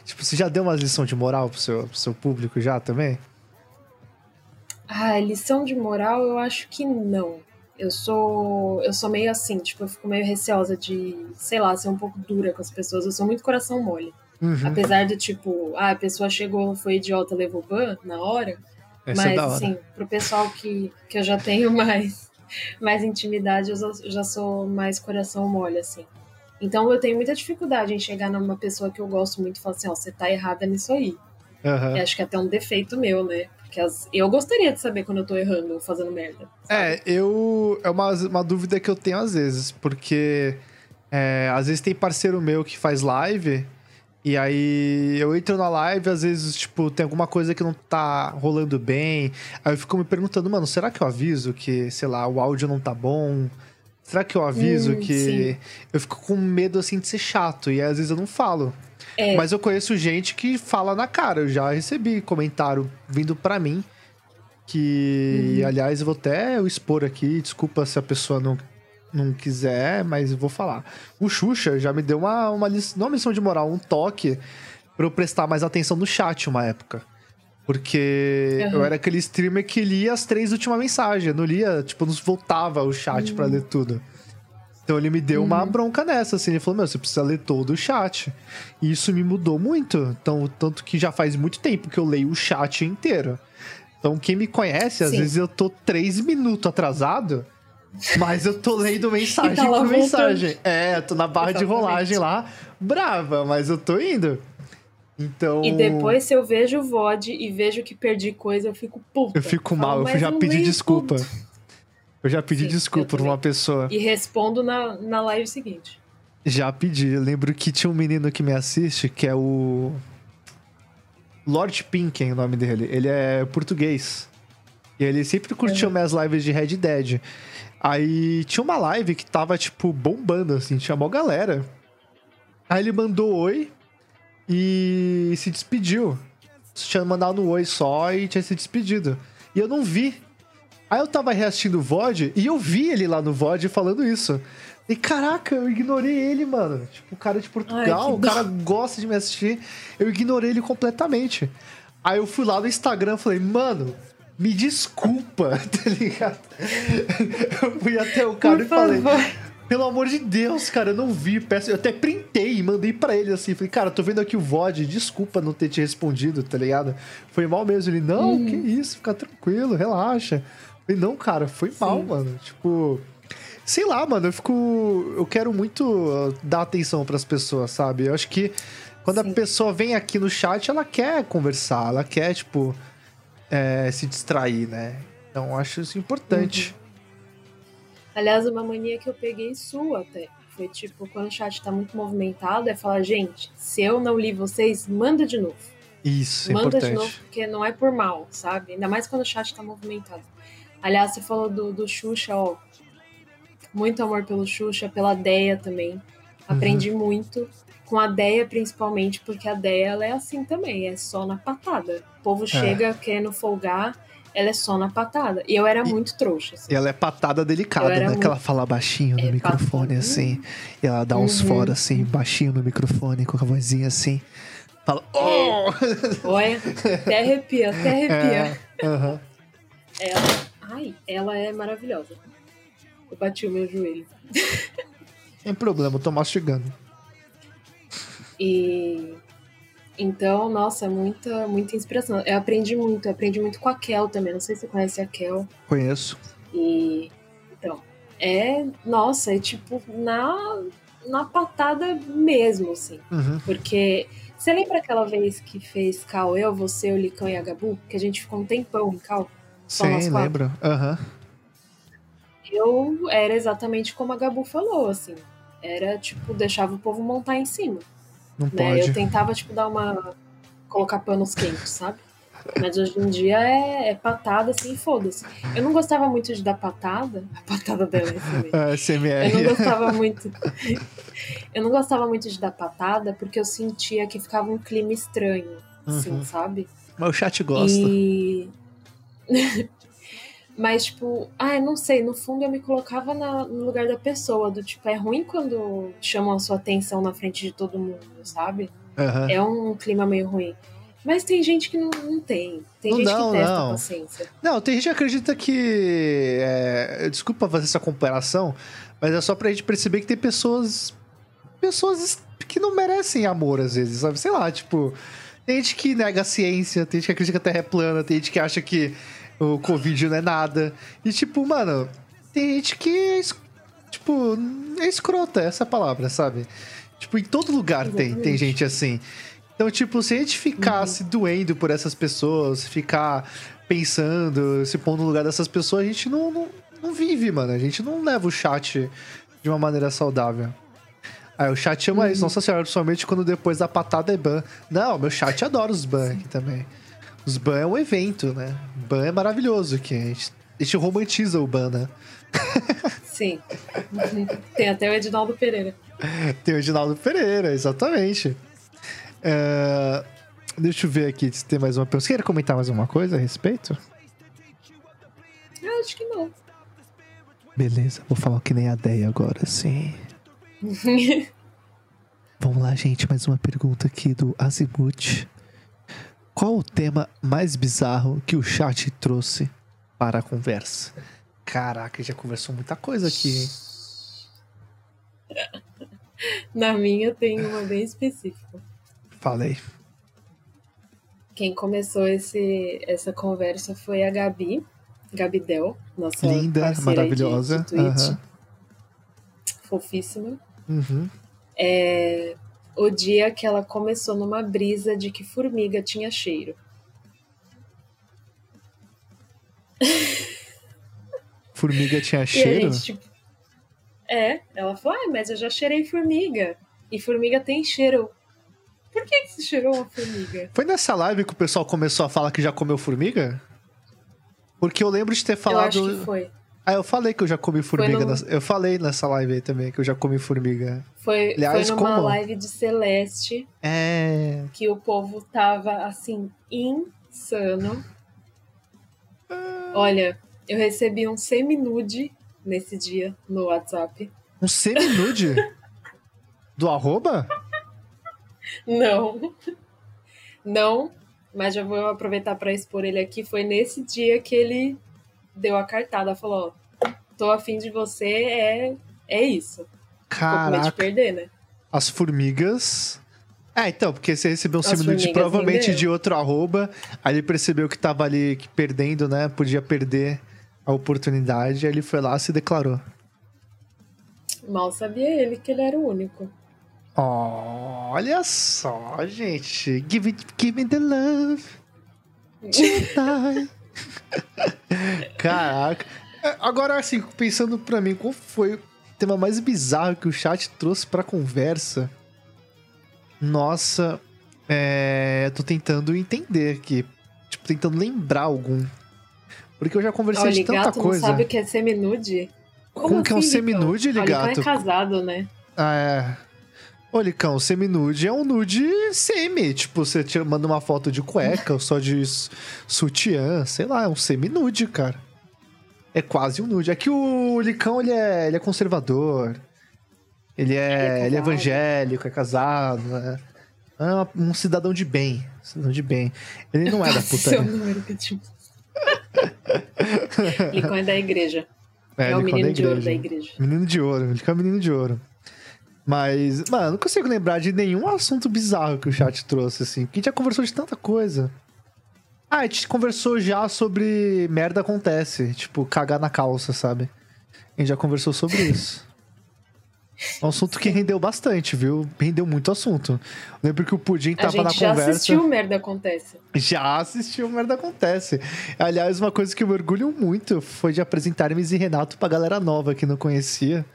A: Tipo, você já deu uma lição de moral pro seu, pro seu público já também?
B: Ah, lição de moral eu acho que não. Eu sou, eu sou meio assim, tipo, eu fico meio receosa de, sei lá, ser um pouco dura com as pessoas. Eu sou muito coração mole.
A: Uhum.
B: Apesar do tipo, ah, a pessoa chegou, foi idiota, levou ban na hora.
A: Essa
B: mas,
A: é hora.
B: assim, pro pessoal que, que eu já tenho mais, mais intimidade, eu já, já sou mais coração mole, assim. Então eu tenho muita dificuldade em chegar numa pessoa que eu gosto muito e falar assim, ó, você tá errada nisso aí.
A: Aham.
B: Eu acho que é até um defeito meu, né? Porque as- eu gostaria de saber quando eu tô errando ou fazendo merda.
A: É, eu. É uma, uma dúvida que eu tenho às vezes, porque é, às vezes tem parceiro meu que faz live, e aí eu entro na live, às vezes, tipo, tem alguma coisa que não tá rolando bem. Aí eu fico me perguntando, mano, será que eu aviso que, sei lá, o áudio não tá bom? Será que eu aviso
B: Hum,
A: que.
B: sim.
A: Eu fico com medo assim de ser chato, e aí, às vezes eu não falo.
B: É.
A: Mas eu conheço gente que fala na cara. Eu já recebi comentário vindo pra mim. Que, aliás, eu vou até expor aqui. Desculpa se a pessoa não, não quiser, mas eu vou falar. O Xuxa já me deu uma, uma lição, não uma lição de moral, um toque pra eu prestar mais atenção no chat uma época. Porque
B: Aham.
A: eu era aquele streamer que lia as três últimas mensagens. Eu não lia, tipo, não voltava o chat pra ler tudo. Então ele me deu uma bronca nessa, assim. Ele falou, meu, você precisa ler todo o chat. E isso me mudou muito. Então, tanto que já faz muito tempo que eu leio o chat inteiro. Então, quem me conhece, às
B: Sim.
A: vezes eu tô três minutos atrasado, mas eu tô lendo mensagem
B: E tá
A: por
B: voltando.
A: mensagem. É, tô na barra de
B: Exatamente.
A: rolagem lá, brava, mas eu tô indo. Então.
B: E depois, se eu vejo o VOD e vejo que perdi coisa, eu fico puta.
A: Eu fico
B: Falo,
A: mal, eu
B: "Mas
A: já pedi desculpa.
B: tudo."
A: Eu já pedi
B: Sim,
A: desculpa pra uma pessoa.
B: E respondo na, na live seguinte.
A: Já pedi. Eu lembro que tinha um menino que me assiste, que é o. Lord Pinken, o nome dele. Ele é português. E ele sempre curtiu minhas lives de Red Dead. Aí tinha uma live que tava, tipo, bombando, assim, tinha mó galera. Aí ele mandou oi e se despediu. Tinha mandado um oi só e tinha se despedido. E eu não vi. Aí eu tava reassistindo o VOD e eu vi ele lá no VOD falando isso. E caraca, eu ignorei ele, mano. Tipo, o cara de Portugal,
B: Ai,
A: o cara gosta de me assistir. Eu ignorei ele completamente. Aí eu fui lá no Instagram e falei, mano, me desculpa, tá ligado? Eu fui até o cara
B: Por
A: e falei,
B: favor.
A: pelo amor de Deus, cara, eu não vi. Peço, eu até printei e mandei pra ele assim. Falei, cara, tô vendo aqui o VOD, desculpa não ter te respondido, tá ligado? Foi mal mesmo. Ele, não,
B: Uhum.
A: que isso, fica tranquilo, relaxa. Não, cara, foi mal,
B: Sim.
A: mano. Tipo. Sei lá, mano, eu fico. Eu quero muito uh, dar atenção pras pessoas, sabe? Eu acho que quando a
B: Sim.
A: pessoa vem aqui no chat, ela quer conversar, ela quer, tipo, é, se distrair, né? Então eu acho isso importante.
B: Aliás, uma mania que eu peguei sua até. Foi tipo, quando o chat tá muito movimentado, é falar, gente, se eu não li vocês, manda de novo.
A: Isso, é
B: manda
A: importante.
B: de novo, porque não é por mal, sabe? Ainda mais quando o chat tá movimentado. Aliás, você falou do, do Xuxa, ó. Muito amor pelo Xuxa, pela Deia também. Aprendi muito. Com a Deia, principalmente, porque a Deia ela é assim também, é só na patada. O povo chega querendo folgar, ela é só na patada. E eu era muito trouxa. assim.
A: E ela é patada delicada, né? Que
B: muito-
A: ela fala baixinho no
B: É,
A: microfone,
B: patada.
A: assim. E ela dá uns
B: Uhum.
A: fora, assim, baixinho no microfone, com a vozinha assim. Fala, oh!
B: Olha, até arrepia, até arrepia.
A: É, aham.
B: Ela, ai, ela é maravilhosa. Eu bati o meu joelho.
A: Tem problema, eu tô mastigando.
B: E então, nossa, muita, muita inspiração. Eu aprendi muito, eu aprendi muito com a Kel também. Não sei se você conhece a Kel.
A: Conheço.
B: E então, é, nossa, é tipo na na patada mesmo, assim.
A: Uhum.
B: Porque você lembra aquela vez que fez Cal, eu, você, o Licão e a Gabu? Que a gente ficou um tempão em Cal?
A: Sim, lembro. Aham.
B: Eu era exatamente como a Gabu falou, assim. Era tipo, deixava o povo montar em cima.
A: Não
B: né?
A: pode.
B: Eu tentava, tipo, dar uma. colocar panos quentes, sabe? Mas hoje em dia é, é patada assim, foda-se. Eu não gostava muito de dar patada. A patada dela é também.
A: É, SMR.
B: Eu não gostava muito. eu não gostava muito de dar patada porque eu sentia que ficava um clima estranho, assim,
A: Uhum.
B: sabe?
A: Mas o chat gosta.
B: E. Mas, tipo, ah, eu não sei, no fundo eu me colocava na- no lugar da pessoa, do tipo, é ruim quando chamam a sua atenção na frente de todo mundo, sabe?
A: Aham.
B: É um clima meio ruim. Mas tem gente que não, não tem. Tem
A: Não,
B: gente
A: não,
B: que testa
A: não.
B: a paciência.
A: Não, tem gente que acredita que. é, Desculpa fazer essa comparação, mas é só pra gente perceber que tem pessoas. Pessoas que não merecem amor às vezes, sabe? Sei lá, tipo, tem gente que nega a ciência, tem gente que acredita que a Terra é plana, tem gente que acha que o Covid não é nada. E tipo, mano, tem gente que é, tipo, é escrota, essa é palavra, sabe? Tipo, em todo lugar tem, tem gente assim. Então, tipo, se a gente ficar se doendo por essas pessoas, ficar pensando, se pondo no lugar dessas pessoas, a gente não, não, não vive, mano. A gente não leva o chat de uma maneira saudável. Aí o chat chama isso, nossa senhora, principalmente quando depois da patada é ban. Não, meu chat adora os ban aqui também. Os ban é um evento, né? Ban é maravilhoso aqui. A gente, a gente romantiza o ban, né?
B: Sim. Tem até o Edinaldo Pereira.
A: Tem o Edinaldo Pereira, exatamente. É, Deixa eu ver aqui se tem mais uma pergunta. Você quer comentar mais alguma coisa a respeito?
B: Eu acho que não.
A: Beleza, vou falar que nem a Deia agora, sim. Vamos lá, gente, mais uma pergunta aqui do Azimuth. Qual o tema mais bizarro que o chat trouxe para a conversa? Caraca, já conversou muita coisa aqui, hein?
B: Na minha tem uma bem específica.
A: Falei.
B: Quem começou esse, essa conversa foi a Gabi, Gabi Del, nossa
A: Linda,
B: de-
A: maravilhosa.
B: de Twitch.
A: Aham.
B: Fofíssima.
A: Uhum.
B: É o dia que ela começou numa brisa de que formiga tinha cheiro.
A: Formiga tinha cheiro?
B: gente, tipo, é, ela falou, ah, mas eu já cheirei formiga. E formiga tem cheiro. Por que, que você cheirou uma formiga?
A: Foi nessa live que o pessoal começou a falar que já comeu formiga? Porque eu lembro de ter falado.
B: Eu acho que foi.
A: Ah, eu falei que eu já comi formiga.
B: no-
A: Eu falei nessa live aí também que eu já comi formiga.
B: Foi,
A: Aliás,
B: foi numa
A: como?
B: live de Celeste
A: É.
B: que o povo tava assim, insano. Olha, eu recebi um semi-nude nesse dia no WhatsApp.
A: Um semi-nude? Do arroba?
B: Não. Não, mas já vou aproveitar para expor ele aqui. Foi nesse dia que ele deu a cartada, falou: ó, tô afim de você, é, é isso. Ficou com medo de
A: Caraca.
B: perder, né?
A: As formigas. É, então, porque você recebeu um
B: formigas
A: provavelmente de outro arroba. Aí ele percebeu que tava ali que perdendo, né? Podia perder a oportunidade. Aí ele foi lá e se declarou.
B: Mal sabia ele que ele era o único.
A: Olha só, gente. Give, it, give me the love. Caraca. É, Agora, assim, pensando pra mim, qual foi o tema mais bizarro que o chat trouxe pra conversa? Nossa, é, tô tentando entender aqui. Tipo, tentando lembrar algum. Porque eu já conversei
B: Olha,
A: de tanta
B: gato não
A: coisa.
B: sabe o que é semi-nude?
A: Como que é um
B: assim,
A: semi-nude?
B: Ah, Licão
A: Ligato?
B: é casado, né?
A: Ah, é. Ô, Licão, semi-nude é um nude semi. Tipo, você te manda uma foto de cueca ou só de sutiã, sei lá, é um semi-nude, cara. É quase um nude. É que o Licão, ele é, ele é conservador. Ele é,
B: Ele é
A: ele é evangélico, é casado, né? É uma- um cidadão de bem. Cidadão de bem. Ele não é da
B: Seu
A: putaria.
B: número que te- Licão é da igreja. É, o
A: Licão
B: menino de ouro da igreja.
A: Menino de ouro, ele é menino de ouro. Mas, mano, não consigo lembrar de nenhum assunto bizarro que o chat trouxe, assim. Porque a gente já conversou de tanta coisa. Ah, a gente conversou já sobre merda acontece. Tipo, cagar na calça, sabe? A gente já conversou sobre isso. É um assunto que rendeu bastante, viu? Rendeu muito assunto. Eu lembro que o Pudim
B: A
A: tava na
B: gente já
A: conversa.
B: assistiu Merda Acontece.
A: Já assistiu Merda Acontece. Aliás, uma coisa que eu me orgulho muito foi de apresentar Hermes e Renato pra galera nova que não conhecia.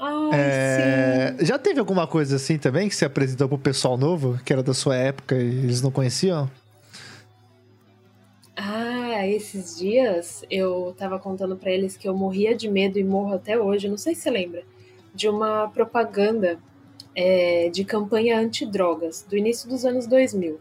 B: Ai,
A: É,
B: sim.
A: Já teve alguma coisa assim também que você apresentou pro pessoal novo, que era da sua época e eles não conheciam?
B: Ah, esses dias eu tava contando pra eles que eu morria de medo e morro até hoje, não sei se você lembra, de uma propaganda é, de campanha antidrogas do início dos anos 2000.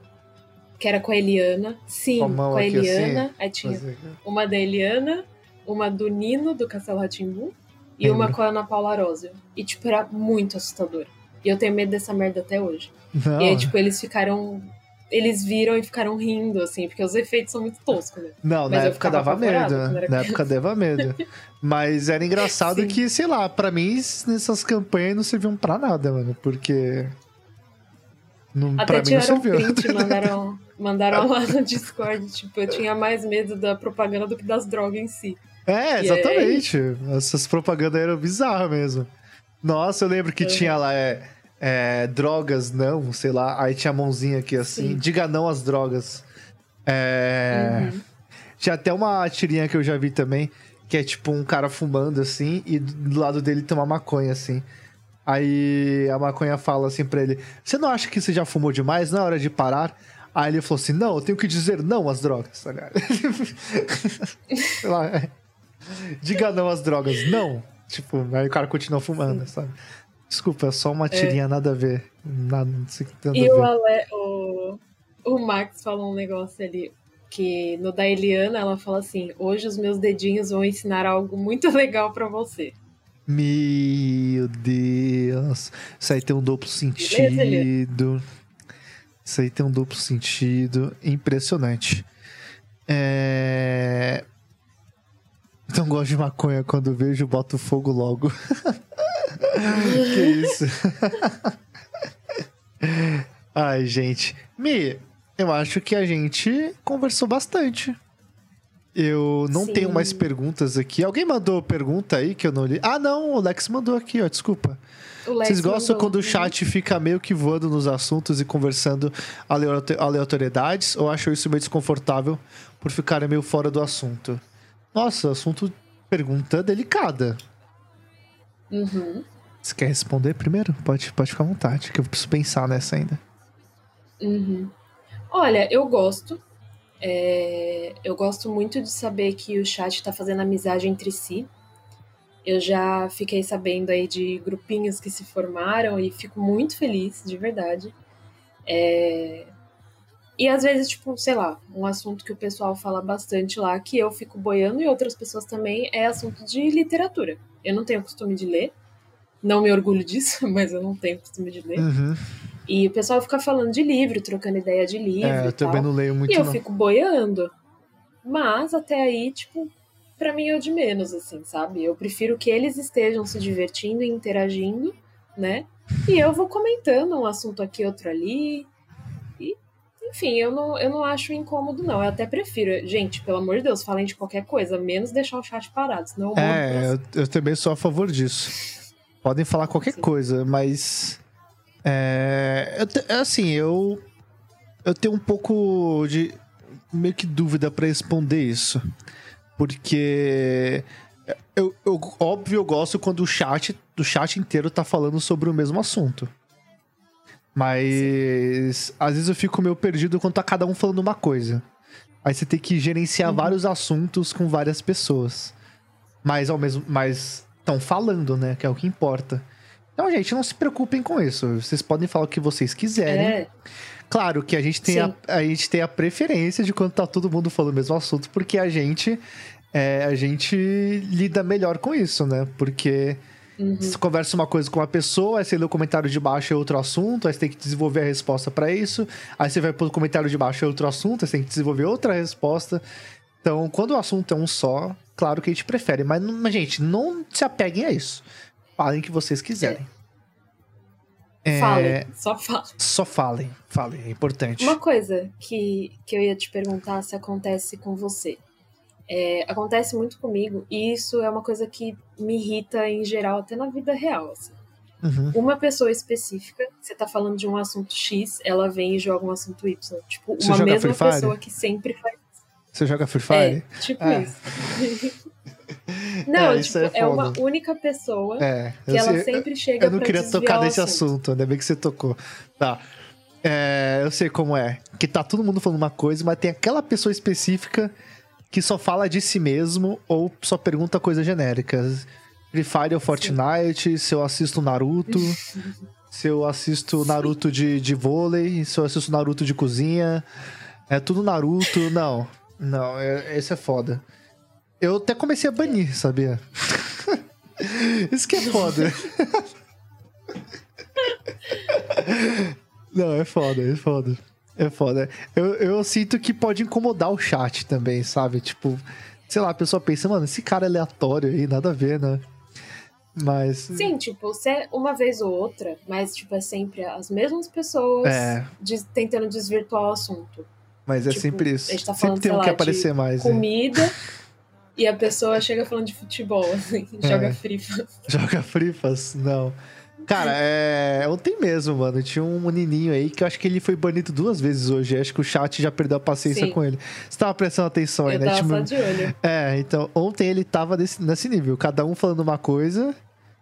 B: Que era com a Eliana. Sim,
A: Com
B: com a
A: assim?
B: Eliana. Aí tinha
A: Mas-
B: uma da Eliana, uma do Nino, do Castelo Ratimbu, e uma com a Ana Paula Arósio. E, tipo, era muito assustador. E eu tenho medo dessa merda até hoje.
A: Não,
B: E aí, tipo, eles ficaram. Eles viram e ficaram rindo, assim, porque os efeitos são muito toscos, né?
A: não
B: mas
A: na época dava medo. né? Na época dava medo. Mas era engraçado
B: Sim.
A: que, sei lá, pra mim, nessas campanhas não serviam pra nada, mano. Porque Não,
B: Até
A: pra mim não serviu.
B: print, mandaram, mandaram lá no Discord. Tipo, eu tinha mais medo da propaganda do que das drogas em si.
A: É, exatamente. Essas propagandas eram bizarras mesmo. Nossa, eu lembro que tinha lá é, é, drogas, não, sei lá. Aí tinha a mãozinha aqui assim,
B: Sim.
A: diga não às drogas. É,
B: Uhum.
A: Tinha até uma tirinha que eu já vi também, que é tipo um cara fumando assim, e do lado dele tem uma maconha assim. Aí a maconha fala assim pra ele: Você não acha que você já fumou demais? Não é hora de parar? Aí ele falou assim: Não, eu tenho que dizer não às drogas. Sei lá, é. Diga não às drogas, não. Tipo, aí o cara continua fumando, sabe? Desculpa, é só uma tirinha, nada a ver. Nada, não sei o que tem
B: E o,
A: a ver.
B: Ale, o, o Max falou um negócio ali. Que no da Eliana ela fala assim: Hoje os meus dedinhos vão ensinar algo muito legal pra você.
A: Meu Deus. Isso aí tem um duplo sentido. Isso aí tem um duplo sentido. Impressionante. É... Não gosto de maconha. Quando vejo, boto fogo logo. que isso? Ai, gente. Mi, eu acho que a gente conversou bastante. Eu não
B: Sim.
A: tenho mais perguntas aqui. Alguém mandou pergunta aí que eu não li? Ah, não, o Lex mandou aqui, ó. Desculpa. Vocês gostam
B: mandou-
A: quando o chat fica meio que voando nos assuntos e conversando aleato- aleatoriedades? Ou acham isso meio desconfortável por ficarem meio fora do assunto? Nossa, assunto. Pergunta delicada.
B: Uhum.
A: Você quer responder primeiro? Pode, pode ficar à vontade, que eu preciso pensar nessa ainda.
B: Uhum. Olha, eu gosto. É, eu gosto muito de saber que o chat está fazendo amizade entre si. Eu já fiquei sabendo aí de grupinhos que se formaram e fico muito feliz, de verdade. É, E às vezes, tipo, sei lá, um assunto que o pessoal fala bastante lá, que eu fico boiando e outras pessoas também, é assunto de literatura. Eu não tenho costume de ler. Não me orgulho disso, mas eu não tenho costume de ler.
A: Uhum.
B: E o pessoal fica falando de livro, trocando ideia de livro.
A: É, eu também não leio muito,
B: E eu
A: não.
B: fico boiando. Mas até aí, tipo, pra mim é o de menos, assim, sabe? Eu prefiro que eles estejam se divertindo e interagindo, né? E eu vou comentando um assunto aqui, outro ali. Enfim, eu não, eu não acho incômodo, não. Eu até prefiro. Gente, pelo amor de Deus, falem de qualquer coisa, menos deixar o chat parado, senão eu
A: É, eu, eu também sou a favor disso. Podem falar qualquer
B: Sim.
A: coisa, mas. É, eu é assim, eu. Eu tenho um pouco de. meio que dúvida pra responder isso. Porque. Eu, eu- óbvio, eu gosto quando o chat, o chat inteiro tá falando sobre o mesmo assunto. Mas às vezes eu fico meio perdido quando tá cada um falando uma coisa. Aí você tem que gerenciar
B: Uhum.
A: vários assuntos com várias pessoas. Mas ao mesmo. Mas estão falando, né? Que é o que importa. Então, gente, não se preocupem com isso. Vocês podem falar o que vocês quiserem.
B: É,
A: Claro que a gente tem a,
B: Sim.
A: a gente tem a preferência de quando tá todo mundo falando o mesmo assunto, porque a gente é, a gente lida melhor com isso, né? Porque
B: uhum.
A: você conversa uma coisa com uma pessoa, aí você lê o comentário de baixo é outro assunto, aí você tem que desenvolver a resposta pra isso, aí você vai pro comentário de baixo é outro assunto, aí você tem que desenvolver outra resposta. Então, quando o assunto é um só, claro que a gente prefere, mas, mas gente, não se apeguem a isso. Falem o que vocês quiserem. É,
B: Falem, só falem.
A: Só falem, falem, é importante.
B: Uma coisa que, que eu ia te perguntar se acontece com você. É, acontece muito comigo, e isso é uma coisa que me irrita em geral, até na vida real. assim.
A: Uhum.
B: Uma pessoa específica, você tá falando de um assunto X, ela vem e joga um assunto Y. Tipo,
A: Você
B: uma mesma pessoa que sempre faz.
A: Você joga Free Fire?
B: É, tipo
A: Ah.
B: isso. Não,
A: É, isso
B: tipo,
A: é
B: é, uma única pessoa
A: É.
B: que ela
A: sei-
B: sempre chega
A: eu não queria tocar nesse assunto. ainda bem que você tocou. Tá. É, eu sei como é. Que tá todo mundo falando uma coisa, mas tem aquela pessoa específica que só fala de si mesmo ou só pergunta coisas genéricas. Free Fire ou Fortnite, se eu assisto Naruto, se eu assisto Naruto de, de vôlei, se eu assisto Naruto de cozinha. É tudo Naruto. Não, não, é, esse é foda. Eu até comecei a banir, sabia? Isso que é foda. Não, é foda, é foda. É foda. Eu, eu sinto que pode incomodar o chat também, sabe? Tipo, sei lá, a pessoa pensa, mano, esse cara é aleatório aí, nada a ver, né? Mas.
B: Sim, tipo, é uma vez ou outra, mas tipo, é sempre as mesmas pessoas
A: É.
B: des- tentando desvirtuar o assunto.
A: Mas é
B: Tipo,
A: sempre isso.
B: a gente tá falando,
A: sempre tem um
B: lá,
A: que
B: de
A: aparecer mais. né?
B: Comida. E a pessoa chega falando de futebol, assim, joga
A: É.
B: frifa.
A: Joga frifas? Não. Cara, é. Ontem mesmo, mano. Tinha um menininho aí que eu acho que ele foi banido duas vezes hoje. Acho que o chat já perdeu a paciência
B: Sim.
A: com ele. Você tava prestando atenção aí,
B: Eu
A: né?
B: tava
A: Tipo,
B: só de olho.
A: É, então, ontem ele tava nesse, nesse nível. Cada um falando uma coisa,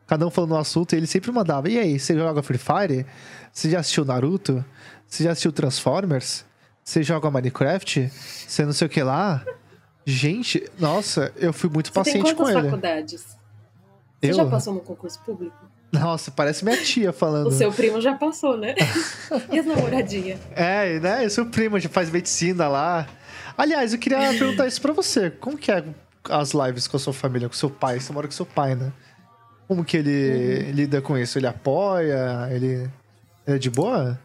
A: cada um falando um assunto, e ele sempre mandava. E aí, você joga Free Fire? Você já assistiu Naruto? Você já assistiu Transformers? Você joga Minecraft? Você não sei o que lá? Gente, nossa, eu fui muito
B: Você
A: paciente com
B: quantas
A: ele.
B: faculdades? Você
A: Eu?
B: já passou no concurso público?
A: Nossa, parece minha tia falando.
B: O seu primo já passou, né? e as namoradinhas?
A: É, né? Eu sou primo, já faz medicina lá. Aliás, eu queria perguntar isso pra você. Como que é as lives com a sua família, com seu pai? Você mora com seu pai, né? Como que ele lida com isso? Ele apoia? Ele é de boa?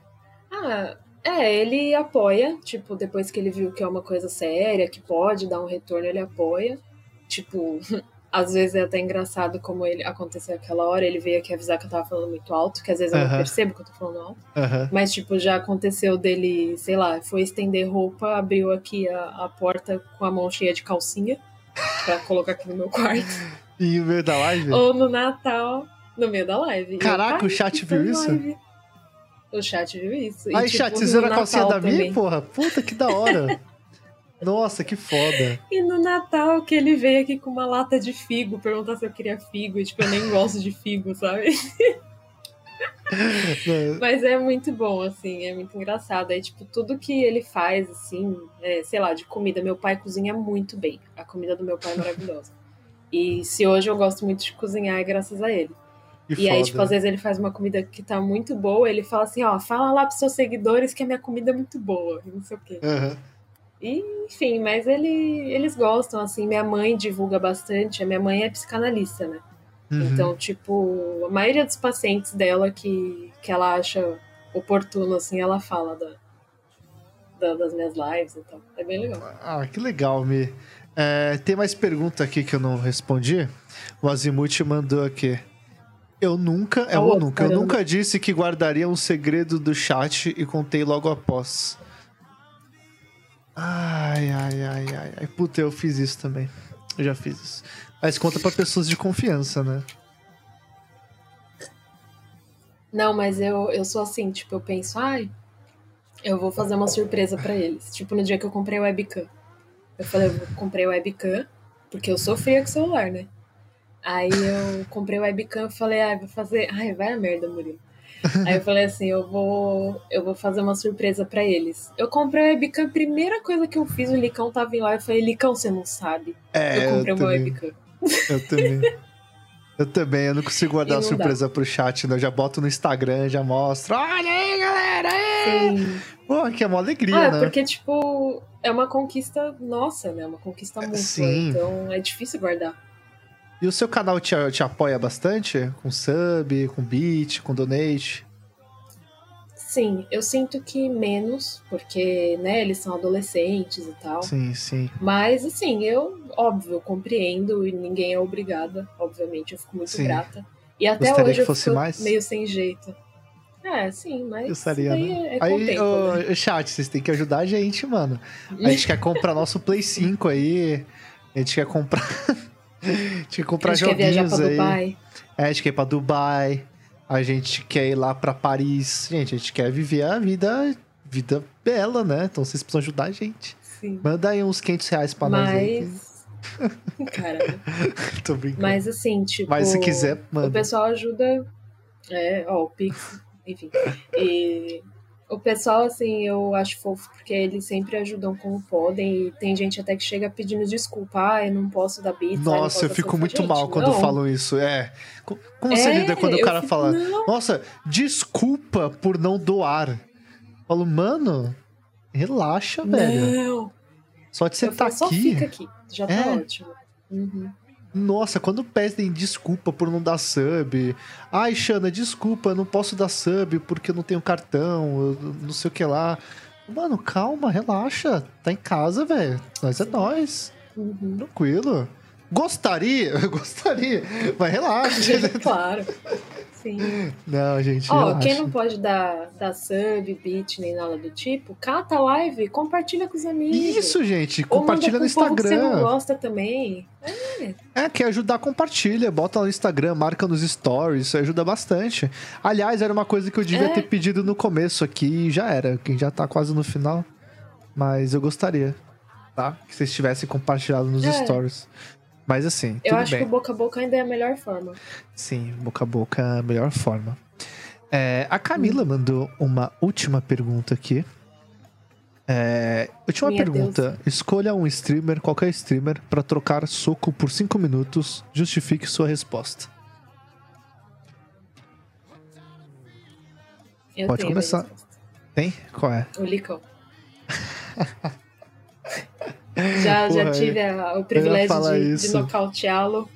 B: Ah, é, ele apoia, tipo, depois que ele viu que é uma coisa séria, que pode dar um retorno, ele apoia. Tipo, às vezes é até engraçado como ele aconteceu aquela hora, ele veio aqui avisar que eu tava falando muito alto, que às vezes eu não percebo que eu tô falando alto.
A: Aham.
B: Mas, tipo, já aconteceu dele, sei lá, foi estender roupa, abriu aqui a, a porta com a mão cheia de calcinha pra colocar aqui no meu quarto.
A: E o meio da live?
B: Ou no Natal, no meio da live. E eu,
A: Caraca,
B: "Pai,
A: o chat viu isso?
B: live?" O chat viu isso. E,
A: Aí,
B: tipo,
A: chat, vocês
B: no
A: viram a calcinha da minha, porra? Puta, que da hora. Nossa, que foda.
B: E no Natal que ele veio aqui com uma lata de figo, perguntar se eu queria figo. E, tipo, eu nem gosto de figo, sabe? Mas é muito bom, assim, é muito engraçado. Aí, tipo, tudo que ele faz, assim, é, sei lá, de comida. Meu pai cozinha muito bem. A comida do meu pai é maravilhosa. E se hoje eu gosto muito de cozinhar, é graças a ele.
A: Que
B: E aí,
A: foda.
B: tipo, às vezes ele faz uma comida que tá muito boa, ele fala assim, ó, fala lá pros seus seguidores que a minha comida é muito boa, e não sei o quê.
A: Aham.
B: E, enfim, mas ele, eles gostam, assim, minha mãe divulga bastante, a minha mãe é psicanalista, né?
A: Uhum.
B: Então, tipo, a maioria dos pacientes dela que, que ela acha oportuno, assim, ela fala da, da- das minhas lives e tal. É bem legal.
A: Ah, que legal, Mi. É, tem mais pergunta aqui que eu não respondi. O Azimuth mandou aqui. Eu nunca, é
B: outro,
A: nunca, eu nunca disse que guardaria um segredo do chat e contei logo após. Ai, ai, ai, ai, ai. Puta, eu fiz isso também. Eu já fiz isso. Mas conta pra pessoas de confiança, né?
B: Não, mas eu, eu sou assim, tipo, eu penso, ai, eu vou fazer uma surpresa pra eles. Tipo, no dia que eu comprei o webcam. Eu falei, eu comprei o webcam, porque eu sofria com o celular, né? Aí eu comprei o webcam e falei, ai, vou fazer. Ai, vai a merda, Murilo. Aí eu falei assim, eu vou, eu vou fazer uma surpresa pra eles. Eu comprei o webcam, a primeira coisa que eu fiz, o Licão tava em lá, eu falei, Licão, você não sabe.
A: É,
B: eu comprei uma
A: também.
B: webcam.
A: Eu também. Eu também, eu não consigo guardar
B: E não
A: surpresa pro chat, né? Eu já boto no Instagram, já mostro. Olha aí, galera! Aí!
B: Sim.
A: Pô, que é uma alegria,
B: Ah,
A: né?
B: porque, tipo, é uma conquista nossa, né? Uma conquista mútua.
A: sim.
B: Então é difícil guardar.
A: E o seu canal te, te apoia bastante? Com sub, com beat, com donate?
B: Sim, eu sinto que menos, porque, né, eles são adolescentes e tal.
A: Sim, sim.
B: Mas, assim, eu, óbvio, compreendo e ninguém é obrigada, obviamente, eu fico muito
A: Sim.
B: grata. E até
A: Gostaria
B: hoje eu
A: fosse
B: fico
A: mais?
B: meio sem jeito. É, sim, mas
A: Gostaria,
B: daí
A: né?
B: é, é
A: Aí,
B: tempo,
A: ô,
B: né?
A: chat, vocês têm que ajudar a gente, mano. A gente quer comprar nosso Play 5 aí. A gente quer comprar. A gente quer comprar
B: a gente quer viajar pra
A: aí.
B: Dubai.
A: É, a gente quer ir pra Dubai. A gente quer ir lá pra Paris. Gente, a gente quer viver a vida, vida bela, né? Então vocês precisam ajudar a gente.
B: Sim.
A: Manda aí uns 500 reais pra nós aí.
B: Mas.
A: Que- Tô brincando.
B: Mas assim, tipo.
A: Mas se quiser,
B: O
A: manda.
B: pessoal ajuda. É, ó, o Pix, enfim. E o pessoal, assim, eu acho fofo, porque eles sempre ajudam como podem. E tem gente até que chega pedindo desculpa. Ah, eu não posso dar não
A: Nossa, eu fico
B: surfa."
A: muito
B: Gente,
A: mal quando
B: não.
A: falam isso. É. Co- Como você
B: É,
A: lida quando o cara
B: fico,
A: fala,
B: "Não."
A: nossa, desculpa por não doar? Eu falo, mano, relaxa, velho.
B: Não,
A: Só de você
B: eu
A: tá
B: falo, só
A: aqui.
B: fica aqui. Já tá
A: É.
B: ótimo. Uhum.
A: Nossa, quando pedem desculpa por não dar sub. Ai, Xana, desculpa, eu não posso dar sub porque eu não tenho cartão, não sei o que lá. Mano, calma, relaxa. Tá em casa, velho. Nós é nós.
B: Uhum.
A: Tranquilo. Gostaria? Eu gostaria. Mas relaxa.
B: claro. Sim.
A: Não, gente.
B: Ó,
A: relaxa.
B: quem não pode dar, dar sub, beat, nem nada do tipo, cata a live, compartilha com os amigos.
A: Isso, gente. Compartilha no
B: pro povo que você não
A: Instagram.
B: gosta também.
A: É, quer ajudar, compartilha. Bota no Instagram, marca nos stories. Isso ajuda bastante. Aliás, era uma coisa que eu devia
B: É.
A: ter pedido no começo aqui e já era. Quem já tá quase no final. Mas eu gostaria, tá? Que vocês tivessem compartilhado nos
B: É.
A: stories. Mas assim,
B: Eu acho
A: bem.
B: que o boca a boca ainda é a melhor forma.
A: Sim, boca a boca é a melhor forma. É, a Camila
B: Hum.
A: mandou uma última pergunta aqui. É, última
B: Minha
A: pergunta. Escolha um streamer, qualquer streamer, pra trocar soco por 5 minutos. Justifique sua resposta.
B: Eu
A: Pode começar. Tem? Qual é?
B: O Licão. já, já tive a- o privilégio de, de nocauteá-lo.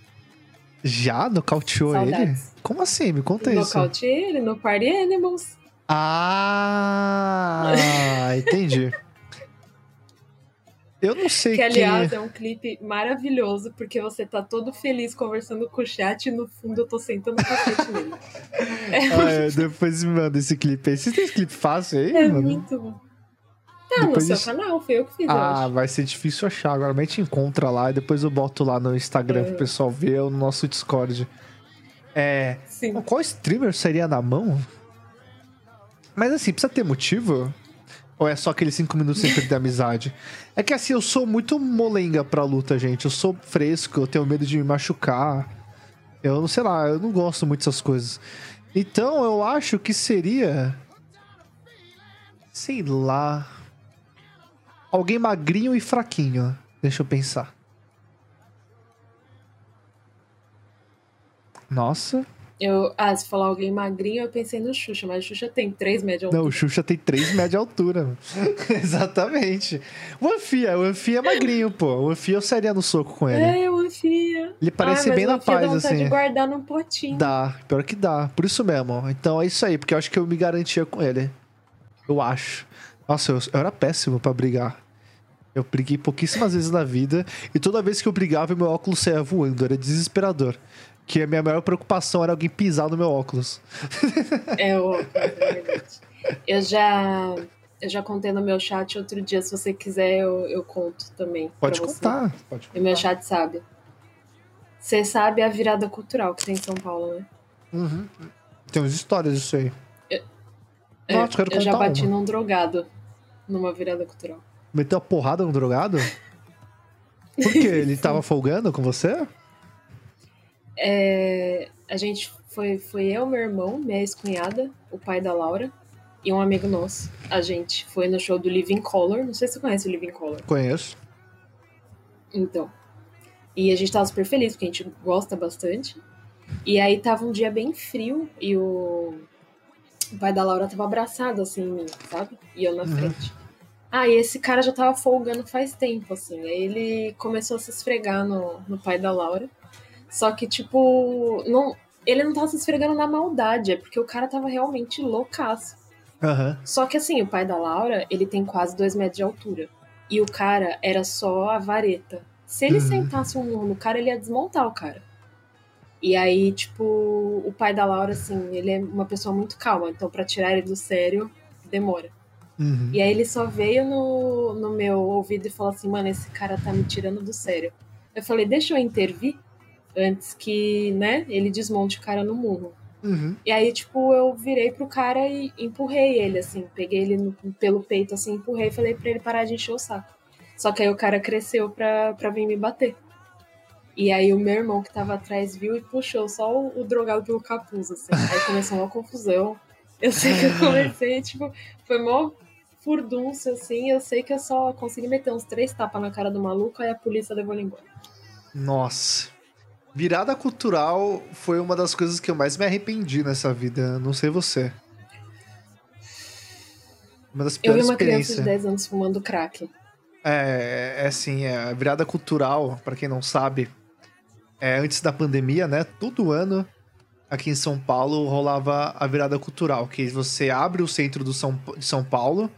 A: Já nocauteou ele?
B: Saudades.
A: Como assim? Me conta isso.
B: Nocauteei ele no Party Animals.
A: Ah, entendi. Eu não sei
B: Que,
A: quem
B: aliás,
A: é.
B: é um clipe maravilhoso, porque você tá todo feliz conversando com o chat e no fundo eu tô sentando o cacete nele.
A: Ah, é, depois me manda esse clipe aí. Você tem esse clipe fácil aí,
B: É
A: mano?
B: muito bom. Tá
A: Depois
B: no seu canal, foi eu que fiz,
A: Ah, vai ser difícil achar. Agora a gente encontra lá e depois eu boto lá no Instagram pro
B: É.
A: pessoal ver ou no nosso Discord. É.
B: Sim.
A: Qual streamer seria na mão? Mas assim, precisa ter motivo? Ou é só aqueles 5 minutos sem perder a amizade? É que assim, eu sou muito molenga pra luta, gente. Eu sou fresco, eu tenho medo de me machucar. Eu não sei lá, eu não gosto muito dessas coisas. Então eu acho que seria. Sei lá. Alguém magrinho e fraquinho. Deixa eu pensar. Nossa.
B: Eu, ah, se falar alguém magrinho, eu pensei no Xuxa, mas o Xuxa tem 3 média
A: Não, o Xuxa tem 3 metros de altura. Exatamente. O Anfia, o Anfia é magrinho, pô. O Anfia eu sairia no soco com ele.
B: É, o Anfia.
A: Ele parece
B: Ai,
A: bem na
B: dá
A: paz,
B: vontade
A: assim.
B: de guardar num potinho.
A: Dá, pior que dá. Por isso mesmo. Então é isso aí, porque eu acho que eu me garantia com ele. Eu acho. Nossa, eu, eu era péssimo pra brigar. Eu briguei pouquíssimas vezes na vida. E toda vez que eu brigava, meu óculos saía voando. Era desesperador. Que a minha maior preocupação era alguém pisar no meu óculos.
B: É o. é verdade. Eu já. Eu já contei no meu chat outro dia, se você quiser, eu, eu conto também.
A: Pode contar. Pode
B: E meu
A: contar.
B: chat sabe. Você sabe a virada cultural que tem em São Paulo, né?
A: Uhum. Tem umas histórias disso aí.
B: É,
A: Nossa, quero
B: eu já
A: contar
B: bati
A: uma.
B: num drogado numa virada cultural.
A: Meteu a porrada no drogado? Por quê? Ele tava folgando com você?
B: É, a gente foi, foi eu, meu irmão, minha ex-cunhada, o pai da Laura e um amigo nosso. A gente foi no show do Living Color. Não sei se você conhece o Living Color.
A: Conheço.
B: Então. E a gente tava super feliz, porque a gente gosta bastante. E aí tava um dia bem frio e o, o pai da Laura tava abraçado assim em mim, sabe? E eu na
A: Uhum.
B: frente. Ah, e esse cara já tava folgando faz tempo, assim. Aí ele começou a se esfregar no, no pai da Laura. Só que, tipo, não, ele não tava se esfregando na maldade, é porque o cara tava realmente loucaço.
A: Aham.
B: Só que assim, o pai da Laura, ele tem quase dois metros de altura. E o cara era só a vareta. Se ele
A: Uhum.
B: sentasse um no cara, ele ia desmontar o cara. E aí, tipo, o pai da Laura, assim, ele é uma pessoa muito calma. Então, pra tirar ele do sério, demora.
A: Uhum.
B: E aí ele só veio no, no meu ouvido e falou assim, mano, esse cara tá me tirando do sério. Eu falei, deixa eu intervir antes que, né, ele desmonte o cara no murro.
A: Uhum.
B: E aí, tipo, eu virei pro cara e empurrei ele, assim. Peguei ele no- pelo peito, assim, empurrei e falei pra ele parar de encher o saco. Só que aí o cara cresceu pra, pra vir me bater. E aí o meu irmão que tava atrás viu e puxou só o, o drogado pelo capuz, assim. Aí começou uma confusão. Eu sei que eu comecei, tipo, foi mó furdúncio, assim. Eu sei que eu só consegui meter uns três tapas na cara do maluco, aí a polícia levou ele embora.
A: Nossa. Virada cultural foi uma das coisas que eu mais me arrependi nessa vida. Não sei você. Uma das
B: Eu vi
A: piores
B: uma criança de 10 anos fumando crack.
A: É, é assim, é, a virada cultural, pra quem não sabe, é antes da pandemia, né? Todo ano aqui em São Paulo rolava a virada cultural, que você abre o centro do São, de São Paulo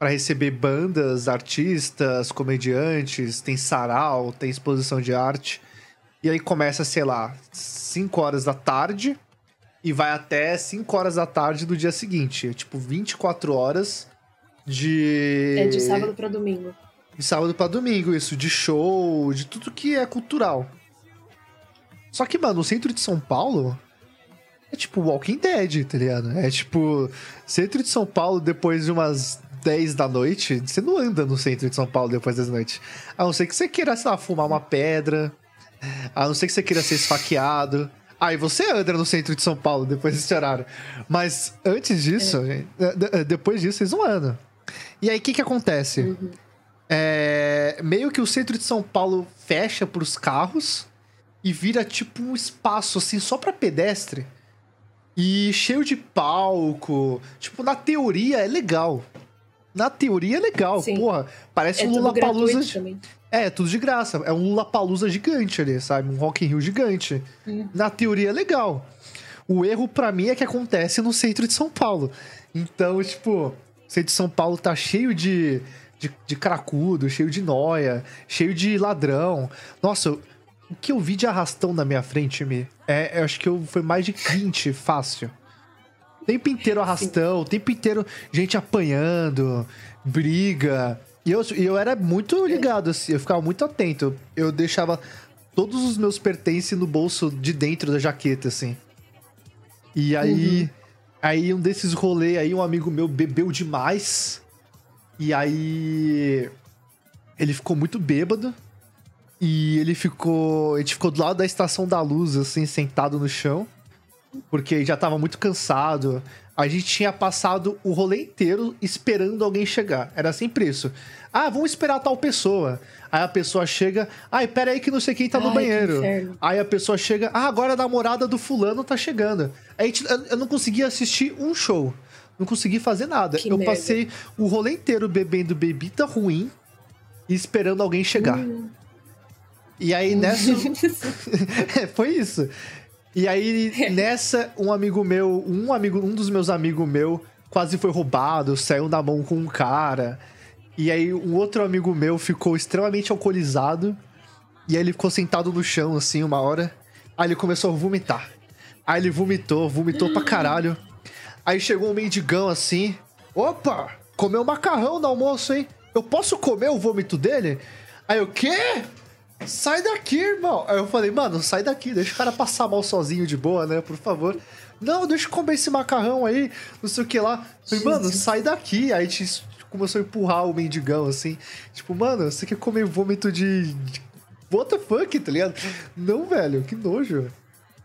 A: pra receber bandas, artistas, comediantes, tem sarau, tem exposição de arte. E aí começa, sei lá, 5 horas da tarde e vai até 5 horas da tarde do dia seguinte. É, tipo, 24 horas de.
B: É de sábado pra domingo.
A: De sábado pra domingo, isso, de show, de tudo que é cultural. Só que, mano, o centro de São Paulo é tipo Walking Dead, tá ligado? É tipo, centro de São Paulo depois de umas 10 da noite, você não anda no centro de São Paulo depois das noites. A não ser que você queira, sei lá, fumar uma pedra. A não ser que você queira ser esfaqueado. Aí você anda no centro de São Paulo depois desse horário. Mas antes disso, é. depois disso, vocês não andam. E aí, o que que acontece? Uhum. É, meio que o centro de São Paulo fecha pros carros e vira tipo um espaço, assim, só pra pedestre. E cheio de palco. Tipo, na teoria é legal. Na teoria é legal, Sim. porra. Parece é um Lula Palusa. É, é tudo de graça. É um Lula Palusa gigante ali, sabe? Um Rock in Rio gigante. Hum. Na teoria é legal. O erro para mim é que acontece no centro de São Paulo. Então, tipo, o centro de São Paulo tá cheio de, de, de cracudo, cheio de noia, cheio de ladrão. Nossa, o que eu vi de arrastão na minha frente, me, é, eu acho que eu, foi mais de 20 fácil tempo inteiro arrastão, o tempo inteiro gente apanhando, briga. E eu, eu era muito ligado, assim, eu ficava muito atento. Eu deixava todos os meus pertences no bolso de dentro da jaqueta, assim. E aí. Uhum. Aí um desses rolês aí, um amigo meu bebeu demais. E aí. Ele ficou muito bêbado. E ele ficou. A gente ficou do lado da estação da luz, assim, sentado no chão porque já tava muito cansado. A gente tinha passado o rolê inteiro esperando alguém chegar. Era sempre isso. Ah, vamos esperar tal pessoa. Aí a pessoa chega, ai, pera aí que não sei quem tá Ai, no banheiro. Aí a pessoa chega, ah, agora a namorada do fulano tá chegando. Aí gente, eu não conseguia assistir um show. Não consegui fazer nada. Que eu merda. passei o rolê inteiro bebendo bebida ruim e esperando alguém chegar. Hum. E aí nessa. é, foi isso. E aí, nessa, um amigo meu, um amigo, um dos meus amigos meu quase foi roubado, saiu na mão com um cara. E aí, um outro amigo meu ficou extremamente alcoolizado. E aí, ele ficou sentado no chão, assim, uma hora. Aí, ele começou a vomitar. Aí, ele vomitou, vomitou pra caralho. Aí, chegou um mendigão assim. Opa! Comeu macarrão no almoço, hein? Eu posso comer o vômito dele? Aí, o quê? Sai daqui, irmão. Aí eu falei, mano, sai daqui, deixa o cara passar mal sozinho de boa, né? Por favor. Não, deixa eu comer esse macarrão aí, não sei o que lá. Falei, mano, sai daqui. Aí a gente começou a empurrar o mendigão, assim. Tipo, mano, você quer comer vômito de. What the fuck, tá ligado? Não, velho, que nojo.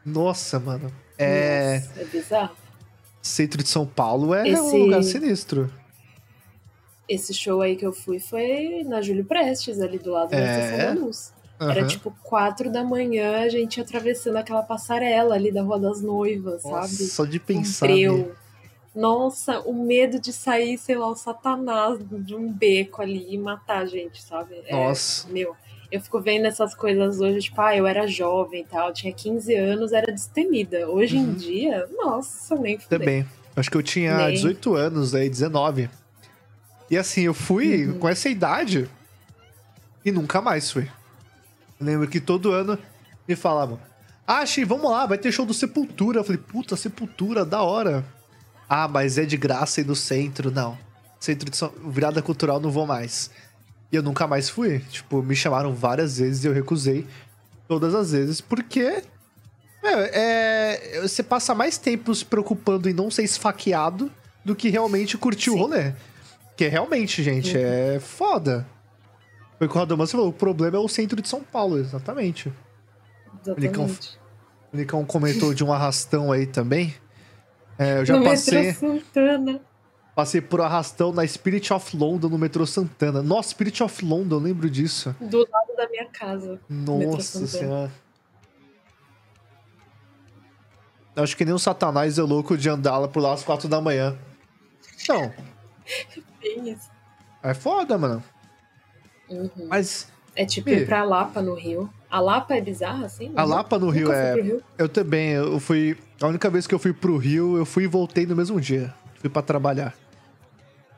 A: Nossa, mano. É.
B: Nossa, é bizarro.
A: Centro de São Paulo é esse... um lugar sinistro.
B: Esse show aí que eu fui foi na Júlio Prestes, ali do lado é... da Estação da Luz. Uhum. Era tipo quatro da manhã, a gente atravessando aquela passarela ali da Rua das Noivas, Nossa, sabe?
A: Só de pensar.
B: Um Nossa, o medo de sair, sei lá, o satanás de um beco ali e matar a gente, sabe?
A: É, Nossa.
B: É, meu, eu fico vendo essas coisas hoje, tipo, ah, eu era jovem e tal, tinha 15 anos, era destemida. Hoje uhum. em dia, nossa, nem fudei.
A: Também. Acho que eu tinha nem... 18 anos aí, 19. E assim, eu fui uhum. com essa idade e nunca mais fui. Eu lembro que todo ano me falavam: Ah, Xi, vamos lá, vai ter show do Sepultura. Eu falei: Puta, Sepultura, da hora. Ah, mas é de graça e no centro, não. Centro de São... virada cultural não vou mais. E eu nunca mais fui. Tipo, me chamaram várias vezes e eu recusei todas as vezes, porque. É, é, você passa mais tempo se preocupando em não ser esfaqueado do que realmente curtir Sim. o rolê. Que realmente, gente, uhum. é foda. Foi o que o falou, o problema é o centro de São Paulo, exatamente.
B: Exatamente. O Nicão,
A: o comentou de um arrastão aí também. É, eu já no passei.
B: Santana.
A: Passei por arrastão na Spirit of London no metrô Santana. Nossa, Spirit of London, eu lembro disso.
B: Do lado da minha casa.
A: Nossa senhora. Acho que nem o Satanás é louco de andar lá por lá às quatro da manhã. Não. É foda, mano.
B: Uhum.
A: Mas.
B: É tipo ir pra Lapa no Rio. A Lapa é bizarra, assim?
A: A Lapa no Rio é. Rio. Eu também. Eu fui. A única vez que eu fui pro Rio, eu fui e voltei no mesmo dia. Fui para trabalhar.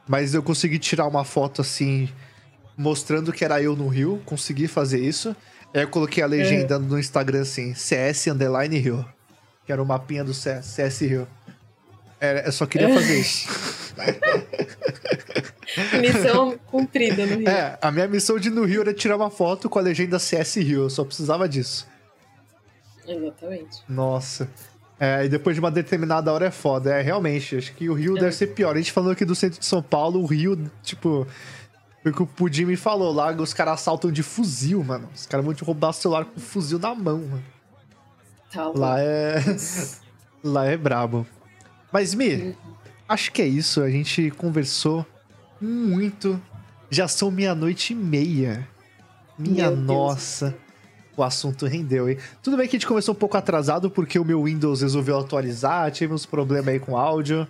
A: Mas eu consegui tirar uma foto assim. mostrando que era eu no Rio, consegui fazer isso. Aí eu coloquei a legenda é. no Instagram assim, CS Underline Rio. Que era o mapinha do CS, CS Rio. Era, eu só queria fazer isso.
B: missão cumprida no Rio.
A: É, a minha missão de ir no Rio era tirar uma foto com a legenda CS Rio. Eu só precisava disso.
B: Exatamente.
A: Nossa. É, e depois de uma determinada hora é foda. É, realmente. Acho que o Rio é. deve ser pior. A gente falando aqui do centro de São Paulo, o Rio, tipo. Foi o que o Pudim me falou lá, os caras assaltam de fuzil, mano. Os caras vão te roubar o celular com o fuzil na mão, mano. Tá lá é. lá é brabo. Mas, Mi, uhum. Acho que é isso. A gente conversou muito. Já são meia-noite e meia. Minha Meu nossa. Deus. O assunto rendeu, hein? Tudo bem que a gente começou um pouco atrasado porque o meu Windows resolveu atualizar, tive uns problemas aí com áudio.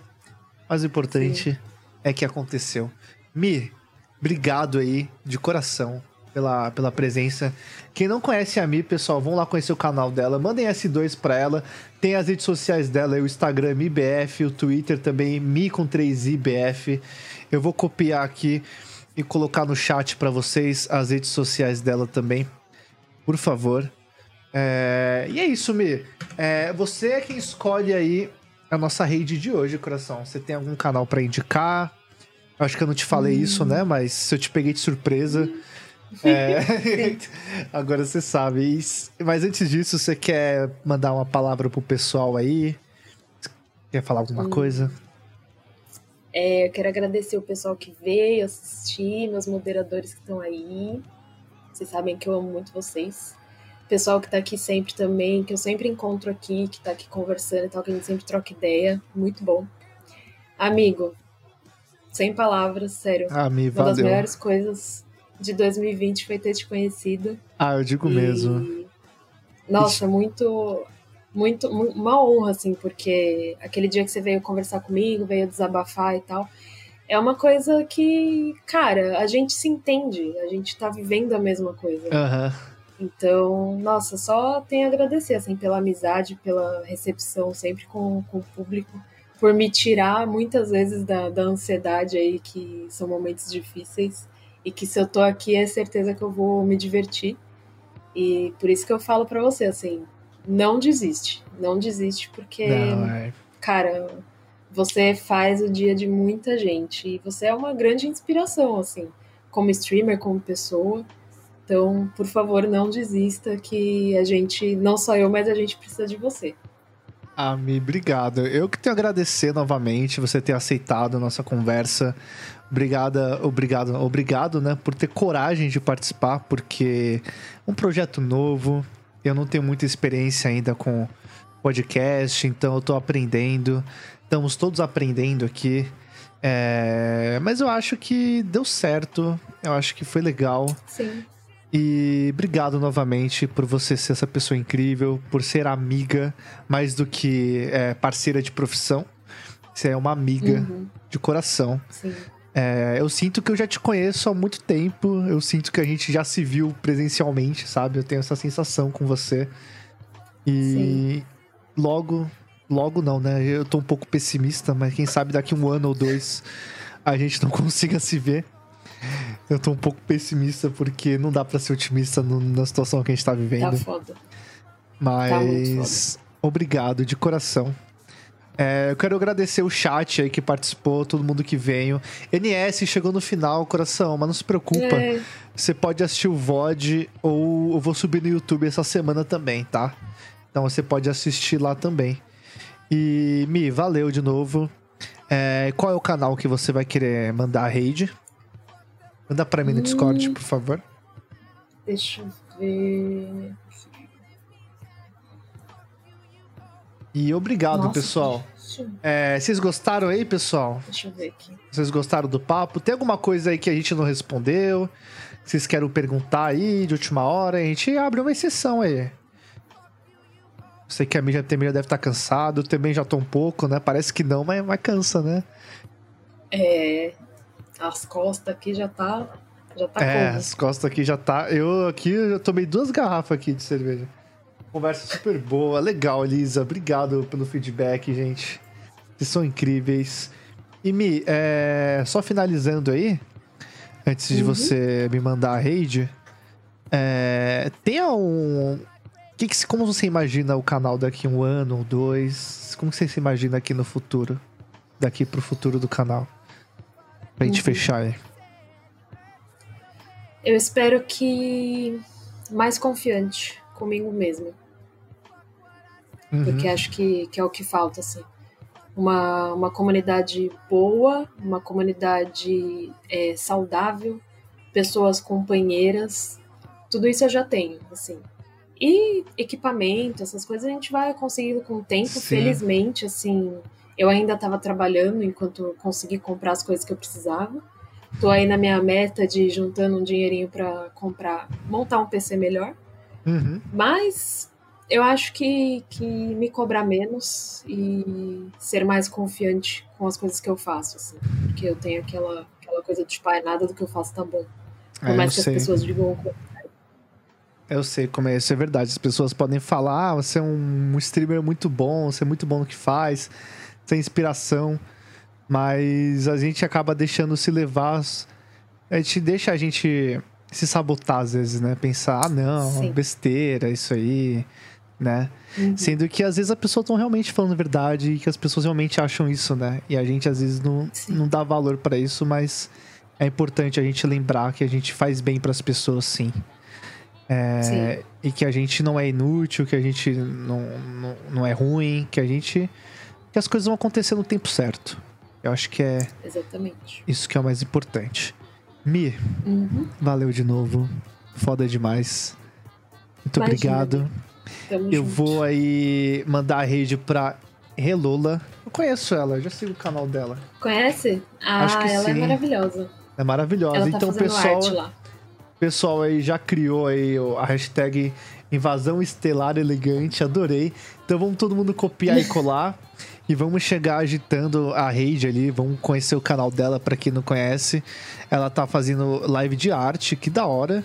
A: Mas o importante Sim. é que aconteceu. Mi, obrigado aí, de coração, pela, pela presença. Quem não conhece a Mi, pessoal, vão lá conhecer o canal dela, mandem S2 pra ela. Tem as redes sociais dela, o Instagram MIBF, o Twitter também, Mi com 3IBF. Eu vou copiar aqui e colocar no chat para vocês as redes sociais dela também, por favor. É... E é isso, Mi. É... Você é quem escolhe aí a nossa rede de hoje, coração. Você tem algum canal para indicar? Acho que eu não te falei hum. isso, né? Mas se eu te peguei de surpresa. Hum. É... Agora você sabe. Mas antes disso, você quer mandar uma palavra pro pessoal aí? Quer falar alguma hum. coisa?
B: É, eu quero agradecer o pessoal que veio assistir, meus moderadores que estão aí. Vocês sabem que eu amo muito vocês. O pessoal que tá aqui sempre também, que eu sempre encontro aqui, que tá aqui conversando e tal, que a gente sempre troca ideia. Muito bom. Amigo, sem palavras, sério.
A: Ah, me
B: Uma das melhores coisas de 2020 foi ter te conhecido.
A: Ah, eu digo e... mesmo.
B: Nossa, muito, muito, uma honra, assim, porque aquele dia que você veio conversar comigo, veio desabafar e tal, é uma coisa que, cara, a gente se entende, a gente tá vivendo a mesma coisa.
A: Uhum.
B: Então, nossa, só tenho a agradecer, assim, pela amizade, pela recepção sempre com, com o público por me tirar muitas vezes da, da ansiedade aí, que são momentos difíceis, e que se eu tô aqui é certeza que eu vou me divertir. E por isso que eu falo para você, assim, não desiste. Não desiste, porque, não, é... cara, você faz o dia de muita gente. E você é uma grande inspiração, assim, como streamer, como pessoa. Então, por favor, não desista, que a gente, não só eu, mas a gente precisa de você.
A: Ami, obrigado. Eu que tenho a agradecer novamente você ter aceitado a nossa conversa. Obrigada, obrigado, obrigado, né, por ter coragem de participar, porque é um projeto novo, eu não tenho muita experiência ainda com podcast, então eu tô aprendendo. Estamos todos aprendendo aqui. É... Mas eu acho que deu certo. Eu acho que foi legal.
B: Sim.
A: E obrigado novamente por você ser essa pessoa incrível, por ser amiga, mais do que é, parceira de profissão. Você é uma amiga uhum. de coração.
B: Sim.
A: É, eu sinto que eu já te conheço há muito tempo. Eu sinto que a gente já se viu presencialmente, sabe? Eu tenho essa sensação com você. E Sim. logo, logo não, né? Eu tô um pouco pessimista, mas quem sabe daqui um ano ou dois a gente não consiga se ver. Eu tô um pouco pessimista porque não dá para ser otimista no, na situação que a gente tá vivendo. Tá
B: foda.
A: Mas tá foda. obrigado de coração. É, eu quero agradecer o chat aí que participou, todo mundo que veio. NS chegou no final, coração, mas não se preocupa. É. Você pode assistir o VOD ou eu vou subir no YouTube essa semana também, tá? Então você pode assistir lá também. E, Mi, valeu de novo. É, qual é o canal que você vai querer mandar a raid? Manda pra mim no Discord, hum. por favor.
B: Deixa eu ver.
A: E obrigado, Nossa, pessoal. É, vocês gostaram aí, pessoal?
B: Deixa eu ver aqui.
A: Vocês gostaram do papo? Tem alguma coisa aí que a gente não respondeu? Vocês querem perguntar aí de última hora? A gente abre uma exceção aí. Sei que a mídia também já deve estar cansado, eu também já tô um pouco, né? Parece que não, mas, mas cansa, né?
B: É, as costas aqui já tá. Já tá
A: é, como? as costas aqui já tá. Eu aqui eu tomei duas garrafas aqui de cerveja. Conversa super boa, legal, Elisa. Obrigado pelo feedback, gente. Vocês são incríveis. E Mi, é... só finalizando aí, antes de
B: Uhum.
A: você me mandar a raid, é, tem um. Que que, como você imagina o canal daqui um ano ou dois? Como você se imagina aqui no futuro? Daqui pro futuro do canal? Pra gente
B: Uhum.
A: fechar aí.
B: Eu espero que mais confiante comigo mesma.
A: Uhum.
B: Porque acho que, que é o que falta, assim. Uma, uma comunidade boa, uma comunidade é, saudável, pessoas companheiras, tudo isso eu já tenho, assim. E equipamento, essas coisas a gente vai conseguindo com o tempo,
A: Sim.
B: felizmente, assim. Eu ainda estava trabalhando enquanto consegui comprar as coisas que eu precisava. Tô aí na minha meta de juntando um dinheirinho para comprar, montar um PC melhor.
A: Uhum.
B: Mas eu acho que, que me cobrar menos e ser mais confiante com as coisas que eu faço, assim. Porque eu tenho aquela, aquela coisa de tipo, "Ai, nada do que eu faço tá bom. Por
A: É,
B: mais que as
A: sei.
B: pessoas digam
A: Eu sei como é isso, é verdade. As pessoas podem falar, ah, você é um streamer muito bom, você é muito bom no que faz, você é inspiração, mas a gente acaba deixando se levar. A gente deixa a gente se sabotar às vezes, né? Pensar, ah, não,
B: Sim.
A: besteira, isso aí, né?
B: Uhum.
A: Sendo que às vezes as pessoas estão realmente falando a verdade e que as pessoas realmente acham isso, né? E a gente às vezes não,
B: Sim.
A: não dá valor pra isso, mas é importante a gente lembrar que a gente faz bem pras pessoas, sim. É,
B: Sim.
A: e que a gente não é inútil, que a gente não, não, não é ruim, que a gente. que as coisas vão acontecer no tempo certo. Eu acho que é
B: Exatamente.
A: isso que é o mais importante. Mi,
B: Uhum.
A: valeu de novo. Foda demais. Muito
B: Imagina,
A: obrigado.
B: Tamo
A: Eu
B: junto.
A: vou aí mandar a rede pra Relola. Eu conheço ela, eu já sigo o canal dela.
B: Conhece? Ah,
A: Acho que
B: ela
A: sim.
B: é maravilhosa.
A: É maravilhosa.
B: Tá
A: então, pessoal, pessoal aí já criou aí a hashtag Invasão Estelar Elegante, adorei. Então vamos todo mundo copiar e colar. E vamos chegar agitando a rede ali, vamos conhecer o canal dela pra quem não conhece. Ela tá fazendo live de arte, que da hora.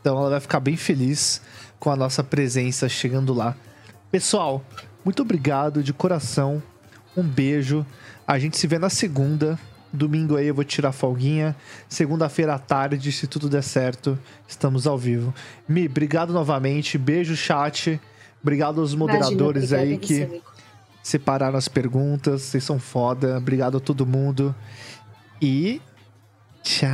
A: Então ela vai ficar bem feliz com a nossa presença chegando lá. Pessoal, muito obrigado de coração. Um beijo. A gente se vê na segunda. Domingo aí eu vou tirar folguinha. Segunda-feira à tarde, se tudo der certo, estamos ao vivo. Mi, obrigado novamente. Beijo, chat. Obrigado aos moderadores
B: Imagina,
A: aí que separaram as perguntas. Vocês são foda. Obrigado a todo mundo. E. Tchau!